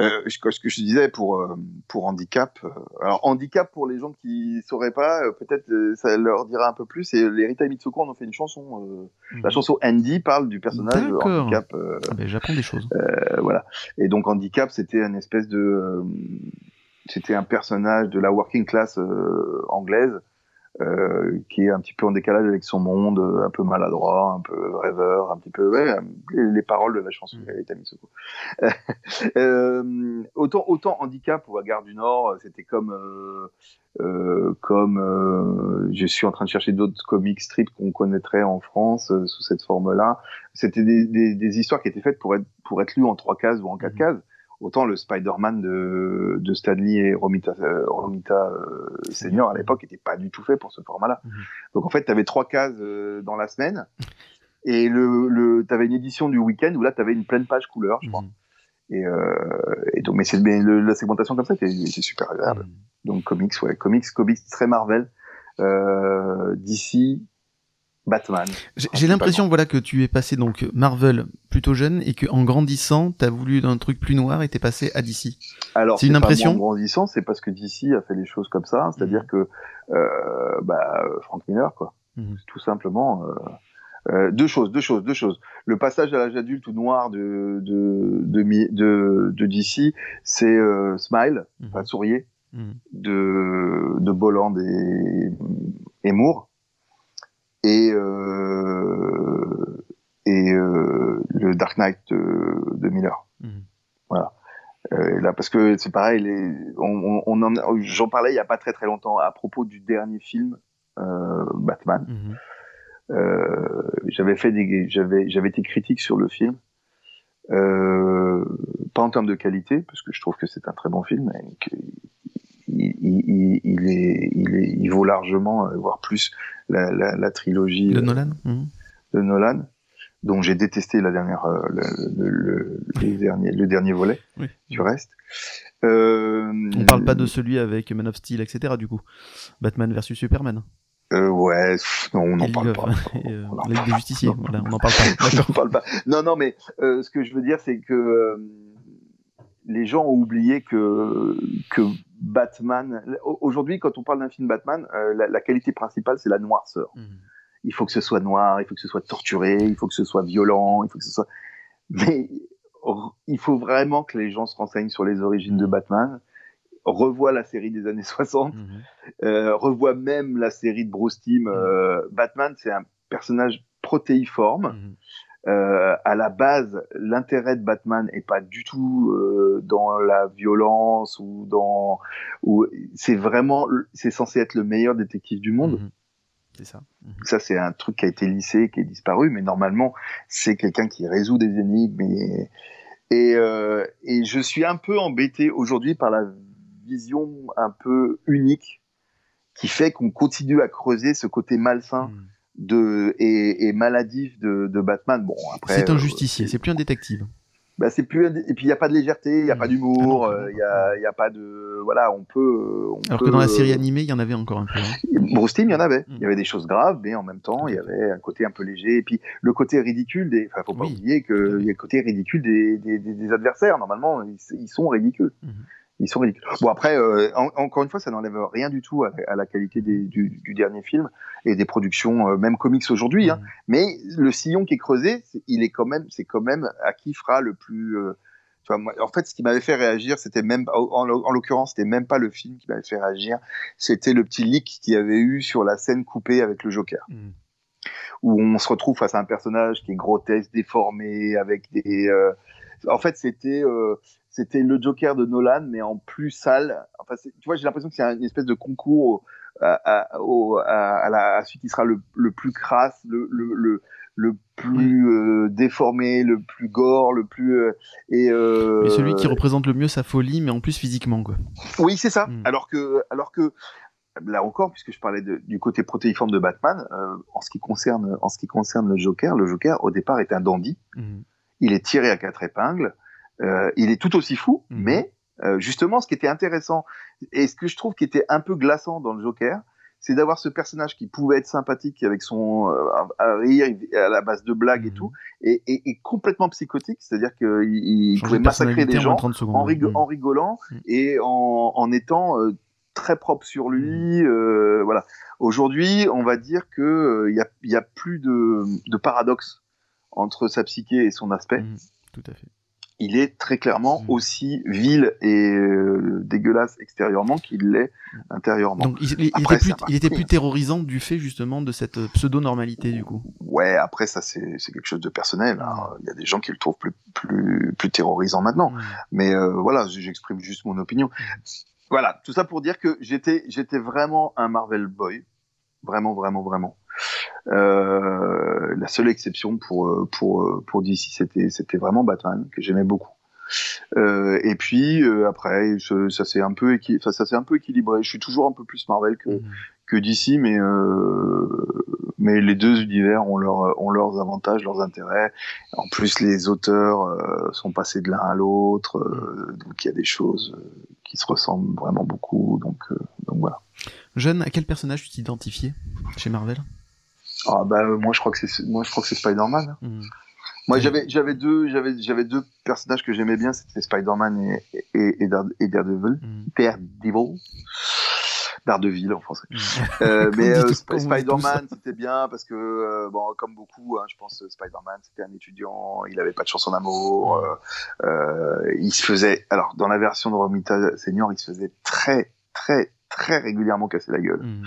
euh, je- ce que je disais pour euh, pour handicap. euh, alors handicap pour les gens qui sauraient pas, euh, peut-être euh, ça leur dira un peu plus. Et les Rita Mitsuko en ont fait une chanson. euh, La Mhm. chanson Andy parle du personnage handicap. euh, Ah ben, J'apprends des choses. euh, voilà. Et donc handicap, c'était une espèce de, euh, c'était un personnage de la working class euh, anglaise euh, qui est un petit peu en décalage avec son monde, un peu maladroit, un peu rêveur, un petit peu ouais, les, paroles de la chanson mmh. euh, autant autant handicap ou à Gare du Nord, c'était comme euh, euh comme euh, je suis en train de chercher d'autres comics strips qu'on connaîtrait en France euh, sous cette forme-là. C'était des, des, des, histoires qui étaient faites pour être pour être lues en trois cases ou en quatre mmh. cases autant le Spider-Man de, de Stanley et Romita, euh, Romita euh, Senior à l'époque n'était pas du tout fait pour ce format-là. Mhm. Donc en fait, tu avais trois cases euh, dans la semaine et le, le tu avais une édition du week-end où là, tu avais une pleine page couleur, je crois. Mhm. Et, et, donc, mais, c'est, la segmentation comme ça, c'est super agréable. Mhm. Donc comics, ouais, comics, comics très Marvel. d'ici Batman. J'ai l'impression voilà que tu es passé donc Marvel plutôt jeune et que en grandissant, tu as voulu un truc plus noir et t'es passé à DC. Alors c'est une impression. en grandissant, c'est parce que DC a fait les choses comme ça, c'est-à-dire mhm. que euh, bah, Frank Miller quoi, mhm. tout simplement. Euh, euh, deux choses, deux choses, deux choses. Le passage à l'âge adulte ou noir de de de, de, de DC, c'est euh, Smile, mhm. enfin Sourier, de de Bolland et, et Moore et euh, et euh, le Dark Knight de, Miller. Mhm. Voilà. Euh, là, parce que c'est pareil, les, on, on, j'en parlais il y a pas très très longtemps à propos du dernier film euh, Batman. Mhm. Euh, j'avais fait des, j'avais, j'avais été critique sur le film, euh, pas en termes de qualité, parce que je trouve que c'est un très bon film, et il, il, est, il, est, il vaut largement, euh, voire plus, la, la, la trilogie de Nolan. Mhm. De Nolan dont j'ai détesté la dernière, euh, le, le, le, dernier, le dernier volet oui. du reste. Euh, on parle pas de celui avec Man of Steel, etc. Du coup, Batman versus Superman. Euh, ouais, non, on n'en parle pas. Euh, on des justiciers, voilà, on n'en parle pas. on parle pas. Non, non, mais euh, ce que je veux dire, c'est que les gens ont oublié que que Batman. Aujourd'hui, quand on parle d'un film Batman, la, la, qualité principale, c'est la noirceur. Mmh il faut que ce soit noir, il faut que ce soit torturé, il faut que ce soit violent, il faut que ce soit. Mais il faut vraiment que les gens se renseignent sur les origines de Batman, revoient la série des années 60, mhm. euh, revoient même la série de Bruce Timm. Euh, Batman, c'est un personnage protéiforme. Euh, à la base, l'intérêt de Batman est pas du tout euh, dans la violence ou dans, ou c'est vraiment, c'est censé être le meilleur détective du monde. Mhm. C'est ça. Mhm. Ça, c'est un truc qui a été lissé, qui est disparu, mais normalement, c'est quelqu'un qui résout des énigmes. Et, et, euh, et, je suis un peu embêté aujourd'hui par la vision un peu unique qui fait qu'on continue à creuser ce côté malsain. Mhm. De, et, et maladif de, de Batman. Bon, après. C'est un euh, justicier, c'est plus un détective bah, c'est plus et puis il y a pas de légèreté, il y a pas mmh. d'humour, ah euh, il y, a, y a pas de voilà, on peut. On Alors que dans la série animée, il y en avait encore un peu. Hein. Bruce Timm, il y en avait. Mmh. Il y avait des choses graves, mais en même temps, il y avait un côté un peu léger. Et puis le côté ridicule des. Enfin, faut pas oublier qu'il y a le côté ridicule des, des, des adversaires. Normalement, ils, ils sont ridicules. Mmh ils sont ridicules. Bon après, euh, encore une fois, ça n'enlève rien du tout à, la qualité des, du, du, dernier film et des productions, euh, même comics aujourd'hui. Hein. Mmh. Mais le sillon qui est creusé, il est quand même, c'est quand même à qui fera le plus. Euh, tu vois, moi, en fait, ce qui m'avait fait réagir, c'était même, en, en l'occurrence, c'était même pas le film qui m'avait fait réagir, c'était le petit leak qu'il y avait eu sur la scène coupée avec le Joker. Mmh. Où on se retrouve face à un personnage qui est grotesque, déformé, avec des. Euh, en fait, c'était c'était le Joker de Nolan, mais en plus sale. Enfin, tu vois, j'ai l'impression que c'est une espèce de concours à, à, à, la, à celui qui sera le, le plus crasse, le, le, le, le plus euh, déformé, le plus gore, le plus euh, et euh, celui qui représente le mieux sa folie, mais en plus physiquement quoi. Oui, c'est ça. Mm. Alors que alors que là encore, puisque je parlais de, du côté protéiforme de Batman, euh, en ce qui concerne en ce qui concerne le Joker, le Joker au départ est un dandy. Mm. Il est tiré à quatre épingles. Euh, il est tout aussi fou, mhm. mais euh, justement, ce qui était intéressant et ce que je trouve qui était un peu glaçant dans le Joker, c'est d'avoir ce personnage qui pouvait être sympathique avec son euh, rire à la base de blagues et mhm. tout, et, et, et, complètement psychotique, c'est-à-dire qu'il il pouvait massacrer des gens en, mhm. en, rigolant et en, en étant euh, très propre sur lui. Euh, voilà. Aujourd'hui, on va dire que il y a, y, a, plus de, de paradoxe entre sa psyché et son aspect. Tout à fait il est très clairement Mm. aussi vil et euh, dégueulasse extérieurement qu'il l'est intérieurement. Donc il, il- il Après, était, plus, il était hein. terrorisant du fait justement de cette pseudo-normalité du coup. Ouais, après ça c'est quelque chose de personnel. hein. Il y a des gens qui le trouvent plus plus plus terrorisant maintenant. Mais euh, voilà, j'exprime juste mon opinion. Voilà, tout ça pour dire que j'étais vraiment un Marvel boy, vraiment vraiment vraiment. Euh, la seule exception pour euh, pour euh, pour DC, c'était c'était vraiment Batman que j'aimais beaucoup. Euh, et puis euh, après, ça s'est un peu enfin, ça s'est un peu équilibré. Je suis toujours un peu plus Marvel que Mm. que DC, mais mais les deux univers ont leurs ont leurs avantages, leurs intérêts. En plus, les auteurs sont passés de l'un à l'autre, donc il y a des choses qui se ressemblent vraiment beaucoup. Donc donc voilà. Jeune, à quel personnage tu t'identifiais chez Marvel? Ah bah euh, moi je crois que c'est moi je crois que c'est Spider-Man. Mm. Moi Oui. j'avais j'avais deux j'avais j'avais deux personnages que j'aimais bien, c'était Spider-Man et et, et, Dare- et Daredevil. Mm. Daredevil. Daredevil en français. Euh, mais euh, Sp- dit Spider-Man, c'était bien parce que, euh, bon, comme beaucoup, hein, je pense, Spider-Man, c'était un étudiant, il avait pas de chance en amour, euh, euh, il se faisait, alors dans la version de Romita Senior, il se faisait très, très, très régulièrement casser la gueule. Mm.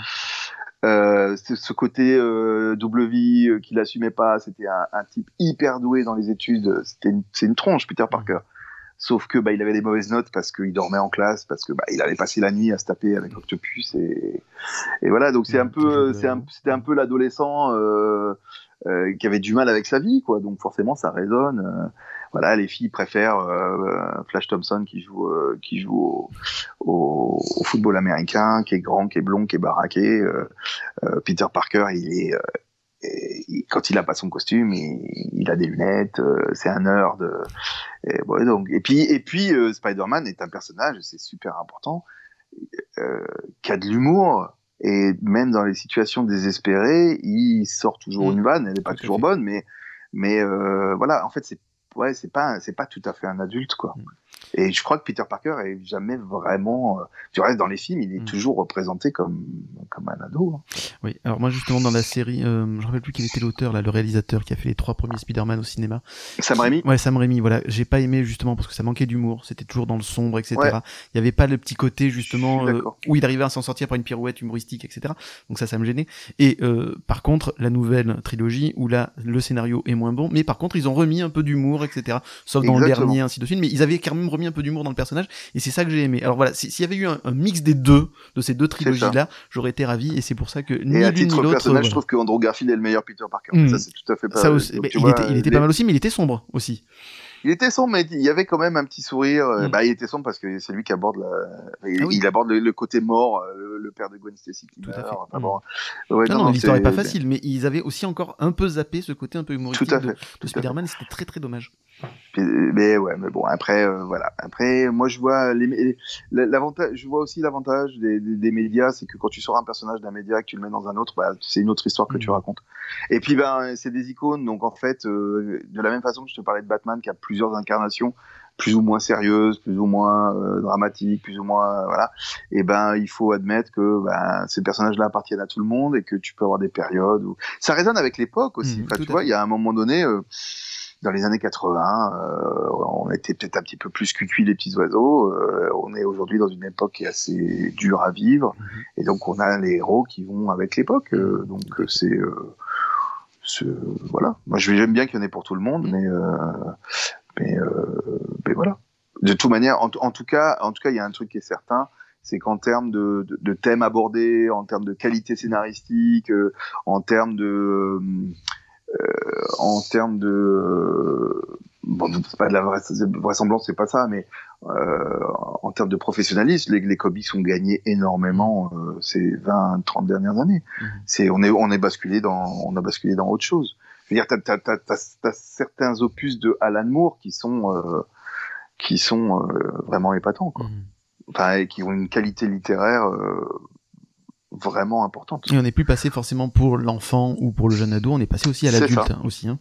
Euh, ce côté euh, double vie euh, qu'il assumait pas, c'était un, un type hyper doué dans les études, c'était c'est une tronche, Peter Parker. Sauf que bah, il avait des mauvaises notes parce qu'il dormait en classe, parce que bah, il avait passé la nuit à se taper avec Octopus et, et voilà. Donc c'est un peu, c'est c'était un peu l'adolescent euh, qui avait du mal avec sa vie, quoi. Donc forcément ça résonne. Voilà, les filles préfèrent euh, Flash Thompson qui joue, euh, qui joue au, au, au football américain, qui est grand, qui est blond, qui est baraqué. euh, Peter Parker, il est et quand il a pas son costume, il, a des lunettes, c'est un nerd. et, ouais, donc, et puis, et puis euh, Spider-Man est un personnage, et c'est super important, euh, qui a de l'humour. Et même dans les situations désespérées, il sort toujours Mm. une vanne. Elle n'est pas toujours bonne, mais, mais euh, voilà. En fait, c'est ouais, c'est pas, c'est pas tout à fait un adulte, quoi. Et je crois que Peter Parker est jamais vraiment. euh, tu restes dans les films, il est Mm. toujours représenté comme comme un ado. hein. Oui, alors moi justement dans la série, euh, je me rappelle plus quel était l'auteur, là, le réalisateur qui a fait les trois premiers Spider-Man au cinéma. Sam Raimi. Ouais, Sam Raimi, voilà. J'ai pas aimé justement parce que ça manquait d'humour, c'était toujours dans le sombre, etc. Ouais. Il y avait pas le petit côté justement euh, où il arrivait à s'en sortir par une pirouette humoristique, etc. Donc ça, ça me gênait. Et euh, par contre, la nouvelle trilogie où là le scénario est moins bon, mais par contre ils ont remis un peu d'humour, etc. Sauf dans le dernier, ainsi de suite. Mais ils avaient quand même remis un peu d'humour dans le personnage, et c'est ça que j'ai aimé. Alors voilà, si- s'il y avait eu un, un mix des deux, de ces deux trilogies-là, j'aurais été ravi, et c'est pour ça que ni l'une ni l'autre. personnel, je voilà. trouve que Andrew Garfield est le meilleur Peter Parker. Mm. Ça, c'est tout à fait pas. Ça aussi, donc, mais tu il, vois, était, il était les- pas mal aussi, mais il était sombre aussi. Il était sombre, mais il y avait quand même un petit sourire. Euh, Mm. Bah, il était sombre parce que c'est lui qui aborde la. Il, Ah oui. il aborde le, le côté mort, euh, le, le père de Gwen Stacy qui Tout à fait. Enfin, bon. Ouais, non, non, l'histoire est pas facile, mais ils avaient aussi encore un peu zappé ce côté un peu humoristique de, de. Spider-Man, c'était très très dommage. Puis, Mais ouais, mais bon, après, euh, voilà. Après, moi, je vois les, l'avantage, je vois aussi l'avantage des, des, des médias, c'est que quand tu sors un personnage d'un média et que tu le mets dans un autre, bah, c'est une autre histoire que tu racontes. Et puis, ben, c'est des icônes, donc en fait, euh, de la même façon que je te parlais de Batman, qui a plusieurs incarnations, plus ou moins sérieuses, plus ou moins euh, dramatiques, plus ou moins, euh, voilà. Et ben, il faut admettre que ben, ces personnages-là appartiennent à tout le monde et que tu peux avoir des périodes où ça résonne avec l'époque aussi. Mhm, enfin, tu vois, il y a un moment donné. Euh, dans les années 80, euh, on était peut-être un petit peu plus cuit les petits oiseaux. Euh, on est aujourd'hui dans une époque qui est assez dure à vivre, Mhm. et donc on a les héros qui vont avec l'époque. Euh, donc c'est, euh, voilà. Moi, j'aime bien qu'il y en ait pour tout le monde, mais euh, mais, euh, mais voilà. De toute manière, en, en tout cas, en tout cas, il y a un truc qui est certain, c'est qu'en termes de, de, de thèmes abordés, en termes de qualité scénaristique, euh, en termes de euh, en termes de euh, bon, c'est pas de la vraisemblance, c'est pas ça, mais euh, en termes de professionnalisme, les, les comics ont gagné énormément euh, ces 20, 30 dernières années. Mhm. C'est on est on est basculé dans on a basculé dans autre chose. Je veux dire, t'as t'as t'as t'as, certains opus de Alan Moore qui sont euh, qui sont euh, vraiment épatants, quoi. Mhm. Enfin, et qui ont une qualité littéraire euh, vraiment importante. Et on n'est plus passé forcément pour l'enfant ou pour le jeune ado, on est passé aussi à l'adulte hein, aussi, hein,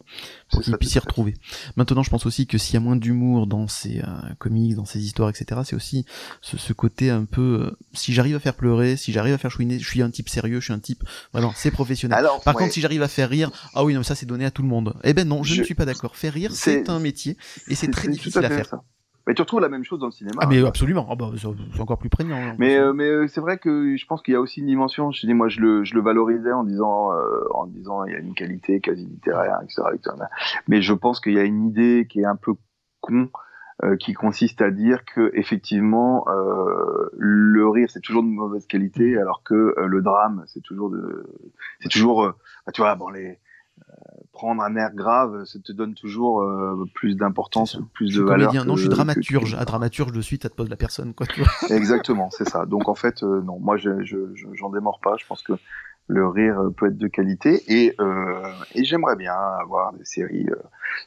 pour qu'il puisse s'y retrouver. Maintenant, je pense aussi que s'il y a moins d'humour dans ces euh, comics, dans ces histoires, etc., c'est aussi ce, ce, côté un peu, euh, si j'arrive à faire pleurer, si j'arrive à faire chouiner, je suis un type sérieux, je suis un type, vraiment, c'est professionnel. Alors, Par contre, si j'arrive à faire rire, ah oui, non, ça c'est donné à tout le monde. Eh ben non, je, ne suis pas d'accord. Faire rire, c'est un métier et c'est très difficile à, faire. Ça. Mais tu retrouves la même chose dans le cinéma. Ah mais absolument, ah bah, c'est encore plus prégnant. Hein, mais euh, mais euh, c'est vrai que je pense qu'il y a aussi une dimension. Je dis moi je le je le valorisais en disant euh, en disant il y a une qualité quasi littéraire etc. Mais je pense qu'il y a une idée qui est un peu con qui consiste à dire que effectivement le rire c'est toujours de mauvaise qualité alors que le drame c'est toujours de c'est toujours bah, tu vois bon les prendre un air grave, ça te donne toujours euh, plus d'importance, plus de valeur. non, je suis dramaturge. À dramaturge, de suite, ça te pose la personne, quoi. Exactement, c'est ça. Donc en fait, euh, non, moi, je, je, j'en démords pas. Je pense que le rire peut être de qualité et, euh, et j'aimerais bien avoir des séries.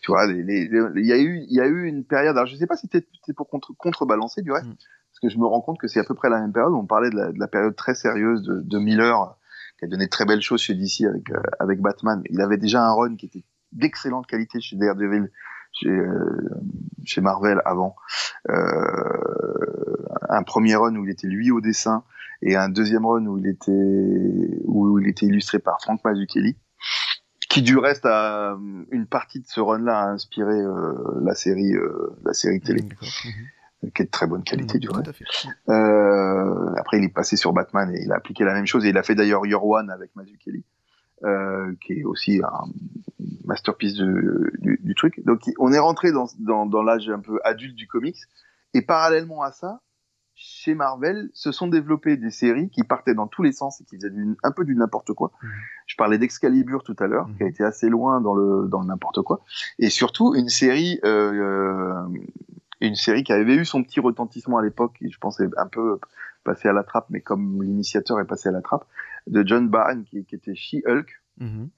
tu vois, il y a eu, il y a eu une période. Alors je sais pas si c'était pour contre, contrebalancer du reste, mm. parce que je me rends compte que c'est à peu près la même période. Où on parlait de la, de la période très sérieuse de, de Miller qui a donné de très belles choses chez DC avec euh, avec Batman. Il avait déjà un run qui était d'excellente qualité chez Daredevil, chez euh, chez Marvel avant. Euh, un premier run où il était lui au dessin et un deuxième run où il était où il était illustré par Frank Mazzucchelli qui du reste a une partie de ce run là a inspiré la série la série télé qui est de très bonne qualité mmh, du reste. Euh, après, il est passé sur Batman et il a appliqué la même chose et il a fait d'ailleurs Your One avec Mazzucchelli, euh, qui est aussi un masterpiece du, du, truc. Donc, on est rentré dans, dans, dans l'âge un peu adulte du comics et parallèlement à ça, chez Marvel, se sont développées des séries qui partaient dans tous les sens et qui faisaient un peu du n'importe quoi. Mmh. Je parlais d'Excalibur tout à l'heure, mmh. qui a été assez loin dans le dans le n'importe quoi, et surtout une série euh, une série qui avait eu son petit retentissement à l'époque, et je pensais un peu passer à la trappe, mais comme l'initiateur est passé à la trappe, de John Byrne, qui, qui était She-Hulk, mm-hmm.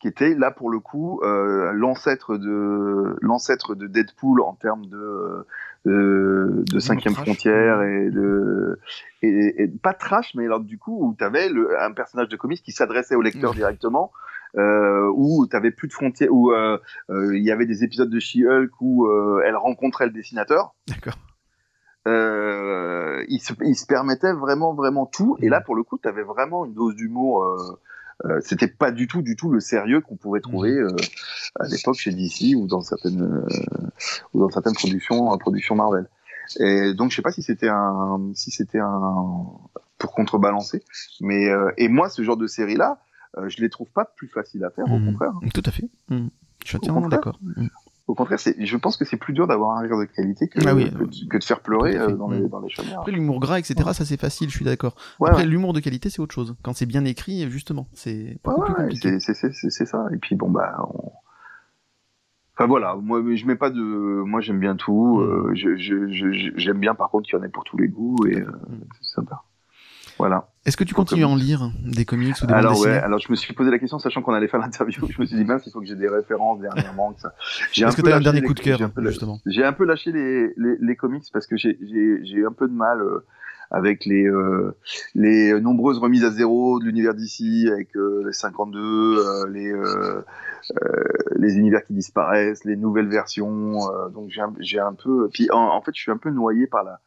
qui était là pour le coup euh, l'ancêtre de l'ancêtre de Deadpool en termes de de, de cinquième frontière et de et, et, pas trash, mais alors du coup où tu avais le, un personnage de comics qui s'adressait au lecteur mm. directement euh, où tu avais plus de frontières, où euh, euh, il y avait des épisodes de She-Hulk où euh, elle rencontrait le dessinateur. D'accord. Euh, il, se, il se permettait vraiment, vraiment tout. Et là, pour le coup, tu avais vraiment une dose d'humour. Euh, c'était pas du tout, du tout le sérieux qu'on pouvait trouver mmh. à l'époque chez DC ou dans certaines, ou dans certaines productions, productions Marvel. Et donc, je sais pas si c'était un, si c'était un pour contrebalancer, mais et moi, ce genre de série là, euh, je les trouve pas plus faciles à faire, au mmh. contraire. Tout à fait. Mmh. Je suis entièrement d'accord. Mmh. Au contraire, je pense que c'est plus dur d'avoir un rire de qualité que, ah que, de faire pleurer euh, dans, les, dans les Après, l'humour gras, etc., ça c'est facile, je suis d'accord. Après, l'humour de qualité, c'est autre chose. Quand c'est bien écrit, justement, c'est beaucoup plus compliqué. C'est ça. Et puis, bon, bah, on... Enfin voilà, moi je mets pas de, moi j'aime bien tout. Euh, j'aime bien par contre qu'il y en ait pour tous les goûts et c'est sympa. Voilà. Est-ce que tu continues à en lire des comics ou des alors, bandes ouais, alors je me suis posé la question, sachant qu'on allait faire l'interview. Je me suis dit, mince, il faut que j'ai des références dernièrement. Est-ce que tu as un dernier coup de cœur, justement? J'ai un peu lâché les, les, les comics parce que j'ai un peu de mal euh, avec les, euh, les nombreuses remises à zéro de l'univers d'ici, avec euh, les 52, euh, les, euh, les univers qui disparaissent, les nouvelles versions. donc j'ai un, un peu. Puis en, en, fait, je suis un peu noyé par la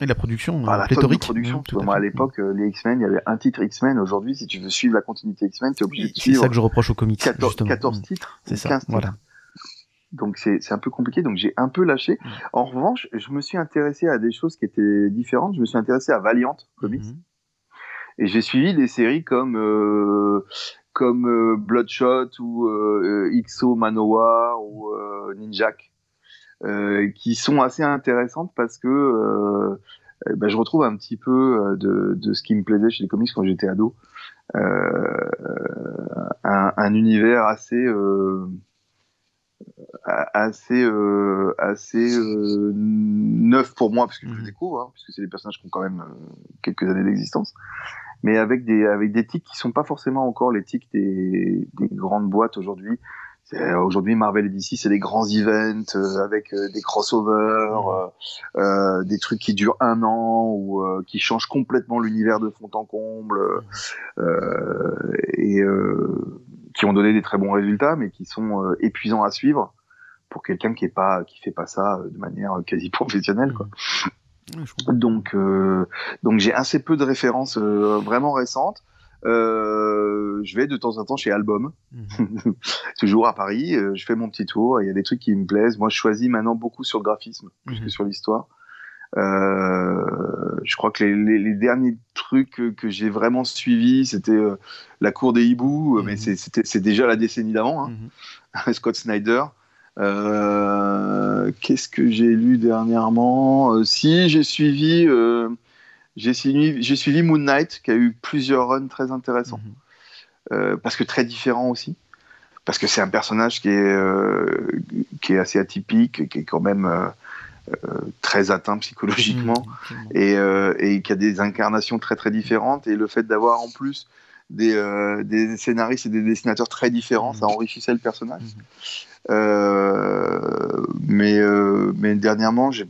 et la production, ah, la pléthorique. production. Mmh, moi, à l'époque, euh, les X-Men, il y avait un titre X-Men. Aujourd'hui, si tu veux suivre la continuité X-Men, tu es obligé de suivre. C'est ça que je reproche aux comics. 14, 14 mmh. titres. C'est ça. 15 voilà. Donc c'est un peu compliqué, donc j'ai un peu lâché. Mmh. En revanche, je me suis intéressé à des choses qui étaient différentes. Je me suis intéressé à Valiant Comics. Et j'ai suivi des séries comme euh, comme euh, Bloodshot ou euh, XO Manowar ou euh, Ninjak euh, qui sont assez intéressantes parce que euh, ben, je retrouve un petit peu euh, de, de, ce qui me plaisait chez les comics quand j'étais ado. Un, un, univers assez assez euh, assez euh, neuf pour moi parce que je le mmh. découvre hein, puisque c'est des personnages qui ont quand même quelques années d'existence mais avec des avec des tics qui sont pas forcément encore les tics des, des grandes boîtes aujourd'hui Aujourd'hui, Marvel et DC, c'est des grands events euh, avec euh, des crossovers, euh, des trucs qui durent un an ou qui changent complètement l'univers de fond en comble et qui ont donné des très bons résultats, mais qui sont épuisants à suivre pour quelqu'un qui est pas qui fait pas ça de manière quasi professionnelle quoi. donc donc j'ai assez peu de références vraiment récentes euh, je vais de temps en temps chez Album, mhm. toujours à Paris. Euh, je fais mon petit tour. Il y a des trucs qui me plaisent. Moi, je choisis maintenant beaucoup sur le graphisme plus que mhm. sur l'histoire. Euh, je crois que les, les, les, derniers trucs que j'ai vraiment suivis, c'était la cour des hiboux, mais mhm. c'est déjà la décennie d'avant. Hein. Scott Snyder. Qu'est-ce que j'ai lu dernièrement? Si j'ai suivi j'ai suivi, Moon Knight, qui a eu plusieurs runs très intéressants. Mhm. Euh, parce que très différents aussi. Parce que c'est un personnage qui est, euh, qui est assez atypique, qui est quand même euh, très atteint psychologiquement, mhm, et, et, qui a des incarnations très très différentes. Et le fait d'avoir en plus des, des, scénaristes et des dessinateurs très différents, ça mhm. enrichissait le personnage. mais, mais dernièrement, j'ai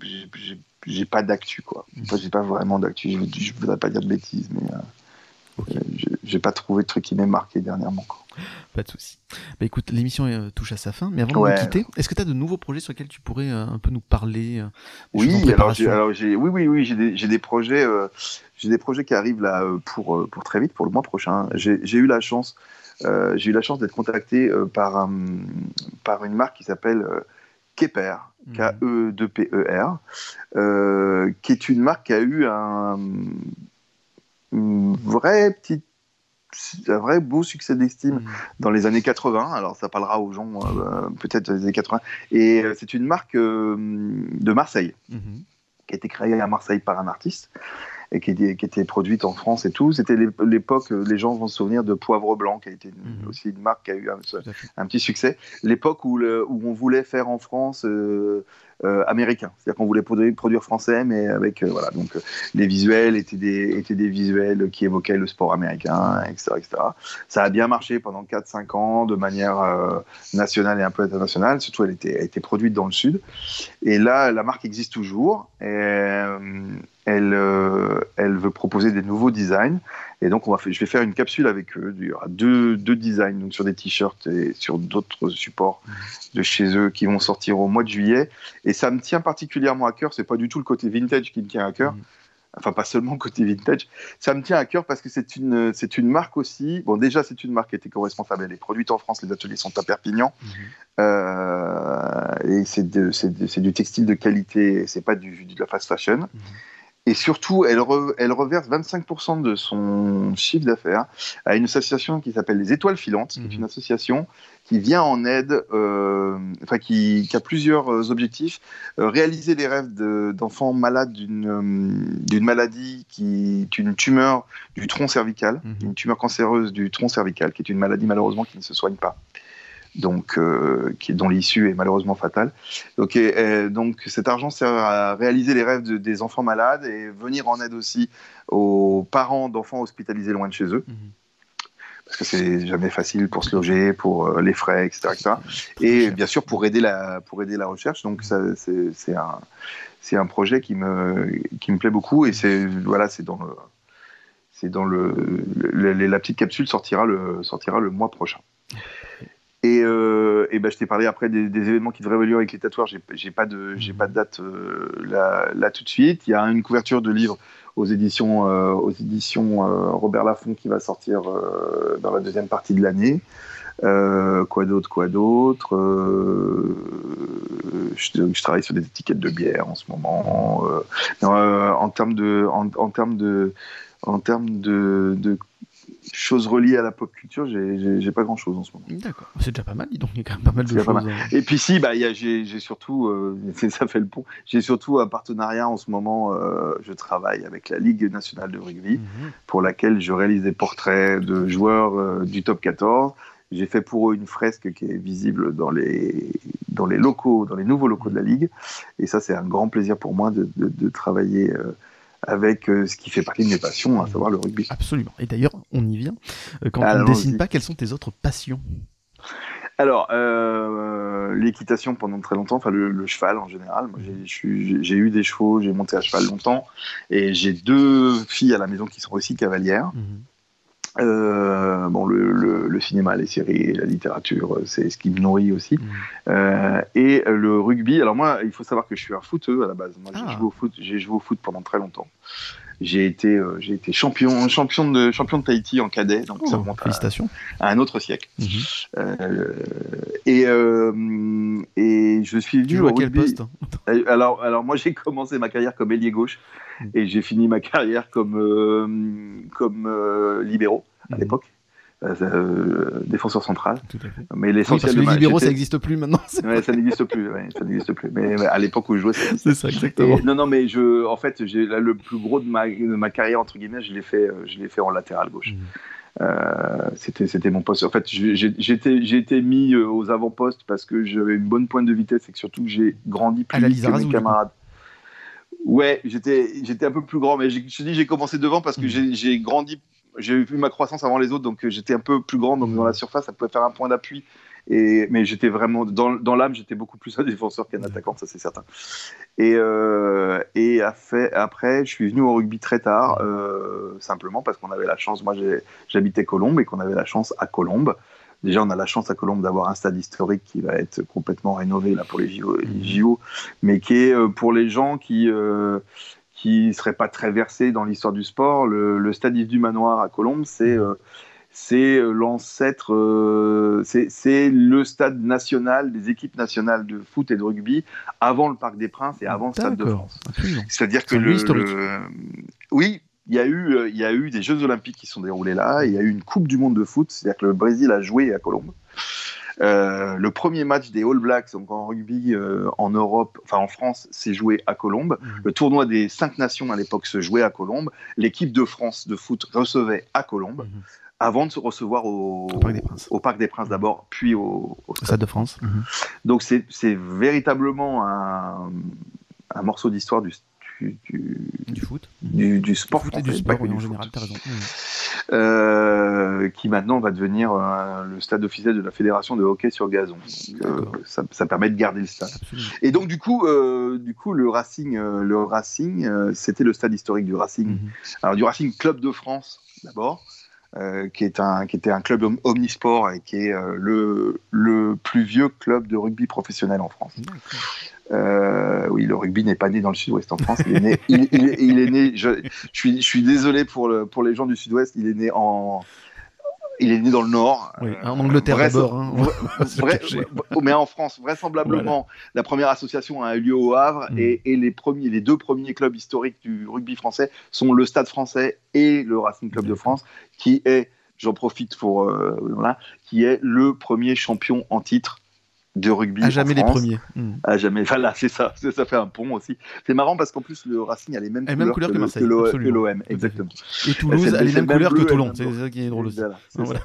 j'ai pas d'actu quoi. Enfin, j'ai pas vraiment d'actu. Je, je, voudrais pas dire de bêtises, mais euh, euh j'ai pas trouvé de truc qui m'ait marqué dernièrement. Quoi. Pas de souci. Bah écoute, l'émission euh, touche à sa fin, mais avant de nous quitter, est-ce que tu as de nouveaux projets sur lesquels tu pourrais euh, un peu nous parler Oui, alors, alors j'ai, oui, oui, oui, j'ai des, projets, j'ai des projets qui arrivent là pour pour très vite, pour le mois prochain. J'ai, j'ai eu la chance, j'ai eu la chance d'être contacté par par une marque qui s'appelle Keper, K-E-2-P-E-R, euh, qui est une marque qui a eu un, vrai petit un vrai beau succès d'estime mm. dans les années 80. Alors ça parlera aux gens euh, peut-être des années 80. Et euh, c'est une marque de Marseille mm-hmm. qui a été créée à Marseille par un artiste et qui était, qui était produite en France et tout. C'était l'époque, euh, les gens vont se souvenir de Poivre Blanc, qui a été mhm. aussi une marque qui a eu un, petit succès. L'époque où, où on voulait faire en France euh, euh, américain. C'est-à-dire qu'on voulait produire, produire, français, mais avec euh, voilà. Donc euh, les visuels étaient des étaient des visuels qui évoquaient le sport américain, etc., etc. Ça a bien marché pendant 4-5 ans de manière nationale et un peu internationale. Surtout, elle était, a été produite dans le sud. Et là, la marque existe toujours. Et, elle, elle veut proposer des nouveaux designs. Et donc, on va je vais faire une capsule avec eux. Il y aura deux, deux designs donc sur des t-shirts et sur d'autres supports de chez eux qui vont sortir au mois de juillet. Et ça me tient particulièrement à cœur. C'est pas du tout le côté vintage qui me tient à cœur. Mm. Enfin, pas seulement le côté vintage. Ça me tient à cœur parce que c'est une, c'est une marque aussi. Bon, déjà, c'est une marque qui est éco-responsable. Elle est produite en France. Les ateliers sont à Perpignan. Mm-hmm. Euh, et c'est, c'est, du textile de qualité. C'est pas du, de la fast fashion. Mm-hmm. Et surtout, elle, elle reverse 25% de son chiffre d'affaires à une association qui s'appelle les Étoiles Filantes, qui est mhm. une association qui vient en aide, euh, enfin qui, a plusieurs euh, objectifs euh, réaliser les rêves d'enfants malades d'une maladie qui est une tumeur du tronc cervical, mhm. une tumeur cancéreuse du tronc cervical, qui est une maladie malheureusement qui ne se soigne pas donc euh, qui, dont l'issue est malheureusement fatale. Donc, donc cet argent sert à réaliser les rêves des enfants malades et venir en aide aussi aux parents d'enfants hospitalisés loin de chez eux. Mhm. Parce que c'est jamais facile pour se loger, pour euh, les frais, etc. Et bien sûr pour aider la, pour aider la recherche. Donc c'est un, un projet qui me, qui me plaît beaucoup et c'est voilà, c'est dans le, c'est dans le, la petite capsule sortira le, sortira le mois prochain. Et, euh, et ben, je t'ai parlé après des, événements qui devraient avoir avec les tatouages. J'ai, pas de, pas de date euh, là, tout de suite. Il y a une couverture de livre aux éditions, euh, aux éditions Robert Laffont qui va sortir dans la deuxième partie de l'année. quoi d'autre, quoi d'autre je, travaille sur des étiquettes de bière en ce moment. en termes de, en, termes de, en termes de choses reliées à la pop culture, j'ai pas grand chose en ce moment. D'accord, c'est déjà pas mal, donc il y a quand même pas mal de choses. Hein. Et puis si, bah, j'ai surtout, euh, ça fait le pont, j'ai surtout un partenariat en ce moment, euh, je travaille avec la Ligue nationale de rugby, mhm. pour laquelle je réalise des portraits de joueurs euh, du top 14. J'ai fait pour eux une fresque qui est visible dans les, dans les locaux, dans les nouveaux locaux de la Ligue. Et ça, c'est un grand plaisir pour moi de, de, de travailler avec euh, ce qui fait partie de mes passions, à savoir le rugby. Absolument. Et d'ailleurs, on y vient. Euh, quand on ne dessine pas, quelles sont tes autres passions? Alors, euh, l'équitation pendant très longtemps, enfin le, cheval en général. Moi, j'ai eu des chevaux, j'ai monté à cheval longtemps, et j'ai deux filles à la maison qui sont aussi cavalières. Mhm. Euh, bon, le, cinéma, les séries, la littérature, c'est ce qui me nourrit aussi. Mhm. Euh, et le rugby. Alors moi, il faut savoir que je suis un footeux à la base. Moi, j'ai ah. joué au foot. J'ai joué au foot pendant très longtemps. J'ai été, euh, j'ai été champion, champion de champion de Tahiti en cadet, donc ça oh, remonte félicitations. À, un autre siècle. Mhm. euh, et euh, et je suis venu à quel poste euh, Alors alors moi j'ai commencé ma carrière comme ailier gauche mhm. et j'ai fini ma carrière comme euh, comme libéraux à mhm. l'époque. Euh, euh, défenseur central. Mais l'essentiel oui, parce que les libéraux, ça n'existe plus maintenant. Ouais, ça n'existe plus. Ouais, ça n'existe plus. Mais à l'époque où je jouais, c'est ça exactement. non, non, mais je, en fait, j'ai le plus gros de ma, de ma carrière entre guillemets, je l'ai fait, euh, je l'ai fait en latéral gauche. Mmh. Euh, c'était c'était mon poste. En fait, j'étais j'ai été mis aux avant-postes parce que j'avais une bonne pointe de vitesse et que surtout j'ai grandi plus vite que mes camarades. Ouais, j'étais j'étais un peu plus grand, mais je te dis j'ai commencé devant parce que mmh. j'ai grandi j'ai vu ma croissance avant les autres, donc euh, j'étais un peu plus grand, donc dans la surface, ça pouvait faire un point d'appui. Et, mais j'étais vraiment dans, dans l'âme, j'étais beaucoup plus un défenseur qu'un attaquant, ça c'est certain. Et, euh, et après, je suis venu au rugby très tard, euh, simplement parce qu'on avait la chance. Moi, j'habitais Colombes et qu'on avait la chance à Colombes. Déjà, on a la chance à Colombes d'avoir un stade historique qui va être complètement rénové là pour les JO, mais qui est pour les gens qui qui ne serait pas très versé dans l'histoire du sport, le, stade Yves du Manoir à Colombes, c'est euh, c'est euh, l'ancêtre, euh, c'est le stade national des équipes nationales de foot et de rugby avant le Parc des Princes et avant le Stade de France. C'est-à-dire que le, oui, il y a eu il y a eu des Jeux Olympiques qui sont déroulés là, il y a eu une Coupe du Monde de foot, c'est-à-dire que le Brésil a joué à Colombes. Euh, le premier match des All Blacks, donc en rugby euh, en Europe, enfin en France, s'est joué à Colombes. Mhm. Le tournoi des cinq nations à l'époque se jouait à Colombes. L'équipe de France de foot recevait à Colombes. Mhm. Avant de se recevoir au, Parc des Princes, d'abord, puis au, Stade de France. Mhm. Donc c'est véritablement un, un morceau d'histoire du, du, foot, du, sport français, du sport, en général, euh, qui maintenant va devenir euh, le stade officiel de la fédération de hockey sur gazon. Euh, ça, permet de garder le stade. Et donc du coup, du coup, le Racing, le Racing, c'était le stade historique du Racing. Mhm. Alors du Racing Club de France d'abord. Qui, est un, qui était un club omnisport et qui est le, le plus vieux club de rugby professionnel en France. Euh, oui, le rugby n'est pas né dans le sud-ouest en France. Il est né. il, est, né je, suis, je, suis, désolé pour, le, pour les gens du sud-ouest. Il est né en. Il est né dans le Nord. Oui, en Angleterre d'abord. Hein. mais en France, vraisemblablement, la première association a eu lieu au Havre mm. et, et, les, premiers, les deux premiers clubs historiques du rugby français sont le Stade français et le Racing Club de France, qui est, j'en profite pour, euh, voilà, qui est le premier champion en titre de rugby. À jamais les premiers. Hmm. À jamais. Voilà, c'est ça. Ça fait un pont aussi. C'est marrant parce qu'en plus, le Racing a les mêmes, couleurs, que, que l'OM. Exactement. Et Toulouse a les mêmes couleurs que Toulon. C'est ça qui est drôle aussi. Voilà,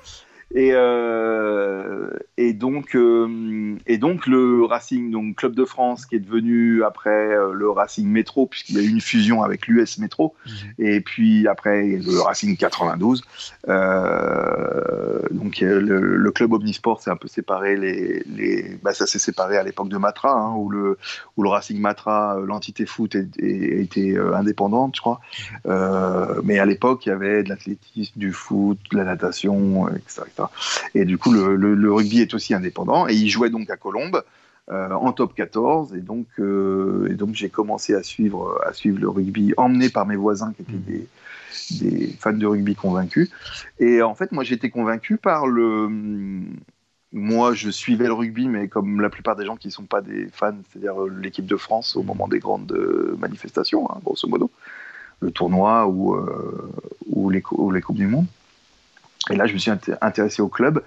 et, euh, et, donc, euh, et donc le Racing, donc Club de France, qui est devenu après euh, le Racing Métro, puisqu'il y a eu une fusion avec l'US Métro, mhm. et puis après le Racing 92. donc le, club Omnisport s'est un peu séparé, les, les bah, ça s'est séparé à l'époque de Matra, hein, où, le, où le Racing Matra, l'entité foot, était indépendante, je crois. Mhm. mais à l'époque, il y avait de l'athlétisme, du foot, de la natation, etc. Et du coup, le, rugby est aussi indépendant. Et il jouait donc à Colombes. Euh, en top 14 et donc euh, et donc j'ai commencé à suivre le rugby emmené par mes voisins qui étaient des, fans de rugby convaincus et en fait moi j'étais convaincu par le moi je suivais le rugby mais comme la plupart des gens qui ne sont pas des fans c'est-à-dire l'équipe de France au moment des grandes manifestations hein, grosso modo le tournoi ou, euh, ou, les, ou les coupes du monde et là, je me suis intéressé au club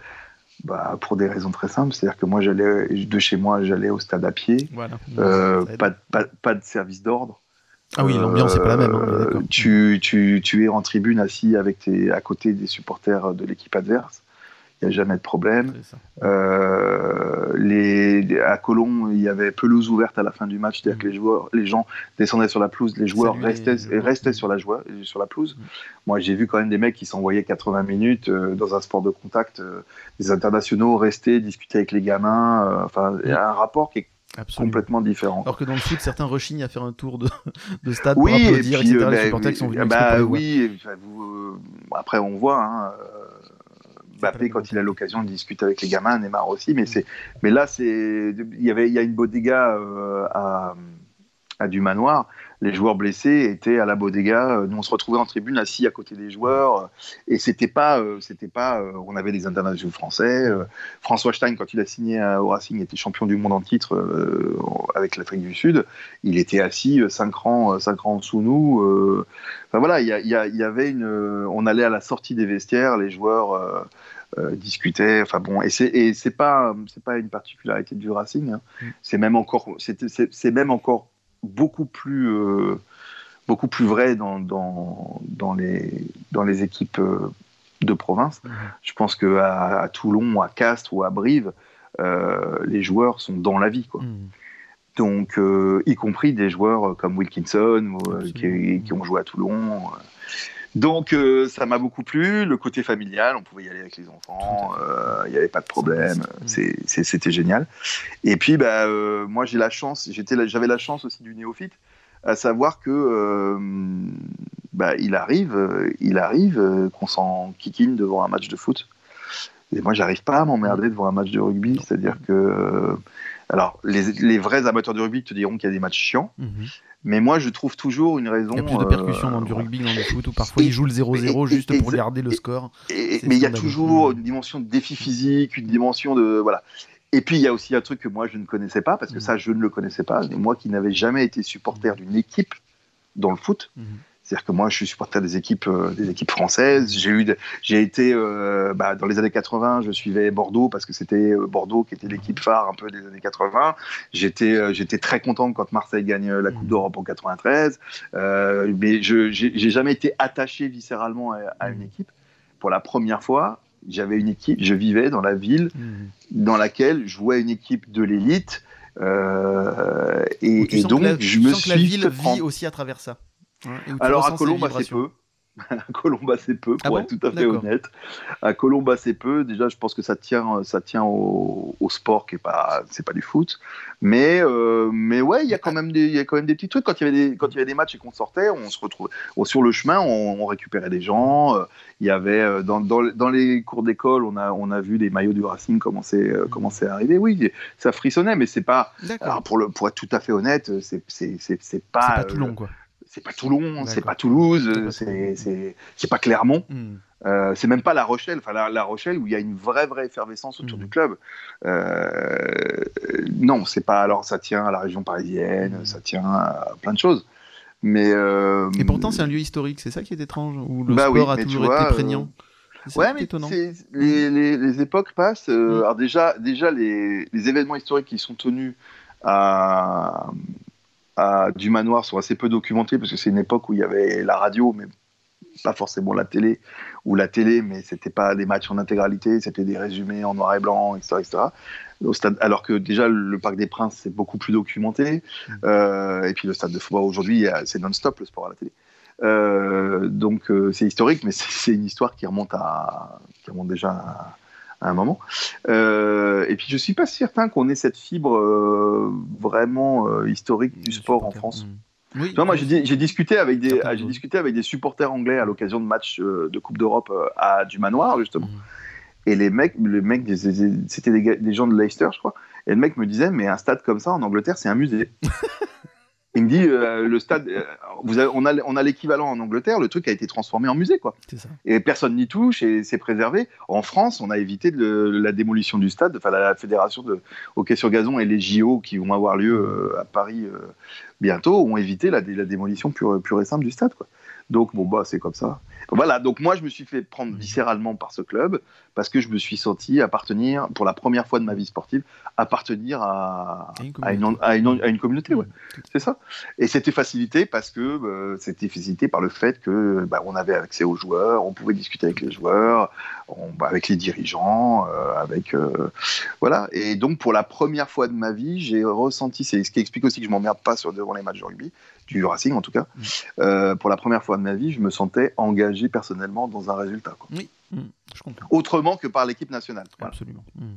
bah, pour des raisons très simples. C'est-à-dire que moi, j'allais de chez moi, j'allais au stade à pied. Euh, pas, pas, pas, de service d'ordre. Ah oui, l'ambiance n'est pas la même. Hein, euh, tu, tu, tu, es en tribune assis avec tes, à côté des supporters de l'équipe adverse il n'y a jamais de problème. Euh, les, à Colomb, il y avait pelouse ouverte à la fin du match, c'est-à-dire que les, joueurs, les gens descendaient sur la pelouse, les joueurs restaient, restaient sur, la joie, sur la pelouse. Moi, j'ai vu quand même des mecs qui s'envoyaient 80 minutes euh, dans un sport de contact, euh, des internationaux rester, discuter avec les gamins. Enfin, il y a un rapport qui est complètement différent. Alors que dans le foot, certains rechignent à faire un tour de, de stade oui, pour applaudir, etc. les supporters qui sont venus bah, oui, vous, après on voit, hein, Mbappé quand il a l'occasion de discuter avec les gamins, Neymar aussi, mais c'est, mais là c'est, il y avait, il y a une bodega euh, à, à du manoir. Les joueurs blessés étaient à la bodega. Nous on se retrouvait en tribune assis à côté des joueurs et c'était pas, euh, c'était pas, euh, on avait des internationaux français. François Stein quand il a signé au Racing était champion du monde en titre avec l'Afrique du Sud. Il était assis 5 rangs, 5 rangs sous nous. Enfin voilà, il y, y, avait une, on allait à la sortie des vestiaires, les joueurs euh, discutait. Enfin bon, et c'est c'est pas c'est pas une particularité du Racing. Hein. Mm. C'est même encore c'est même encore beaucoup plus euh, beaucoup plus vrai dans, dans, dans, les dans les équipes euh, de province. Je pense que à, Toulon, à Castres ou à Brive, les joueurs sont dans la vie quoi. Mm. Donc, y compris des joueurs comme Wilkinson qui, qui, ont joué à Toulon. Donc euh, ça m'a beaucoup plu, le côté familial, on pouvait y aller avec les enfants, euh, il n'y avait pas de problème, c'était génial. Et puis bah, euh, moi j'ai la chance, j'avais la chance aussi du néophyte, à savoir que bah, il arrive, il arrive qu'on s'en kikine devant un match de foot. Et moi j'arrive pas à m'emmerder devant un match de rugby, c'est-à-dire que alors les, vrais amateurs de rugby te diront qu'il y a des matchs chiants. Mhm. Mais moi, je trouve toujours une raison. Il y a plus de percussions dans du rugby dans le foot, ou parfois ils jouent le 0-0 juste pour garder le score. mais il y a toujours une dimension de défi physique, une dimension de. Voilà. Et puis, il y a aussi un truc que moi, je ne connaissais pas, parce que mm. ça, je ne le connaissais pas. Moi qui n'avais jamais été supporter d'une équipe dans le foot. C'est-à-dire que moi, je suis supporter des équipes, euh, des équipes françaises. J'ai eu, j'ai été euh, bah, dans les années 80, je suivais Bordeaux parce que c'était euh, Bordeaux qui était l'équipe phare un peu des années 80. J'étais, j'étais très content quand Marseille gagne la Coupe mmh. d'Europe en 93. mais je, j'ai jamais été attaché viscéralement à, une mmh. équipe. Pour la première fois, j'avais une équipe, je vivais dans la ville mmh. dans laquelle jouait une équipe de l'élite. et, donc, je me suis. Que la ville vit aussi à travers ça. Alors à Colombe, c'est peu. à Colombe, c'est peu, pour ah être tout à fait honnête. À Colombe, c'est peu. Déjà, je pense que ça tient, ça tient au, sport qui est pas, c'est pas du foot. Mais, euh, mais ouais, il y a quand même des, il y a quand même des petits trucs. Quand il y avait des, quand il y avait des matchs et qu'on sortait, on se retrouvait sur le chemin, on, récupérait des gens. Euh, il y avait euh, dans, dans, dans les cours d'école, on a, on a vu des maillots du Racing commencer, commencer à arriver. Oui, ça frissonnait, mais c'est pas. Alors pour le, pour être tout à fait honnête, c'est, c'est, c'est, pas. C'est pas tout long, quoi c'est pas Toulon, c'est pas Toulouse, c'est pas Clermont. Hmm. Euh, c'est même pas La Rochelle, enfin la, Rochelle où il y a une vraie vraie effervescence autour hmm. du club. Euh, non, c'est pas. Alors ça tient à la région parisienne, hmm. ça tient à plein de choses. Mais euh, et pourtant c'est un lieu historique, c'est ça qui est étrange où le bah sport a toujours été prégnant? Ouais, mais étonnant. Les, les, époques passent. Alors déjà, déjà les, les, événements historiques qui sont tenus à, du manoir sont assez peu documentés parce que c'est une époque où il y avait la radio, mais pas forcément la télé, ou la télé, mais c'était pas des matchs en intégralité, c'était des résumés en noir et blanc, etc. etc. Au stade, alors que déjà le Parc des Princes c'est beaucoup plus documenté, euh, et puis le stade de football aujourd'hui c'est non-stop le sport à la télé. Euh, donc euh, c'est historique, mais c'est une histoire qui remonte à qui remonte déjà à, à un moment. Euh, et puis je suis pas certain qu'on ait cette fibre euh, vraiment euh, historique du sport en France. Mm. Oui, moi, j'ai discuté avec des, j'ai discuté avec des supporters anglais à l'occasion de matchs de Coupe d'Europe à du Manoir justement. Mm. Et les mecs, les mecs, c'était des, des, gens de Leicester, je crois. Et le mec me disait, mais un stade comme ça en Angleterre, c'est un musée. Il me dit, euh, le stade, euh, vous on a, on a l'équivalent en Angleterre, le truc a été transformé en musée, quoi. Ça. Et personne n'y touche et c'est préservé. En France, on a évité la démolition du stade, enfin la fédération de hockey sur gazon et les JO qui vont avoir lieu euh, à Paris bientôt ont évité la, la démolition pure, pure, et simple du stade, quoi. Donc bon bah c'est comme ça. Voilà, donc moi je me suis fait prendre viscéralement par ce club parce que je me suis senti appartenir, pour la première fois de ma vie sportive, appartenir à, À une à une, à une- à une communauté. Ouais. C'est ça. Et c'était facilité parce que euh, c'était facilité par le fait que bah, on avait accès aux joueurs, on pouvait discuter avec les joueurs, on- bah, avec les dirigeants, euh, avec euh, voilà. Et donc pour la première fois de ma vie, j'ai ressenti, c'est ce qui explique aussi que je m'emmerde pas sur devant les matchs de rugby du Racing en tout cas. Mm. Euh, pour la première fois de ma vie, je me sentais engagé personnellement dans un résultat. quoi. Mm, je comprends. Autrement que par l'équipe nationale. Voilà. Absolument. Mm.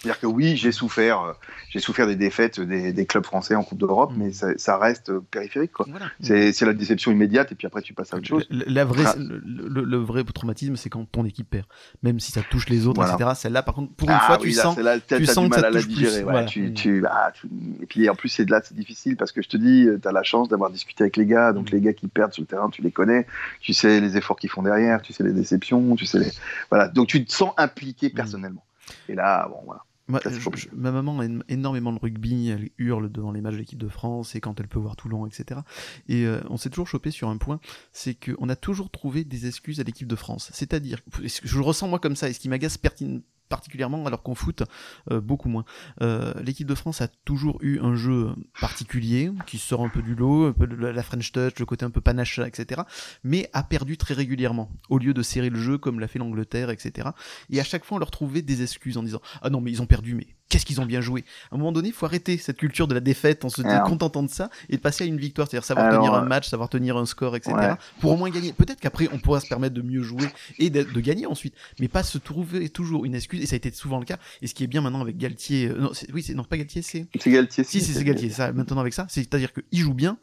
C'est-à-dire que oui, j'ai souffert, euh, j'ai souffert des défaites des, des clubs français en Coupe d'Europe, Mm. mais ça, ça reste euh, périphérique. Voilà. C'est la déception immédiate et puis après tu passes à autre chose. La, la vraie, le, le- le vrai traumatisme, c'est quand ton équipe perd. Même si ça touche les autres, Voilà. etc. Celle-là, par contre, pour une Ah fois, oui, tu là, sens. là, tu sens que ça plus, digérer. ouais, voilà. tu, tu- tu- Et puis en plus, c'est de là, c'est difficile parce que je te dis, tu as la chance d'avoir discuté avec les gars. Donc Mm. les gars qui perdent sur le terrain, tu les connais. Tu sais les efforts qu'ils font derrière, tu sais les déceptions, tu sais les. Voilà. Donc tu te sens impliqué Mm. personnellement. Et là, bon, voilà. Moi, Ça, c'est je- compliqué. je- ma maman aime énormément le rugby, elle hurle devant les matchs de l'équipe de France et quand elle peut voir Toulon, etc. Et euh, on s'est toujours chopé sur un point, c'est qu'on a toujours trouvé des excuses à l'équipe de France. C'est-à-dire, je le ressens moi comme ça, et ce qui m'agace pertin- particulièrement alors qu'en foot, euh, beaucoup moins. Euh, l'équipe de France a toujours eu un jeu particulier, qui sort un peu du lot, un peu de la French touch, le côté un peu panache, etc. Mais a perdu très régulièrement, au lieu de serrer le jeu comme l'a fait l'Angleterre, etc. Et à chaque fois, on leur trouvait des excuses en disant Ah non, mais ils ont perdu, mais qu'est-ce qu'ils ont bien joué À un moment donné, il faut arrêter cette culture de la défaite en se Alors- contentant de ça et de passer à une victoire, c'est-à-dire savoir Alors, tenir un euh, match, savoir tenir un score, etc. Ouais. Pour au moins gagner. Peut-être qu'après, on pourra se permettre de mieux jouer et de, de gagner ensuite, mais pas se trouver toujours une excuse. Et ça a été souvent le cas. Et ce qui est bien maintenant avec Galtier, euh, non, oui, c'est non pas Galtier, c'est C'est Galtier. si, c'est c'est Galtier. Ça, maintenant avec ça, c'est-à-dire qu'il joue bien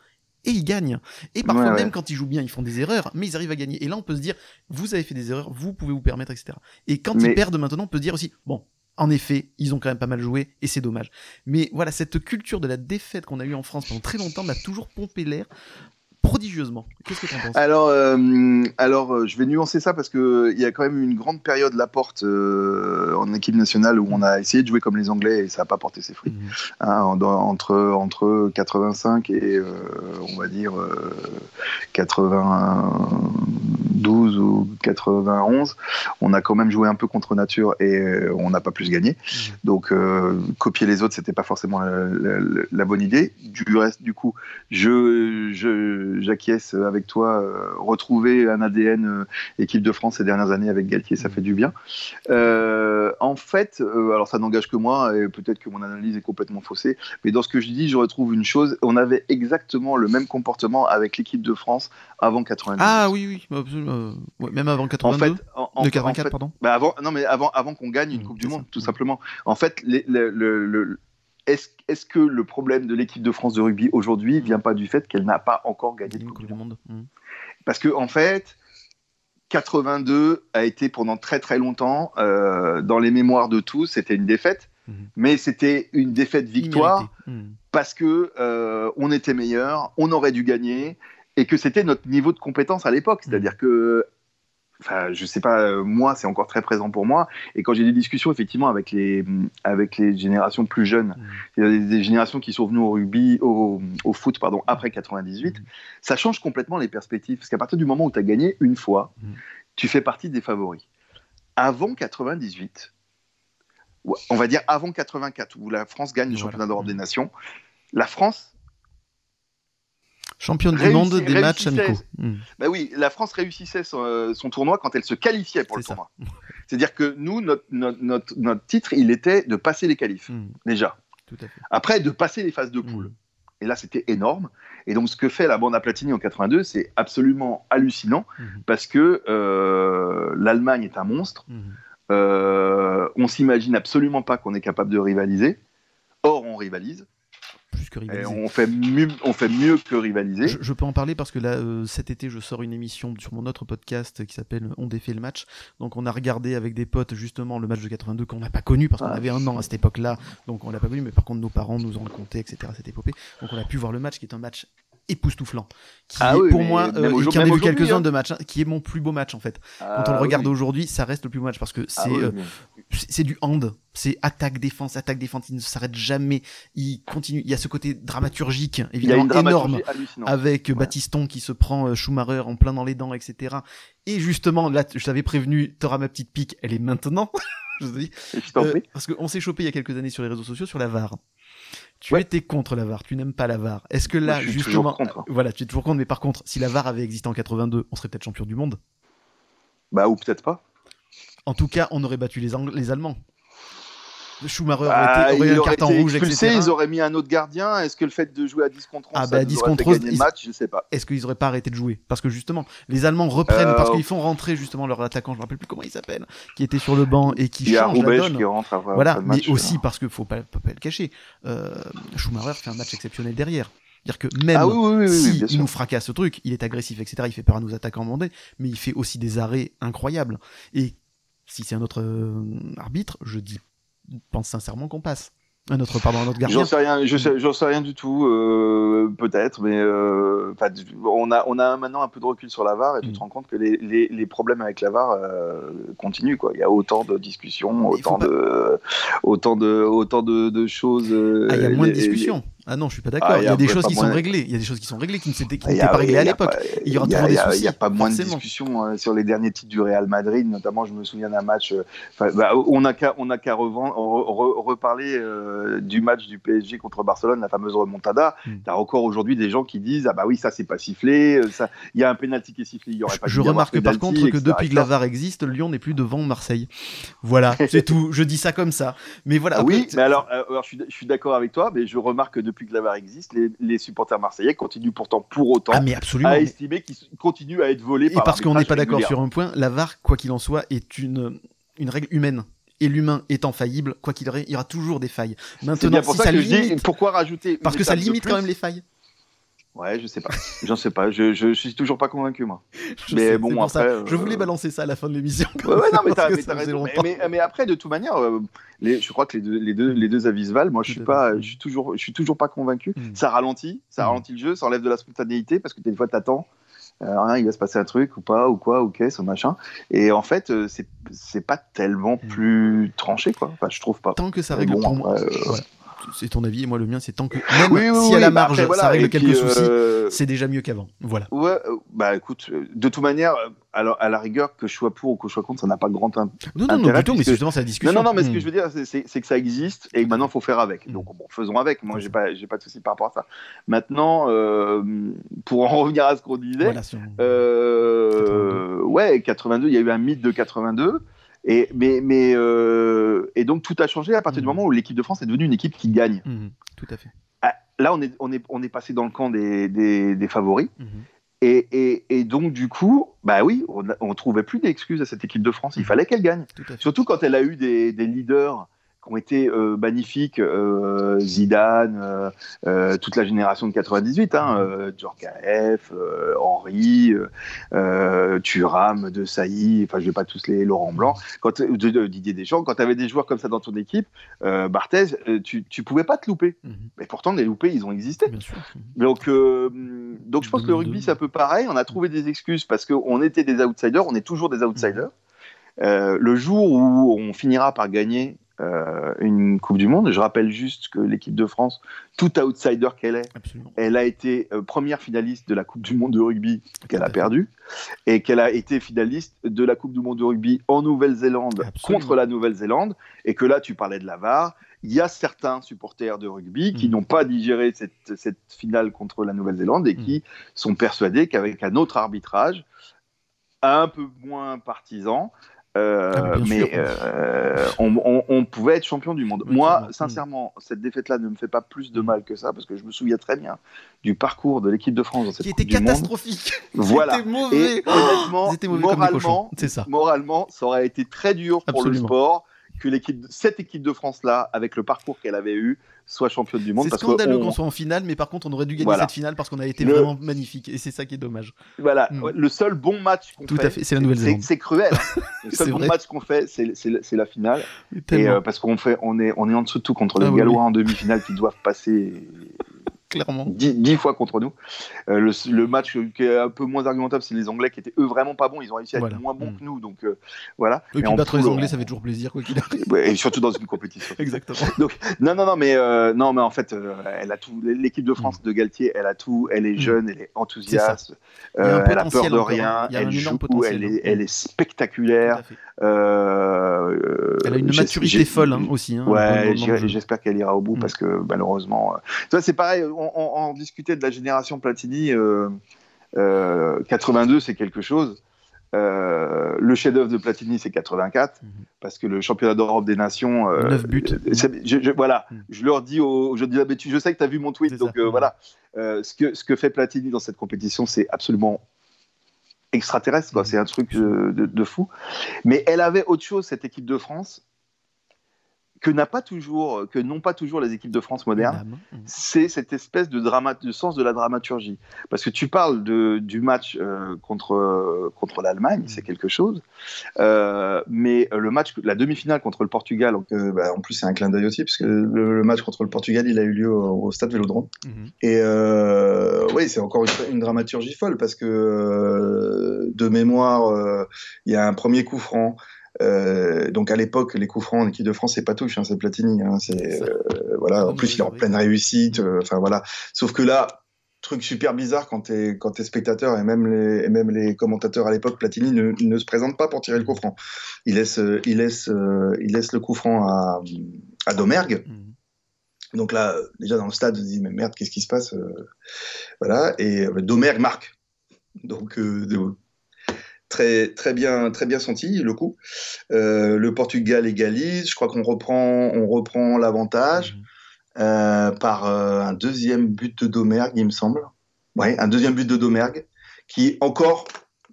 et il gagne. Et parfois, Ouais, même quand ils jouent bien, ils font des erreurs, mais ils arrivent à gagner. Et là, on peut se dire, vous avez fait des erreurs, vous pouvez vous permettre, etc. Et quand Mais- ils perdent maintenant, on peut se dire aussi, bon, en effet, ils ont quand même pas mal joué et c'est dommage. Mais voilà, cette culture de la défaite qu'on a eue en France pendant très longtemps m'a toujours pompé l'air prodigieusement. Qu'est-ce que tu en penses? Alors, euh, alors euh, je vais nuancer ça parce que il y a quand même eu une grande période la porte euh, en équipe nationale où on a essayé de jouer comme les Anglais et ça n'a pas porté ses fruits. Mhm. Hein, en- entre entre 85 et euh, on va dire euh, 92 ou 91, on a quand même joué un peu contre nature et euh, on n'a pas plus gagné. Mhm. Donc euh, copier les autres, c'était pas forcément la, la- la- la bonne idée. Du reste, du coup, je je- j'acquiesce avec toi. euh, retrouver un ADN euh, équipe de France ces dernières années avec Galtier, ça Mhm. fait du bien. En fait, alors ça n'engage que moi et peut-être que mon analyse est complètement faussée, mais dans ce que je dis, je retrouve une chose. On avait exactement le même comportement avec l'équipe de France avant 90. Ah oui, oui, absolument, euh, ouais, même avant en 82, fait, en, en 84, fait- pardon. bah avant, non mais avant, avant qu'on gagne une Mm, Coupe du ça. Monde, tout Mm. simplement. En fait, les- est-ce que le problème de l'équipe de France de rugby aujourd'hui vient pas du fait qu'elle n'a pas encore gagné de Une Coupe du Monde Monde. Mhm. Parce que en fait, 82 a été pendant très très longtemps euh, dans les mémoires de tous, c'était une défaite, mais c'était une défaite victoire parce que euh, on était meilleur, on aurait dû gagner et que c'était notre niveau de compétence à l'époque. C'est-à-dire que, enfin, je sais pas, euh, moi, c'est encore très présent pour moi. Et quand j'ai des discussions effectivement avec les avec les générations plus jeunes, a des, des générations qui sont venues au rugby, au, au foot, pardon, après 98, Mhm. ça change complètement les perspectives. Parce qu'à partir du moment où tu as gagné une fois, tu fais partie des favoris. Avant 98, ou on va dire avant 84, où la France gagne le Voilà. championnat d'Europe des nations, la France Championne du monde des matchs amicaux. Mhm. Bah oui, la France réussissait son, euh, son tournoi quand elle se qualifiait pour le ça. tournoi. C'est-à-dire que nous, notre, notre, notre, titre, il était de passer les qualifs, Mhm. déjà. Tout à fait. Après, de passer les phases de poule. Mhm. Et là, c'était énorme. Et donc, ce que fait la bande à Platini en 82, c'est absolument hallucinant parce que euh, l'Allemagne est un monstre. Euh, on s'imagine absolument pas qu'on est capable de rivaliser. Or, on rivalise. Plus que Et rivaliser. on fait mieux, on fait mieux que rivaliser. Je, je peux en parler parce que là, euh, cet été, je sors une émission sur mon autre podcast qui s'appelle On défait le match. Donc, on a regardé avec des potes justement le match de 82 qu'on n'a pas connu parce qu'on Ah. avait un an à cette époque-là. Donc, on l'a pas connu, mais par contre, nos parents nous ont raconté, etc. cette épopée. Donc, on a pu voir le match qui est un match époustouflant. Qui Ah est oui, pour moi, euh, et qui en a même vu aujourd'hui, quelques-uns hein. de matchs, hein, qui est mon plus beau match en fait. Quand on Ah le regarde oui. aujourd'hui, ça reste le plus beau match parce que Ah c'est oui, euh, c'est du hand. C'est attaque défense attaque défense. Il ne s'arrête jamais. Il continue. Il y a ce côté dramaturgique évidemment énorme avec Baptiston qui se prend euh, Schumacher en plein dans les dents, etc. Et justement là, je t'avais prévenu, t'auras ma petite pique. Elle est maintenant. je te dis. Euh, parce qu'on s'est chopé il y a quelques années sur les réseaux sociaux sur la VAR. Tu étais contre la VAR, tu n'aimes pas la VAR. Est-ce que là, justement, voilà, tu es toujours contre, mais par contre, si la VAR avait existé en 82, on serait peut-être champion du monde? Bah ou peut-être pas. En tout cas, on aurait battu les, les Allemands. Schumacher bah, aurait, été, un carton rouge, etc. Ils auraient mis un autre gardien. Est-ce que le fait de jouer à 10 contre 11, ah, bah, 10 contre 11 le match? Je sais pas. Est-ce qu'ils auraient pas arrêté de jouer? Parce que justement, les Allemands reprennent, parce euh, qu'ils font rentrer justement leur attaquant, je me rappelle plus comment il s'appelle, qui était sur le banc et qui change la donne. Qui rentre voilà, mais aussi parce que faut pas, pas, le cacher. Euh, Schumacher fait un match exceptionnel derrière. C'est-à-dire que même ah si il nous fracasse ce truc, il est agressif, etc., il fait peur à nos attaquants mandés, mais il fait aussi des arrêts incroyables. Et si c'est un autre euh, arbitre, je dis, pense sincèrement qu'on passe. Un autre, pardon, un autre gardien. J'en sais rien, j'en sais rien du tout, euh, peut-être, mais euh, on a, on a maintenant un peu de recul sur la VAR et tu te mm. rends compte que les, les, les problèmes avec la VAR continuent. Quoi. Il y a autant de discussions, autant de, autant de, autant de, de choses. Ah, il y a moins de discussions. Ah non, je suis pas d'accord. Ah, il y a, des choses qui sont réglées. Il y a des choses qui sont réglées qui n'étaient pas réglées à l'époque. Il y aura toujours des soucis. Il n'y a pas moins de discussions euh, sur les derniers titres du Real Madrid, notamment. Je me souviens d'un match. Euh, bah, on n'a qu'à on a qu'à reparler euh, du match du PSG contre Barcelone, la fameuse remontada. Mm. Tu as encore aujourd'hui des gens qui disent ah bah oui ça c'est pas sifflé. Il y a un penalty qui est sifflé. Il y aurait pas. Je remarque par contre que depuis que la VAR existe, Lyon n'est plus devant Marseille. Voilà, c'est tout. Je dis ça comme ça. Mais voilà. Oui, mais alors, je suis d'accord avec toi, mais je remarque que depuis que la VAR existe, les, supporters marseillais continuent pourtant pour autant ah, à estimer qu'ils continuent à être volés Et parce qu'on n'est pas d'accord sur un point, la VAR, quoi qu'il en soit, est une, une règle humaine et l'humain étant faillible, quoi qu'il y aura toujours des failles. Maintenant, pour ça, que limite, je dis, pourquoi rajouter Parce que ça limite quand même les failles. Ouais, je sais pas. J'en sais pas. Je, je, suis toujours pas convaincu, moi. mais bon, après. Euh, je voulais balancer ça à la fin de l'émission. Ouais, ouais, non, mais t'as raison. Mais, mais, après, de toute manière, euh, les, je crois que les deux, les deux, les deux avis se valent. Moi, je suis pas, je suis toujours, je suis toujours pas convaincu. Hmm. Ça ralentit, ça hmm. ralentit le jeu, ça enlève de la spontanéité parce que des fois, t'attends. Euh, il va se passer un truc ou pas, ou quoi, ou qu'est-ce, machin. Et en fait, euh, c'est pas tellement hmm. plus tranché, quoi. Enfin, je trouve pas. Tant que ça règle bon, pour c'est ton avis et moi le mien c'est tant que même si à la bah, marge ça règle quelques soucis euh, c'est déjà mieux qu'avant. Voilà. Ouais euh, bah écoute euh, de toute manière alors à la rigueur que je sois pour ou que je sois contre ça n'a pas grand intérêt non non non du tout mais c'est justement la discussion non non mais ce que je veux dire c'est que ça existe et que maintenant faut faire avec. Donc bon faisons avec. Moi j'ai pas j'ai pas de souci par rapport à ça. Maintenant pour en revenir à ce qu'on disait ouais 82 il y a eu un mythe de 82 et, mais, mais, euh, et donc tout a changé à partir du mmh. moment où l'équipe de France est devenue une équipe qui gagne. Mmh. tout à fait. Ah, là, on est, on, est, on est passé dans le camp des, des, des favoris. Mmh. Et, et, et, donc, du coup, bah oui, on, on trouvait plus d'excuses à cette équipe de France. Il fallait qu'elle gagne. Surtout quand elle a eu des, des leaders qui ont été euh, magnifiques, euh, Zidane, euh, toute la génération de 98, hein, euh, Djorkaeff, Henri, Thuram, De Sailly, enfin je vais pas tous les Laurent Blanc, quand, Didier Deschamps, quand tu avais des joueurs comme ça dans ton équipe, Barthez, tu, tu pouvais pas te louper. Mhm. Mais pourtant les loupés, ils ont existé. Sûr. Donc, donc je pense que le rugby c'est un peu pareil, on a trouvé des excuses parce qu'on était des outsiders, on est toujours des outsiders. Euh, le jour où on finira par gagner euh, une Coupe du Monde. Je rappelle juste que l'équipe de France, tout outsider qu'elle est, elle a été euh, première finaliste de la Coupe du Monde de rugby qu'elle a perdue et qu'elle a été finaliste de la Coupe du Monde de rugby en Nouvelle-Zélande contre la Nouvelle-Zélande et que là tu parlais de la VAR. Il y a certains supporters de rugby qui mm. n'ont pas digéré cette, cette, finale contre la Nouvelle-Zélande et mm. qui sont persuadés qu'avec un autre arbitrage, un peu moins partisan, euh, ah, mais euh, on, pouvait être champion du monde. Moi, sincèrement, cette défaite-là ne me fait pas plus de mal que ça parce que je me souviens très bien du parcours de l'équipe de France dans cette qui était catastrophique. Voilà. Mauvais. Et honnêtement, moralement, ça. moralement, ça aurait été très dur pour le sport que l'équipe, cette équipe de France là, avec le parcours qu'elle avait eu, soit championne du monde. C'est scandaleux qu'on soit en finale, mais par contre, on aurait dû gagner cette finale parce qu'on a été vraiment magnifique, et c'est ça qui est dommage. Voilà, hmm. le seul bon match qu'on fait. Tout à fait, c'est la Nouvelle-Zélande. C'est cruel. Hein. le seul bon match qu'on fait, c'est la finale. Et euh, parce qu'on fait, on est, on est en dessous de tout contre les ah Gallois en demi-finale qui doivent passer Clairement. 10, fois contre nous. Euh, le, match qui est un peu moins argumentable, c'est les Anglais qui étaient eux vraiment pas bons. Ils ont réussi à être moins bons mm. que nous. Donc euh, voilà. Et, puis battre les Anglais, ça fait toujours plaisir, quoi qu'il arrive. et surtout dans une compétition. Exactement. Donc, non, non, non, mais, euh, non, mais en fait, elle a tout. L'équipe de France mm. de Galtier, elle a tout. Elle est mm. jeune, elle est enthousiaste. elle a peur de rien. Elle joue, elle est, elle est spectaculaire. Elle a une maturité folle hein, aussi. Hein, ouais, j'espère qu'elle ira au bout parce que malheureusement. c'est pareil on, discutait de la génération Platini. 82, euh, euh, c'est quelque chose. Euh, le chef-d'œuvre de Platini, c'est 84, mhm. parce que le championnat d'Europe des Nations. 9 buts. Je, voilà, mhm. je leur dis, je, dis ah, je sais que tu as vu mon tweet, donc voilà. ce, que, ce que fait Platini dans cette compétition, c'est absolument extraterrestre, mhm. c'est un truc de, fou. Mais elle avait autre chose, cette équipe de France, que n'a pas toujours, que n'ont pas toujours les équipes de France modernes, mmh. c'est cette espèce de, drama, de sens de la dramaturgie. Parce que tu parles de, du match euh, contre, contre l'Allemagne, c'est mmh. quelque chose, euh, mais le match, la demi-finale contre le Portugal. Euh, bah, en plus, c'est un clin d'œil aussi, parce que le, match contre le Portugal, il a eu lieu au, stade Vélodrome. Mmh. Et oui, c'est encore une, une, dramaturgie folle, parce que de mémoire, il y a un premier coup franc. Euh, donc à l'époque, les coups francs en équipe de France, c'est pas touche, hein, c'est Platini. Hein, c'est euh, voilà. En plus, il est en pleine réussite. Euh, enfin voilà. Sauf que là, truc super bizarre quand t'es quand es spectateur et même les et même les commentateurs à l'époque, Platini ne, ne, se présente pas pour tirer le coup franc. Il laisse il laisse il laisse le coup franc à à Domergue. Mhm. Donc là, déjà dans le stade, on se dit mais merde, qu'est-ce qui se passe Voilà. Et Domergue marque. Donc très, très, bien, très bien senti le coup. Euh, le Portugal égalise. Je crois qu'on reprend, on reprend l'avantage mhm. euh, par euh, un deuxième but de Domergue, il me semble. Ouais, un deuxième but de Domergue qui encore,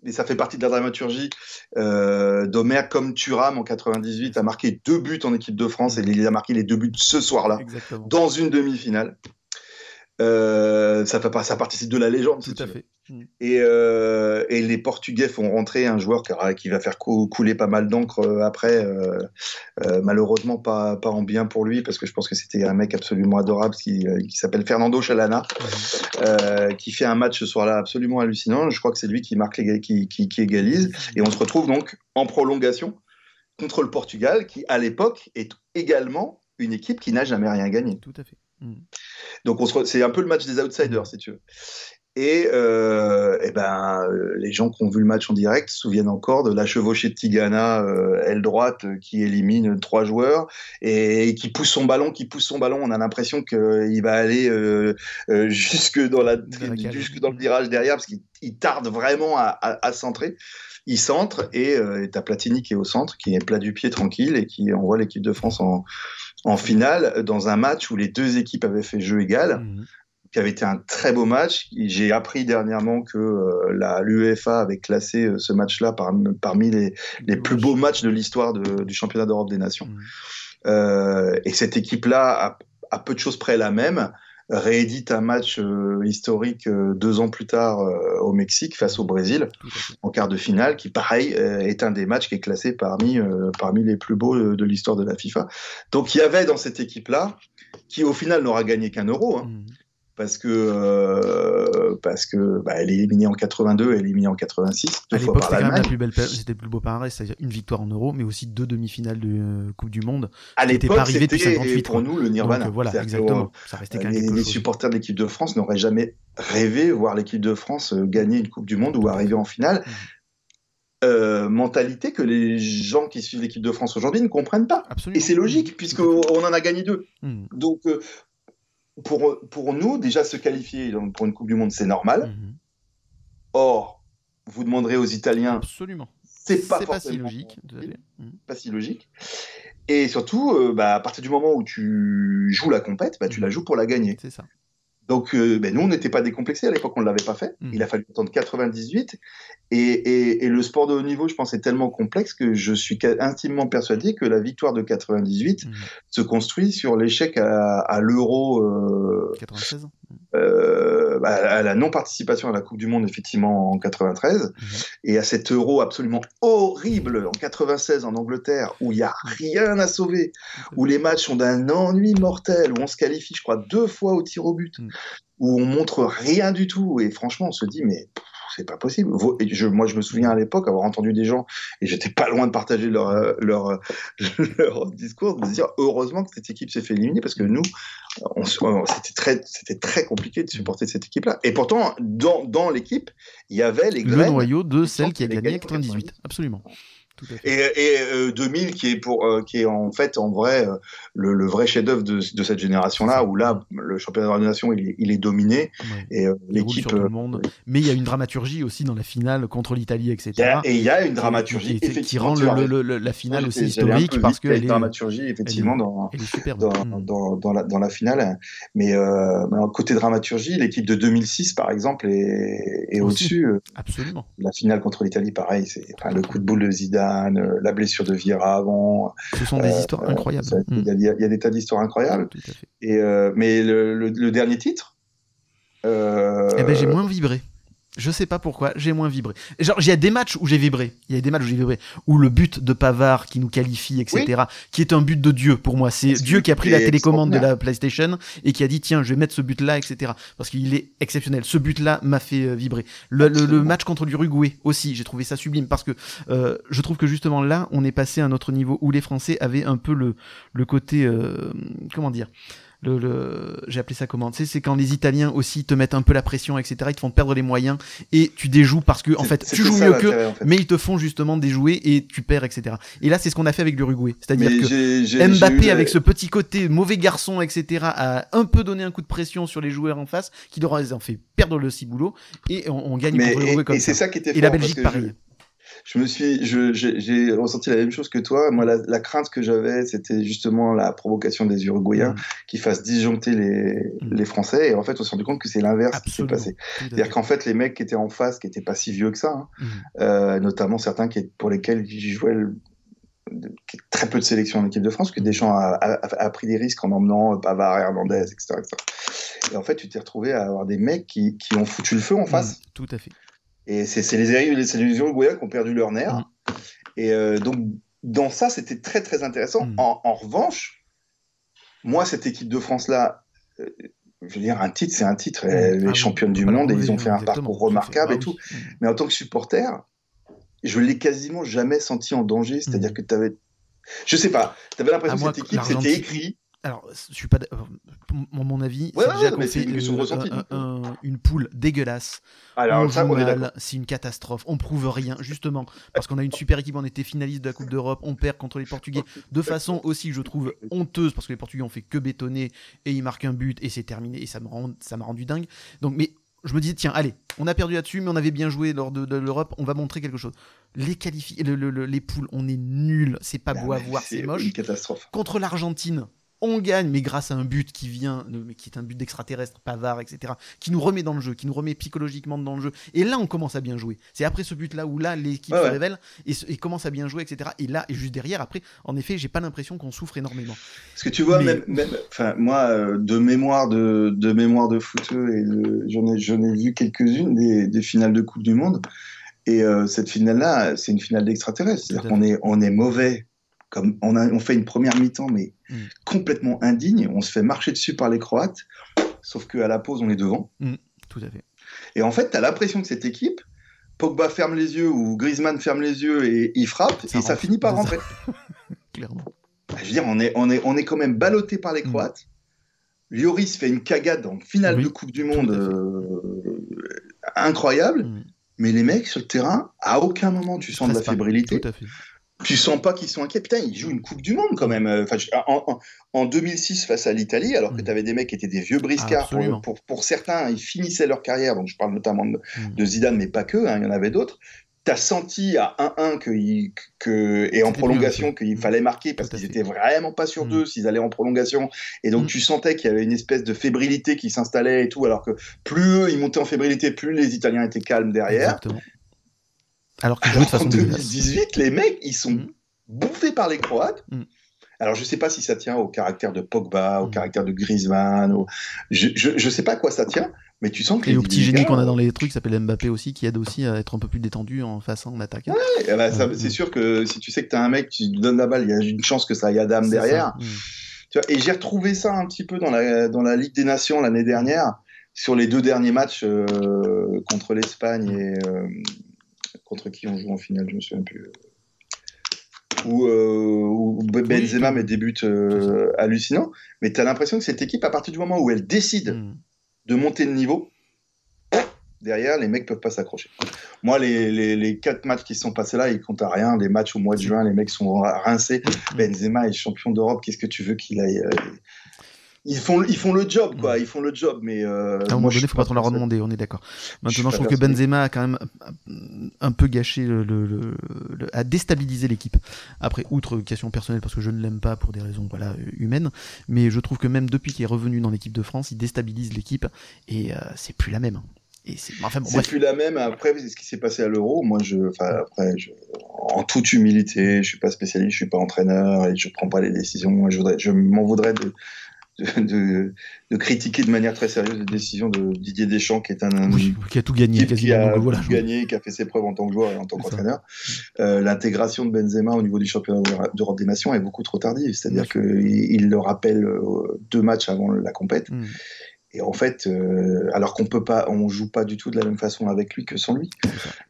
et ça fait partie de la dramaturgie, Domergue comme Thuram en 98 a marqué deux buts en équipe de France et il a marqué les deux buts ce soir-là dans une demi-finale. Euh, ça, fait, ça participe de la légende. Tout à fait. Mm. Et, euh, et, les Portugais font rentrer un joueur qui, qui va faire couler pas mal d'encre euh, après. malheureusement, pas, pas en bien pour lui, parce que je pense que c'était un mec absolument adorable qui, qui s'appelle Fernando Chalana, mm. qui fait un match ce soir-là absolument hallucinant. Je crois que c'est lui qui marque les, qui, qui, qui égalise. Et on se retrouve donc en prolongation contre le Portugal, qui à l'époque est également une équipe qui n'a jamais rien gagné. Tout à fait. Mm. Donc c'est un peu le match des outsiders, si tu veux. Et, euh, et ben, euh, les gens qui ont vu le match en direct se souviennent encore de la chevauchée de Tigana, euh, aile droite, qui élimine trois joueurs et, qui pousse son ballon, qui pousse son ballon. On a l'impression qu'il va aller jusque, dans la, jusque dans le virage derrière parce qu'il tarde vraiment à, à, centrer. Il centre et tu as Platini qui est au centre, qui est plat du pied tranquille et qui envoie l'équipe de France en, en finale dans un match où les deux équipes avaient fait jeu égal. Mhm. qui avait été un très beau match. J'ai appris dernièrement que euh, la l'UEFA avait classé euh, ce match-là parmi les, les plus beaux matchs de l'histoire du championnat d'Europe des Nations. Mhm. Euh, et cette équipe-là, a peu de choses près la même, réédite un match euh, historique euh, deux ans plus tard euh, au Mexique face au Brésil en quart de finale, qui pareil est un des matchs qui est classé parmi, parmi les plus beaux de, l'histoire de la FIFA. Donc il y avait dans cette équipe-là, qui au final n'aura gagné qu'un euro, hein, mmh parce que euh, parce que bah, elle est éliminée en 82, elle est éliminée en 86. à l'époque, c'était quand même la plus belle, c'était le plus beau palmarès, c'est-à-dire une victoire en euro, mais aussi deux demi-finales de euh, Coupe du Monde. À l'époque, c'était pour nous le Nirvana. Donc, voilà, exactement. Ça restait les, les supporters de l'équipe de France n'auraient jamais rêvé voir l'équipe de France euh, gagner une Coupe du Monde ou arriver en finale. Mmh. Euh, mentalité que les gens qui suivent l'équipe de France aujourd'hui ne comprennent pas. Absolument. Et c'est logique, puisqu'on en a gagné deux. Mmh. Donc, pour, pour nous, déjà se qualifier pour une Coupe du Monde, c'est normal. Mhm. Or, vous demanderez aux Italiens. Absolument. C'est pas, pas si logique. Mhm. Pas si logique. Et surtout, euh, bah, à partir du moment où tu joues la compète, bah, tu la mhm. joues pour la gagner. C'est ça. Donc, euh, ben, nous, on n'était pas décomplexés à l'époque, on ne l'avait pas fait. Il a fallu attendre 98. Et, et, le sport de haut niveau, je pense, est tellement complexe que je suis intimement persuadé que la victoire de 98 mmh. se construit sur l'échec à, à l'Euro. Euh, 96 euh, bah, à la non-participation à la Coupe du Monde, effectivement, en 93, mmh. et à cet Euro absolument horrible en 96 en Angleterre, où il n'y a rien à sauver, où les matchs sont d'un ennui mortel, où on se qualifie, je crois, deux fois au tir au but. Mmh. où on montre rien du tout. Et franchement, on se dit, mais c'est pas possible. Je, moi, je me souviens à l'époque avoir entendu des gens, et j'étais pas loin de partager leur, euh, leur, euh, leur discours, de se dire heureusement que cette équipe s'est fait éliminer parce que nous, c'était très, c'était très compliqué de supporter cette équipe-là. Et pourtant, dans, dans l'équipe, il y avait les Le noyau de celle qui a gagné en 98. Absolument. Et, et 2000 euh, qui est pour euh, qui est en fait en vrai euh, le, le, vrai chef-d'œuvre de, de, cette génération-là où là le championnat nation il est, il est dominé et l'équipe. Mais il y a une dramaturgie aussi dans la finale contre l'Italie, etc. et il y a une dramaturgie qui, qui rend le, la finale aussi historique parce que elle est dramaturgie effectivement dans, dans, mm. dans, dans, la, dans la finale. Mais, mais côté dramaturgie, l'équipe de 2006 par exemple est, est au-dessus. Absolument. La finale contre l'Italie, pareil, c'est enfin, le coup de boule de Zidane euh, la blessure de Vieira avant. Ce sont des euh, histoires incroyables. Il y, a des tas d'histoires incroyables. Et, euh, mais le, dernier titre. Eh ben, j'ai moins vibré. Je sais pas pourquoi, j'ai moins vibré. Genre, il y a des matchs où j'ai vibré. Il y a des matchs où j'ai vibré. Où le but de Pavard qui nous qualifie, etc., qui est un but de Dieu pour moi. C'est Dieu qui a pris la télécommande de la PlayStation et qui a dit tiens, je vais mettre ce but-là, etc. Parce qu'il est exceptionnel. Ce but-là m'a fait euh, vibrer. Le, match contre l'Uruguay aussi, j'ai trouvé ça sublime parce que euh, je trouve que justement là, on est passé à un autre niveau où les Français avaient un peu le, le côté, euh, comment dire le, le j'ai appelé ça comment tu sais c'est quand les Italiens aussi te mettent un peu la pression etc ils te font perdre les moyens et tu déjoues parce que en fait tu joues mieux qu'eux mais ils te font justement déjouer et tu perds etc et là c'est ce qu'on a fait avec l'Uruguay. C'est-à-dire que Mbappé avec ce petit côté mauvais garçon etc a un peu donné un coup de pression sur les joueurs en face qui leur ont fait perdre le ciboulot et on, gagne contre l'Uruguay comme et ça. ça qui était et la Belgique pareil. je me suis, j'ai ressenti la même chose que toi. Moi, la, crainte que j'avais, c'était justement la provocation des Uruguayens mm. qui fassent disjoncter les, mm. les Français. Et en fait, on s'est rendu compte que c'est l'inverse qui s'est passé. C'est-à-dire qu'en fait, les mecs qui étaient en face, qui n'étaient pas si vieux que ça, hein, mm. euh, notamment certains qui, pour lesquels j'y jouais très peu de sélection en équipe de France, que Deschamps a, a, pris des risques en emmenant Pavard, Hernandez, etc., etc. Et en fait, tu t'es retrouvé à avoir des mecs qui, qui, ont foutu le feu en face. tout à fait. Et c'est les, les Uruguayens qui ont perdu leur nerf. Mm. Et euh, donc, dans ça, c'était très, très intéressant. Mm. En, revanche, moi, cette équipe de France-là, euh, je veux dire, un titre, c'est un titre. Mm. Elle est ah championne du monde et ils ont fait un parcours remarquable et tout. Mais en tant que supporter, je l'ai quasiment jamais senti en danger. C'est-à-dire que tu avais. Je sais pas, tu avais l'impression que cette équipe, c'était écrit alors, je suis pas. Mon, mon avis, c'est déjà qu'on fait une, une, poule dégueulasse. Alors, c'est une catastrophe. On prouve rien, justement, parce qu'on a une super équipe. On était finaliste de la Coupe d'Europe. On perd contre les Portugais de façon aussi, je trouve, honteuse, parce que les Portugais ont fait que bétonner et ils marquent un but et c'est terminé. Et ça me rend, ça m'a rendu dingue. Donc, mais je me dis, tiens, allez, on a perdu là-dessus, mais on avait bien joué lors de, l'Europe, on va montrer quelque chose. Les qualifiés, les poules, on est nuls, c'est pas beau à voir, c'est moche. Une catastrophe. Contre l'Argentine, on gagne, mais grâce à un but qui vient, qui est un but d'extraterrestre, Pavard, etc., qui nous remet dans le jeu, qui nous remet psychologiquement dans le jeu. Et là, on commence à bien jouer. C'est après ce but-là où là, l'équipe se révèle et, commence à bien jouer, etc. Et là, et juste derrière, après, en effet, j'ai pas l'impression qu'on souffre énormément. Parce que tu vois, même, enfin, moi, euh, de mémoire de, de mémoire de footeux, et j'en ai, j'en ai vu quelques-unes des, finales de Coupe du Monde. Et euh, cette finale-là, c'est une finale d'extraterrestre. C'est-à-dire qu'on est, on est mauvais comme on, a, on fait une première mi-temps, mais mm. complètement indigne. On se fait marcher dessus par les Croates, sauf qu'à la pause, on est devant. Mm, tout à fait. Et en fait, tu as l'impression que cette équipe, Pogba ferme les yeux ou Griezmann ferme les yeux et il frappe, et ça finit par rentrer. Clairement. Bah, je veux dire, on est, on est, on est quand même ballotté par les mm. Croates. Lloris fait une cagade en finale de Coupe du Monde euh, incroyable. Mais les mecs sur le terrain, à aucun moment tu sens de la fébrilité. Tout à fait tu sens pas qu'ils sont inquiets. Putain, ils jouent une Coupe du Monde quand même. Enfin, en, 2006 face à l'Italie, alors que mm. tu avais des mecs qui étaient des vieux briscards. Pour, pour, certains, ils finissaient leur carrière. Donc, je parle notamment de, mm. Zidane, mais pas que. Hein, il y en avait d'autres. Tu as senti à 1-1 que, que, et en prolongation qu'il mm. fallait marquer parce qu'ils étaient vraiment pas sur d'eux s'ils allaient en prolongation. Et donc, tu sentais qu'il y avait une espèce de fébrilité qui s'installait et tout. Alors que plus eux, ils montaient en fébrilité, plus les Italiens étaient calmes derrière. Exactement. Alors que en 2018, les mecs, ils sont mm. bouffés par les Croates. Mm. Alors, je ne sais pas si ça tient au caractère de Pogba, au mm. caractère de Griezmann. Je ne sais pas à quoi ça tient, mais tu sens que. Et au petit génie qu'on a dans les trucs, qui s'appelle Mbappé aussi, qui aide aussi à être un peu plus détendu en face en attaque. Ouais, eh ben, c'est sûr que si tu sais que tu as un mec qui donne la balle, il y a une chance que ça aille à dame derrière. Tu vois, et j'ai retrouvé ça un petit peu dans la, dans la Ligue des Nations l'année dernière sur les deux derniers matchs contre l'Espagne et contre qui on joue en finale, je me souviens plus. Où, Benzema met des buts hallucinants, mais tu as l'impression que cette équipe, à partir du moment où elle décide mm. de monter de niveau, derrière, les mecs peuvent pas s'accrocher. Moi, les, les, quatre matchs qui sont passés là, ils comptent à rien. Les matchs au mois de juin, les mecs sont rincés. Mm. Benzema est champion d'Europe. Qu'est-ce que tu veux qu'il aille euh, ils font, ils font le job, quoi. Mm. Ils font le job, mais. Euh, à un moment donné, il faut pas trop leur demander, on est d'accord. Maintenant, je, trouve que Benzema a quand même un peu gâché, le, le, a déstabilisé l'équipe. Après, outre question personnelle, parce que je ne l'aime pas pour des raisons voilà, humaines, mais je trouve que même depuis qu'il est revenu dans l'équipe de France, il déstabilise l'équipe et euh, c'est plus la même c'est enfin, plus la même après ce qui s'est passé à l'Euro. Moi, je, après, en toute humilité, je suis pas spécialiste, je suis pas entraîneur et je prends pas les décisions. Je, je m'en voudrais de, de, de, critiquer de manière très sérieuse les décisions de Didier Deschamps, qui est un, qui a tout gagné, qui a tout gagné, qui a fait ses preuves en tant que joueur et en tant qu'entraîneur. Euh, L'intégration de Benzema au niveau du championnat d'Europe des Nations est beaucoup trop tardive. C'est-à-dire qu'il il le rappelle euh, deux matchs avant la compète. Mm. Et en fait, euh, alors qu'on peut pas, on joue pas du tout de la même façon avec lui que sans lui.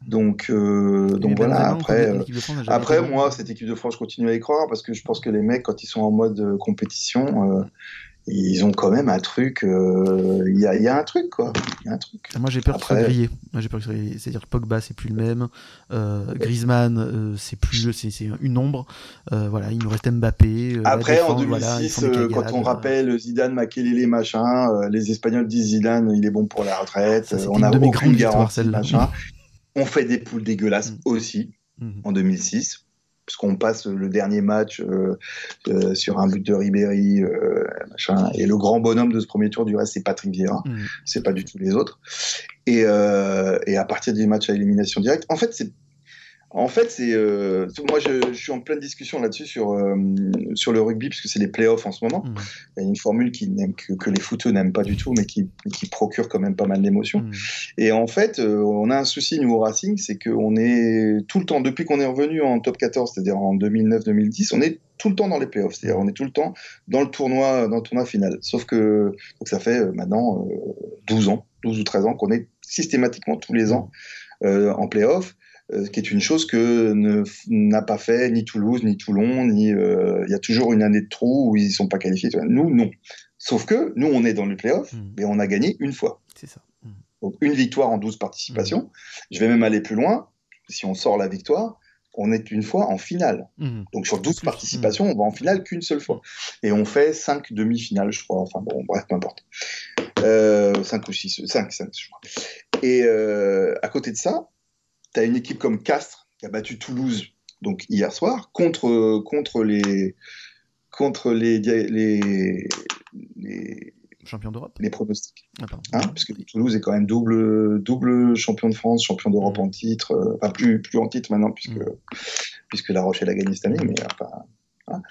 Donc, euh, donc voilà. Après, euh, après moi, cette équipe de France, je continue à y croire parce que je pense que les mecs, quand ils sont en mode compétition, ils ont quand même un truc. Euh, il y, a, y, a, un truc, quoi. Y a un truc. Moi, j'ai peur que ça griller. Moi, j'ai peur que C'est-à-dire que Pogba, c'est plus le même. Euh, Griezmann, euh, c'est plus, c'est une ombre. Voilà, il nous reste Mbappé. Après, en 2006, quand on rappelle Zidane, Makelele, machin, les Espagnols disent Zidane, il est bon pour la retraite. on a aucune garantie, machin. On fait des poules dégueulasses mm. aussi mm. en 2006 puisqu'on passe le dernier match euh, euh, sur un but de Ribéry, euh, machin, et le grand bonhomme de ce premier tour, du reste, c'est Patrick Vieira, mm. c'est pas du tout les autres. Et, et à partir du match à élimination directe, en fait, c'est en fait, c'est euh, moi je, suis en pleine discussion là-dessus sur euh, sur le rugby puisque c'est les playoffs en ce moment. Mm. Il y a une formule qui que, que les footeux n'aiment pas du tout, mais qui, qui procure quand même pas mal d'émotions. Mm. Et en fait, euh, on a un souci nous au Racing, c'est qu'on est tout le temps depuis qu'on est revenu en top 14, c'est-à-dire en 2009-2010, on est tout le temps dans les playoffs, c'est-à-dire on est tout le temps dans le tournoi dans le tournoi final. Sauf que donc ça fait maintenant 12 ans, 12 ou 13 ans qu'on est systématiquement tous les ans en playoffs. Euh, qui est une chose que n'a pas fait ni Toulouse, ni Toulon, ni euh, il y a toujours une année de trou où ils ne sont pas qualifiés. Nous, non. Sauf que nous, on est dans le playoff, mmh. mais on a gagné une fois. C'est ça. Mmh. Donc une victoire en 12 participations. Mmh. Je vais même aller plus loin. Si on sort la victoire, on est une fois en finale. Donc sur 12 participations, on va en finale qu'une seule fois. Et on fait 5 demi-finales, je crois. Enfin bon, bref, peu importe. Euh, 5 ou 6, 5, 5 je crois. Et euh, à côté de ça, tu as une équipe comme Castres qui a battu Toulouse donc hier soir contre, contre les contre les, les, les champions d'Europe? les pronostics ah, hein, parce que Toulouse est quand même double double champion de France champion d'Europe mmh. en titre euh, enfin plus plus en titre maintenant puisque mmh. puisque La Rochelle a gagné cette année mais enfin hein.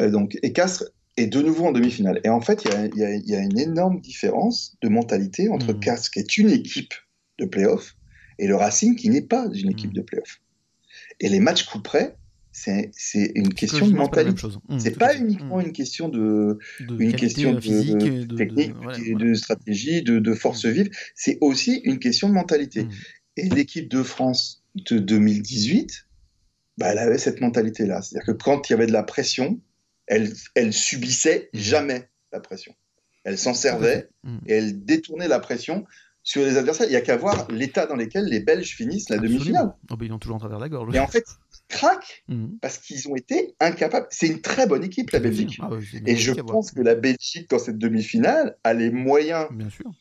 euh, donc et Castres est de nouveau en demi-finale et en fait il y a, y a, une énorme différence de mentalité entre mmh. Castres qui est une équipe de play-off et le Racing qui n'est pas une équipe mm. de playoff. Et les matchs coup près, c'est une question de mentalité. Mm, c'est pas uniquement une question de, une question de, technique, de, stratégie, de, force vive. C'est aussi une question de mentalité. Et l'équipe de France de 2018, bah, elle avait cette mentalité-là. C'est-à-dire que quand il y avait de la pression, elle, elle subissait jamais la pression. Elle s'en servait et elle détournait la pression sur les adversaires. Il n'y a qu'à voir l'état dans lequel les Belges finissent la demi-finale. Oh, ils ont toujours en travers la gorge. Et en fait, ils craquent mhm. parce qu'ils ont été incapables. C'est une très bonne équipe, la Belgique. Ah et je pense que la Belgique, dans cette demi-finale, a les moyens Bien sûr.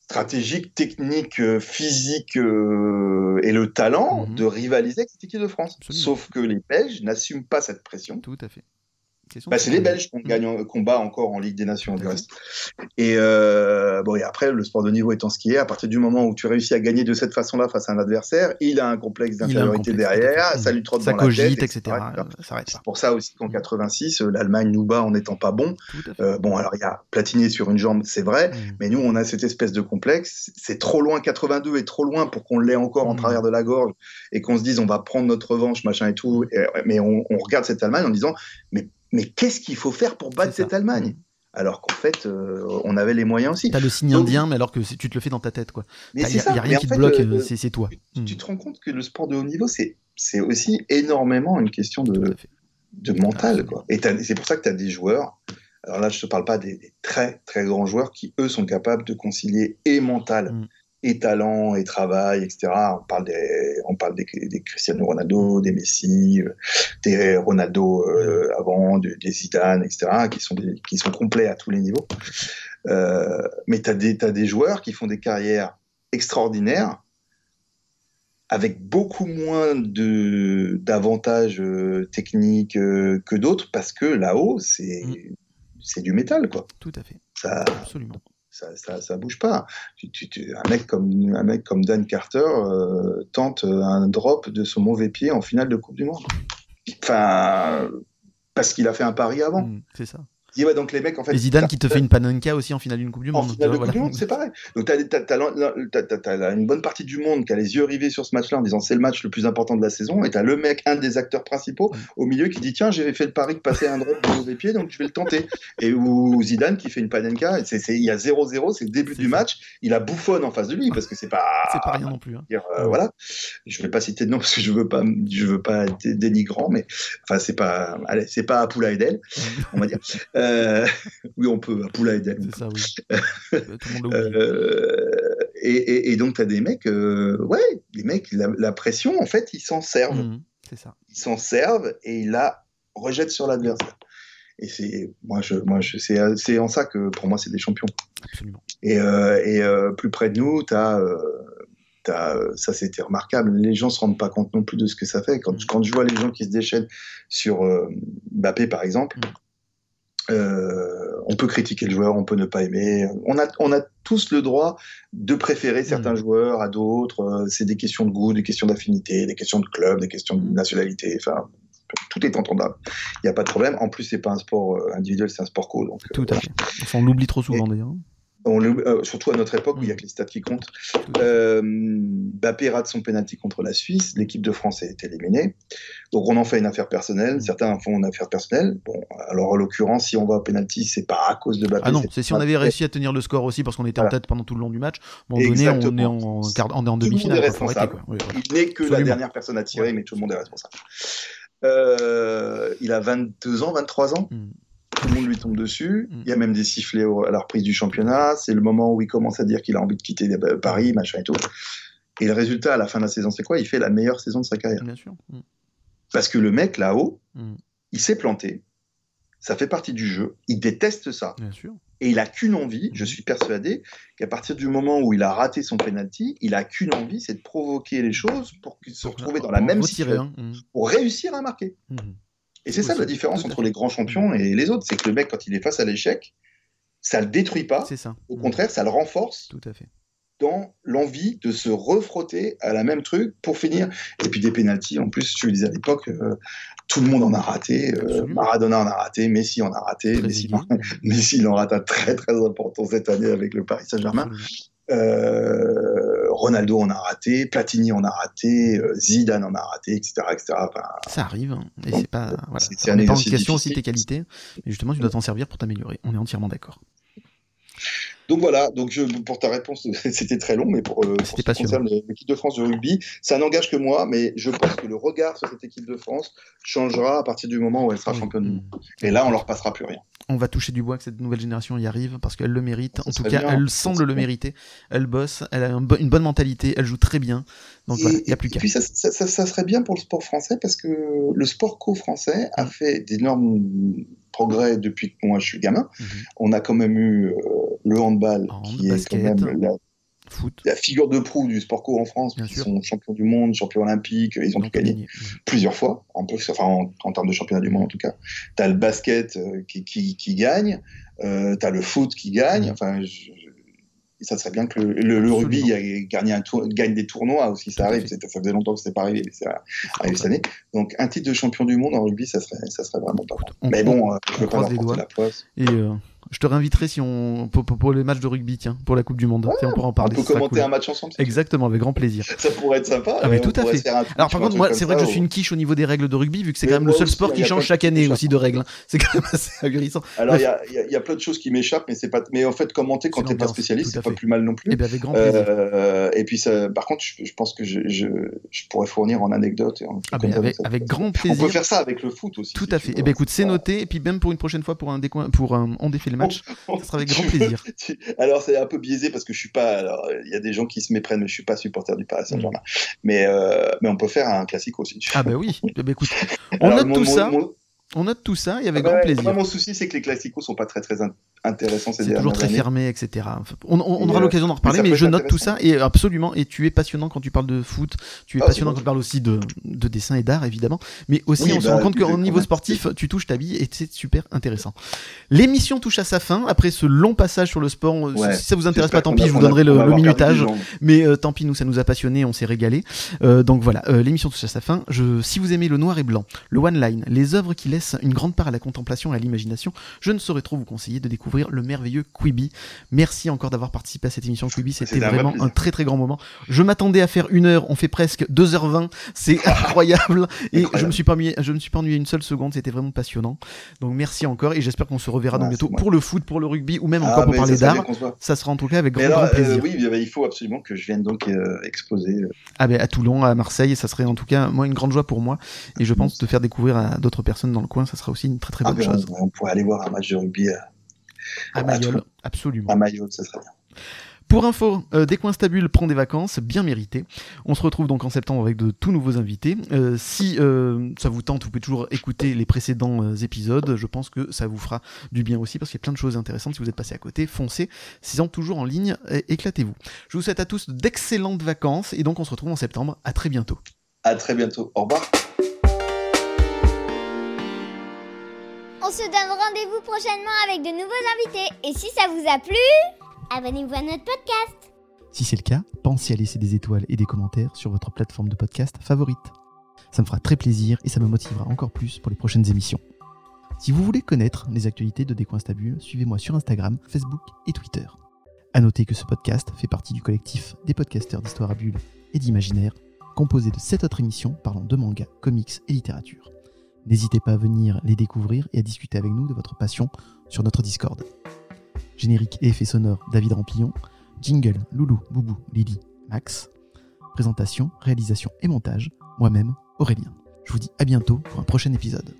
stratégiques, techniques, euh, physiques euh, et le talent mhm. de rivaliser avec cette équipe de France. Sauf que les Belges n'assument pas cette pression. Tout à fait. Bah, c'est les Belges qu'on gagne en combat encore en Ligue des Nations du reste. Et euh, bon, et après, le sport de niveau étant ce qui est, à partir du moment où tu réussis à gagner de cette façon-là face à un adversaire, il a un complexe d'infériorité derrière, ça lui trotte ça dans cogite, la tête, etc. C'est pour ça aussi qu'en 86, euh, l'Allemagne nous bat en n'étant pas bon. Euh, bon, alors il y a Platinier sur une jambe, c'est vrai, mm. mais nous, on a cette espèce de complexe. C'est trop loin, 82 est trop loin pour qu'on l'ait encore en mm. travers de la gorge et qu'on se dise on va prendre notre revanche, machin et tout. mais on, on regarde cette Allemagne en disant mais mais qu'est-ce qu'il faut faire pour battre cette Allemagne? Alors qu'en fait, on avait les moyens aussi. T'as le signe indien, mais alors que tu te le fais dans ta tête, quoi. Mais il n'y a, rien qui te bloque, c'est toi. Tu, tu, te rends compte que le sport de haut niveau, c'est aussi énormément une question de, de mental, quoi. Et c'est pour ça que tu as des joueurs. Alors là, je te parle pas des, très très grands joueurs qui eux sont capables de concilier et mental mm et talent et travail, etc. On parle des, on parle des, des Cristiano Ronaldo, des Messi, euh, des Ronaldo euh, avant, des, Zidane, etc. qui sont des, qui sont complets à tous les niveaux. Euh, mais tu as des, as des joueurs qui font des carrières extraordinaires avec beaucoup moins de d'avantages euh, techniques que d'autres parce que là-haut c'est mm. c'est du métal quoi. Tout à fait. Ça, Absolument ça, bouge pas. Un, mec comme, Dan Carter euh, tente un drop de son mauvais pied en finale de Coupe du Monde. Enfin, parce qu'il a fait un pari avant. Mmh, c'est ça donc les mecs, en fait. Et Zidane qui te fait une panenka aussi en finale d'une Coupe du Monde. En finale de Coupe du Monde, c'est pareil. Donc t'as as, une bonne partie du monde qui a les yeux rivés sur ce match-là en disant c'est le match le plus important de la saison. Et t'as le mec, un des acteurs principaux, au milieu qui dit tiens, j'ai fait le pari de passer un drop de mauvais pied, donc je vais le tenter. Et ou Zidane qui fait une panenka, il y a 0-0, c'est le début du match. Il a bouffonne en face de lui parce que c'est pas. C'est pas rien non plus. Hein. Euh, voilà. Je vais pas citer de nom parce que je veux pas, je veux pas être dénigrant, mais enfin c'est pas, allez, c'est pas Poula Edel, on va dire. Euh, oui, on peut, à Poula et C'est ça, oui. euh, et, et, donc, tu as des mecs, euh, ouais, des mecs, la, pression, en fait, ils s'en servent. Mmh, c'est ça. Ils s'en servent et ils la rejettent sur l'adversaire. Et c'est, moi, je, moi, je, c'est, en ça que pour moi, c'est des champions. Absolument. Et, euh, et euh, plus près de nous, tu as ça c'était remarquable. Les gens se rendent pas compte non plus de ce que ça fait. Quand, mmh. quand je vois les gens qui se déchaînent sur euh, Mbappé par exemple, mmh. Euh, on peut critiquer le joueur, on peut ne pas aimer. On a, on a tous le droit de préférer certains mm. joueurs à d'autres. Euh, c'est des questions de goût, des questions d'affinité, des questions de club, des questions de nationalité. Enfin, tout est entendable. Il n'y a pas de problème. En plus, c'est pas un sport euh, individuel, c'est un sport co. Donc, tout à fait. on l'oublie trop souvent d'ailleurs. Euh, surtout à notre époque où il n'y a que les stats qui comptent. Euh, Bappé rate son penalty contre la Suisse, l'équipe de France est éliminée. Donc on en fait une affaire personnelle, mm. certains en font une affaire personnelle. Bon, alors en l'occurrence, si on va au penalty, c'est pas à cause de Bappé. Ah non, c'est si on avait réussi à tenir le score aussi parce qu'on était en tête pendant tout le long du match. Bon, donné, on est en, on est en demi-finale. Il n'est que la dernière personne à tirer, mais tout le monde est responsable. Euh, il a 22 ans, 23 ans? Mm tout le monde lui tombe dessus. Mm. Il y a même des sifflets à la reprise du championnat. C'est le moment où il commence à dire qu'il a envie de quitter euh, Paris, machin et tout. Et le résultat à la fin de la saison, c'est quoi? Il fait la meilleure saison de sa carrière. Bien sûr. Mm. Parce que le mec là-haut, mm. il s'est planté. Ça fait partie du jeu. Il déteste ça. Bien sûr. Et il a qu'une envie, je suis persuadé, qu'à partir du moment où il a raté son penalty, il a qu'une envie, c'est de provoquer les choses pour qu'il se retrouve dans la même situation, hein. pour réussir à marquer. Et c'est ça la différence entre les grands champions et les autres, c'est que le mec, quand il est face à l'échec, ça le détruit pas. C'est ça. Au contraire, ça le renforce. Tout à fait. Dans l'envie de se refrotter à la même truc pour finir. Et puis des pénalties, en plus, je le disais à l'époque, euh, tout le monde en a raté. Euh, Maradona en a raté, Messi en a raté. Messi, Messi, il en rate un très très important cette année avec le Paris Saint-Germain. Euh, Ronaldo en a raté, Platini en a raté, euh, Zidane en a raté, etc. etc. ça arrive, hein. et c'est pas, voilà. c'est en question aussi tes qualités, mais justement tu dois t'en servir pour t'améliorer. On est entièrement d'accord. Donc voilà, donc je, pour ta réponse, c'était très long, mais pour, euh, ce qui concerne l'équipe de France de rugby, ça n'engage que moi, mais je pense que le regard sur cette équipe de France changera à partir du moment où elle sera championne du monde. Et là, on leur passera plus rien. On va toucher du bois que cette nouvelle génération y arrive parce qu'elle le mérite. en tout cas, elle semble le mériter. Elle bosse, elle a une bonne mentalité, elle joue très bien. Donc voilà, il n'y a plus qu'à. Puis ça, serait bien pour le sport français parce que le sport co-français a fait d'énormes progrès depuis que moi je suis gamin. Mhm. On a quand même eu euh, le handball, qui est quand même la, la, figure de proue du sport co en France. Ils sont champions du monde, champions olympiques, ils ont tout gagné, plusieurs fois, en, plus, enfin, en, termes de championnat du monde en tout cas. Tu as le basket euh, qui, qui, qui, gagne, euh, tu as le foot qui gagne. Enfin, je, ça serait bien que le, rugby gagne, un gagne, des tournois aussi, ça arrive. Ça faisait longtemps que c'était pas arrivé, mais ça arrive cette année. Donc un titre de champion du monde en rugby, ça serait, ça serait vraiment pas mal. Mais bon, euh, je veux pas leur la poisse. Et Je te réinviterai si on pour, les matchs de rugby, tiens, pour la Coupe du Monde. on pourra en parler. On peut commenter un match ensemble. Exactement, avec grand plaisir. Ça pourrait être sympa. Ah, mais tout à fait. Alors par contre, moi, c'est vrai que je suis une quiche au niveau des règles de rugby, vu que c'est quand même le seul sport qui change chaque année aussi de règles. Hein. C'est quand même assez ahurissant. Alors il y, a plein de choses qui m'échappent, mais c'est pas. Mais en fait, commenter quand t'es pas spécialiste, c'est pas plus mal non plus. Et eh avec grand plaisir. Euh, et puis, par contre, je pense que je pourrais fournir en anecdote. Ah, avec grand plaisir. On peut faire ça avec le foot aussi. Tout à fait. Et eh ben écoute, c'est noté. Et puis même pour une prochaine fois, pour un pour un on défait le match, ça sera avec grand plaisir. Alors c'est un peu biaisé parce que je suis pas. Alors il y a des gens qui se méprennent, mais je suis pas supporter du Paris Saint-Germain. Mais euh, mais on peut faire un classique aussi. Ah bah oui. Écoute, on note tout ça. On note tout ça et avec grand plaisir. mon souci, c'est que les classicos sont pas très très intéressants. C'est toujours très fermé, etc. On, aura euh, l'occasion d'en reparler, mais, je note tout ça et absolument. Et tu es passionnant quand tu parles de foot. Tu es ah, passionnant quand tu parles aussi de, de dessin et d'art, évidemment. Mais aussi, on se bah, rend compte qu'au niveau sportif, tu touches ta vie et c'est super intéressant. L'émission touche à sa fin après ce long passage sur le sport. si ça vous intéresse pas, tant pis, je vous donnerai le, minutage. Mais euh, tant pis, nous, ça nous a passionné, on s'est régalé. Euh, donc voilà, l'émission touche à sa fin. Je, si vous aimez le noir et blanc, le one line, les œuvres qui laissent une grande part à la contemplation et à l'imagination, je ne saurais trop vous conseiller de découvrir le merveilleux Quibi. Merci encore d'avoir participé à cette émission Quibi, c'était vraiment un très très grand moment. Je m'attendais à faire une heure, on fait presque 2h20, c'est incroyable et je me suis pas ennuyé, je me suis pas ennuyé une seule seconde, c'était vraiment passionnant. Donc merci encore et j'espère qu'on se reverra donc bientôt pour le foot, pour le rugby ou même ah, encore pour parler d'art. Ça sera en tout cas avec grand, grand plaisir. Euh, oui, il faut absolument que je vienne donc euh, exposer. Euh. Ah ben à Toulon, à Marseille, ça serait en tout cas moi une grande joie pour moi et je pense te faire découvrir à d'autres personnes dans le coin, ça sera aussi une très très bonne ah, chose. On, pourrait aller voir un match de rugby à, à Mayol, absolument. À Mayol, ça serait bien. Pour info, euh, Descoinstabule prend des vacances, bien méritées. On se retrouve donc en septembre avec de tout nouveaux invités. Euh, si euh, ça vous tente, vous pouvez toujours écouter les précédents euh, épisodes. Je pense que ça vous fera du bien aussi parce qu'il y a plein de choses intéressantes. Si vous êtes passé à côté, foncez. S'ils sont toujours en ligne, éclatez-vous. Je vous souhaite à tous d'excellentes vacances et donc on se retrouve en septembre. À très bientôt. À très bientôt. Au revoir. On se donne rendez-vous prochainement avec de nouveaux invités. Et si ça vous a plu, abonnez-vous à notre podcast. Si c'est le cas, pensez à laisser des étoiles et des commentaires sur votre plateforme de podcast favorite. Ça me fera très plaisir et ça me motivera encore plus pour les prochaines émissions. Si vous voulez connaître les actualités de Décoinstabule, suivez-moi sur Instagram, Facebook et Twitter. A noter que ce podcast fait partie du collectif des podcasteurs d'histoire à bulles et d'imaginaire, composé de 7 autres émissions parlant de manga, comics et littérature. N'hésitez pas à venir les découvrir et à discuter avec nous de votre passion sur notre Discord. Générique et effet sonore David Rampillon. Jingle Loulou, Boubou, Lily, Max. Présentation, réalisation et montage, moi-même, Aurélien. Je vous dis à bientôt pour un prochain épisode.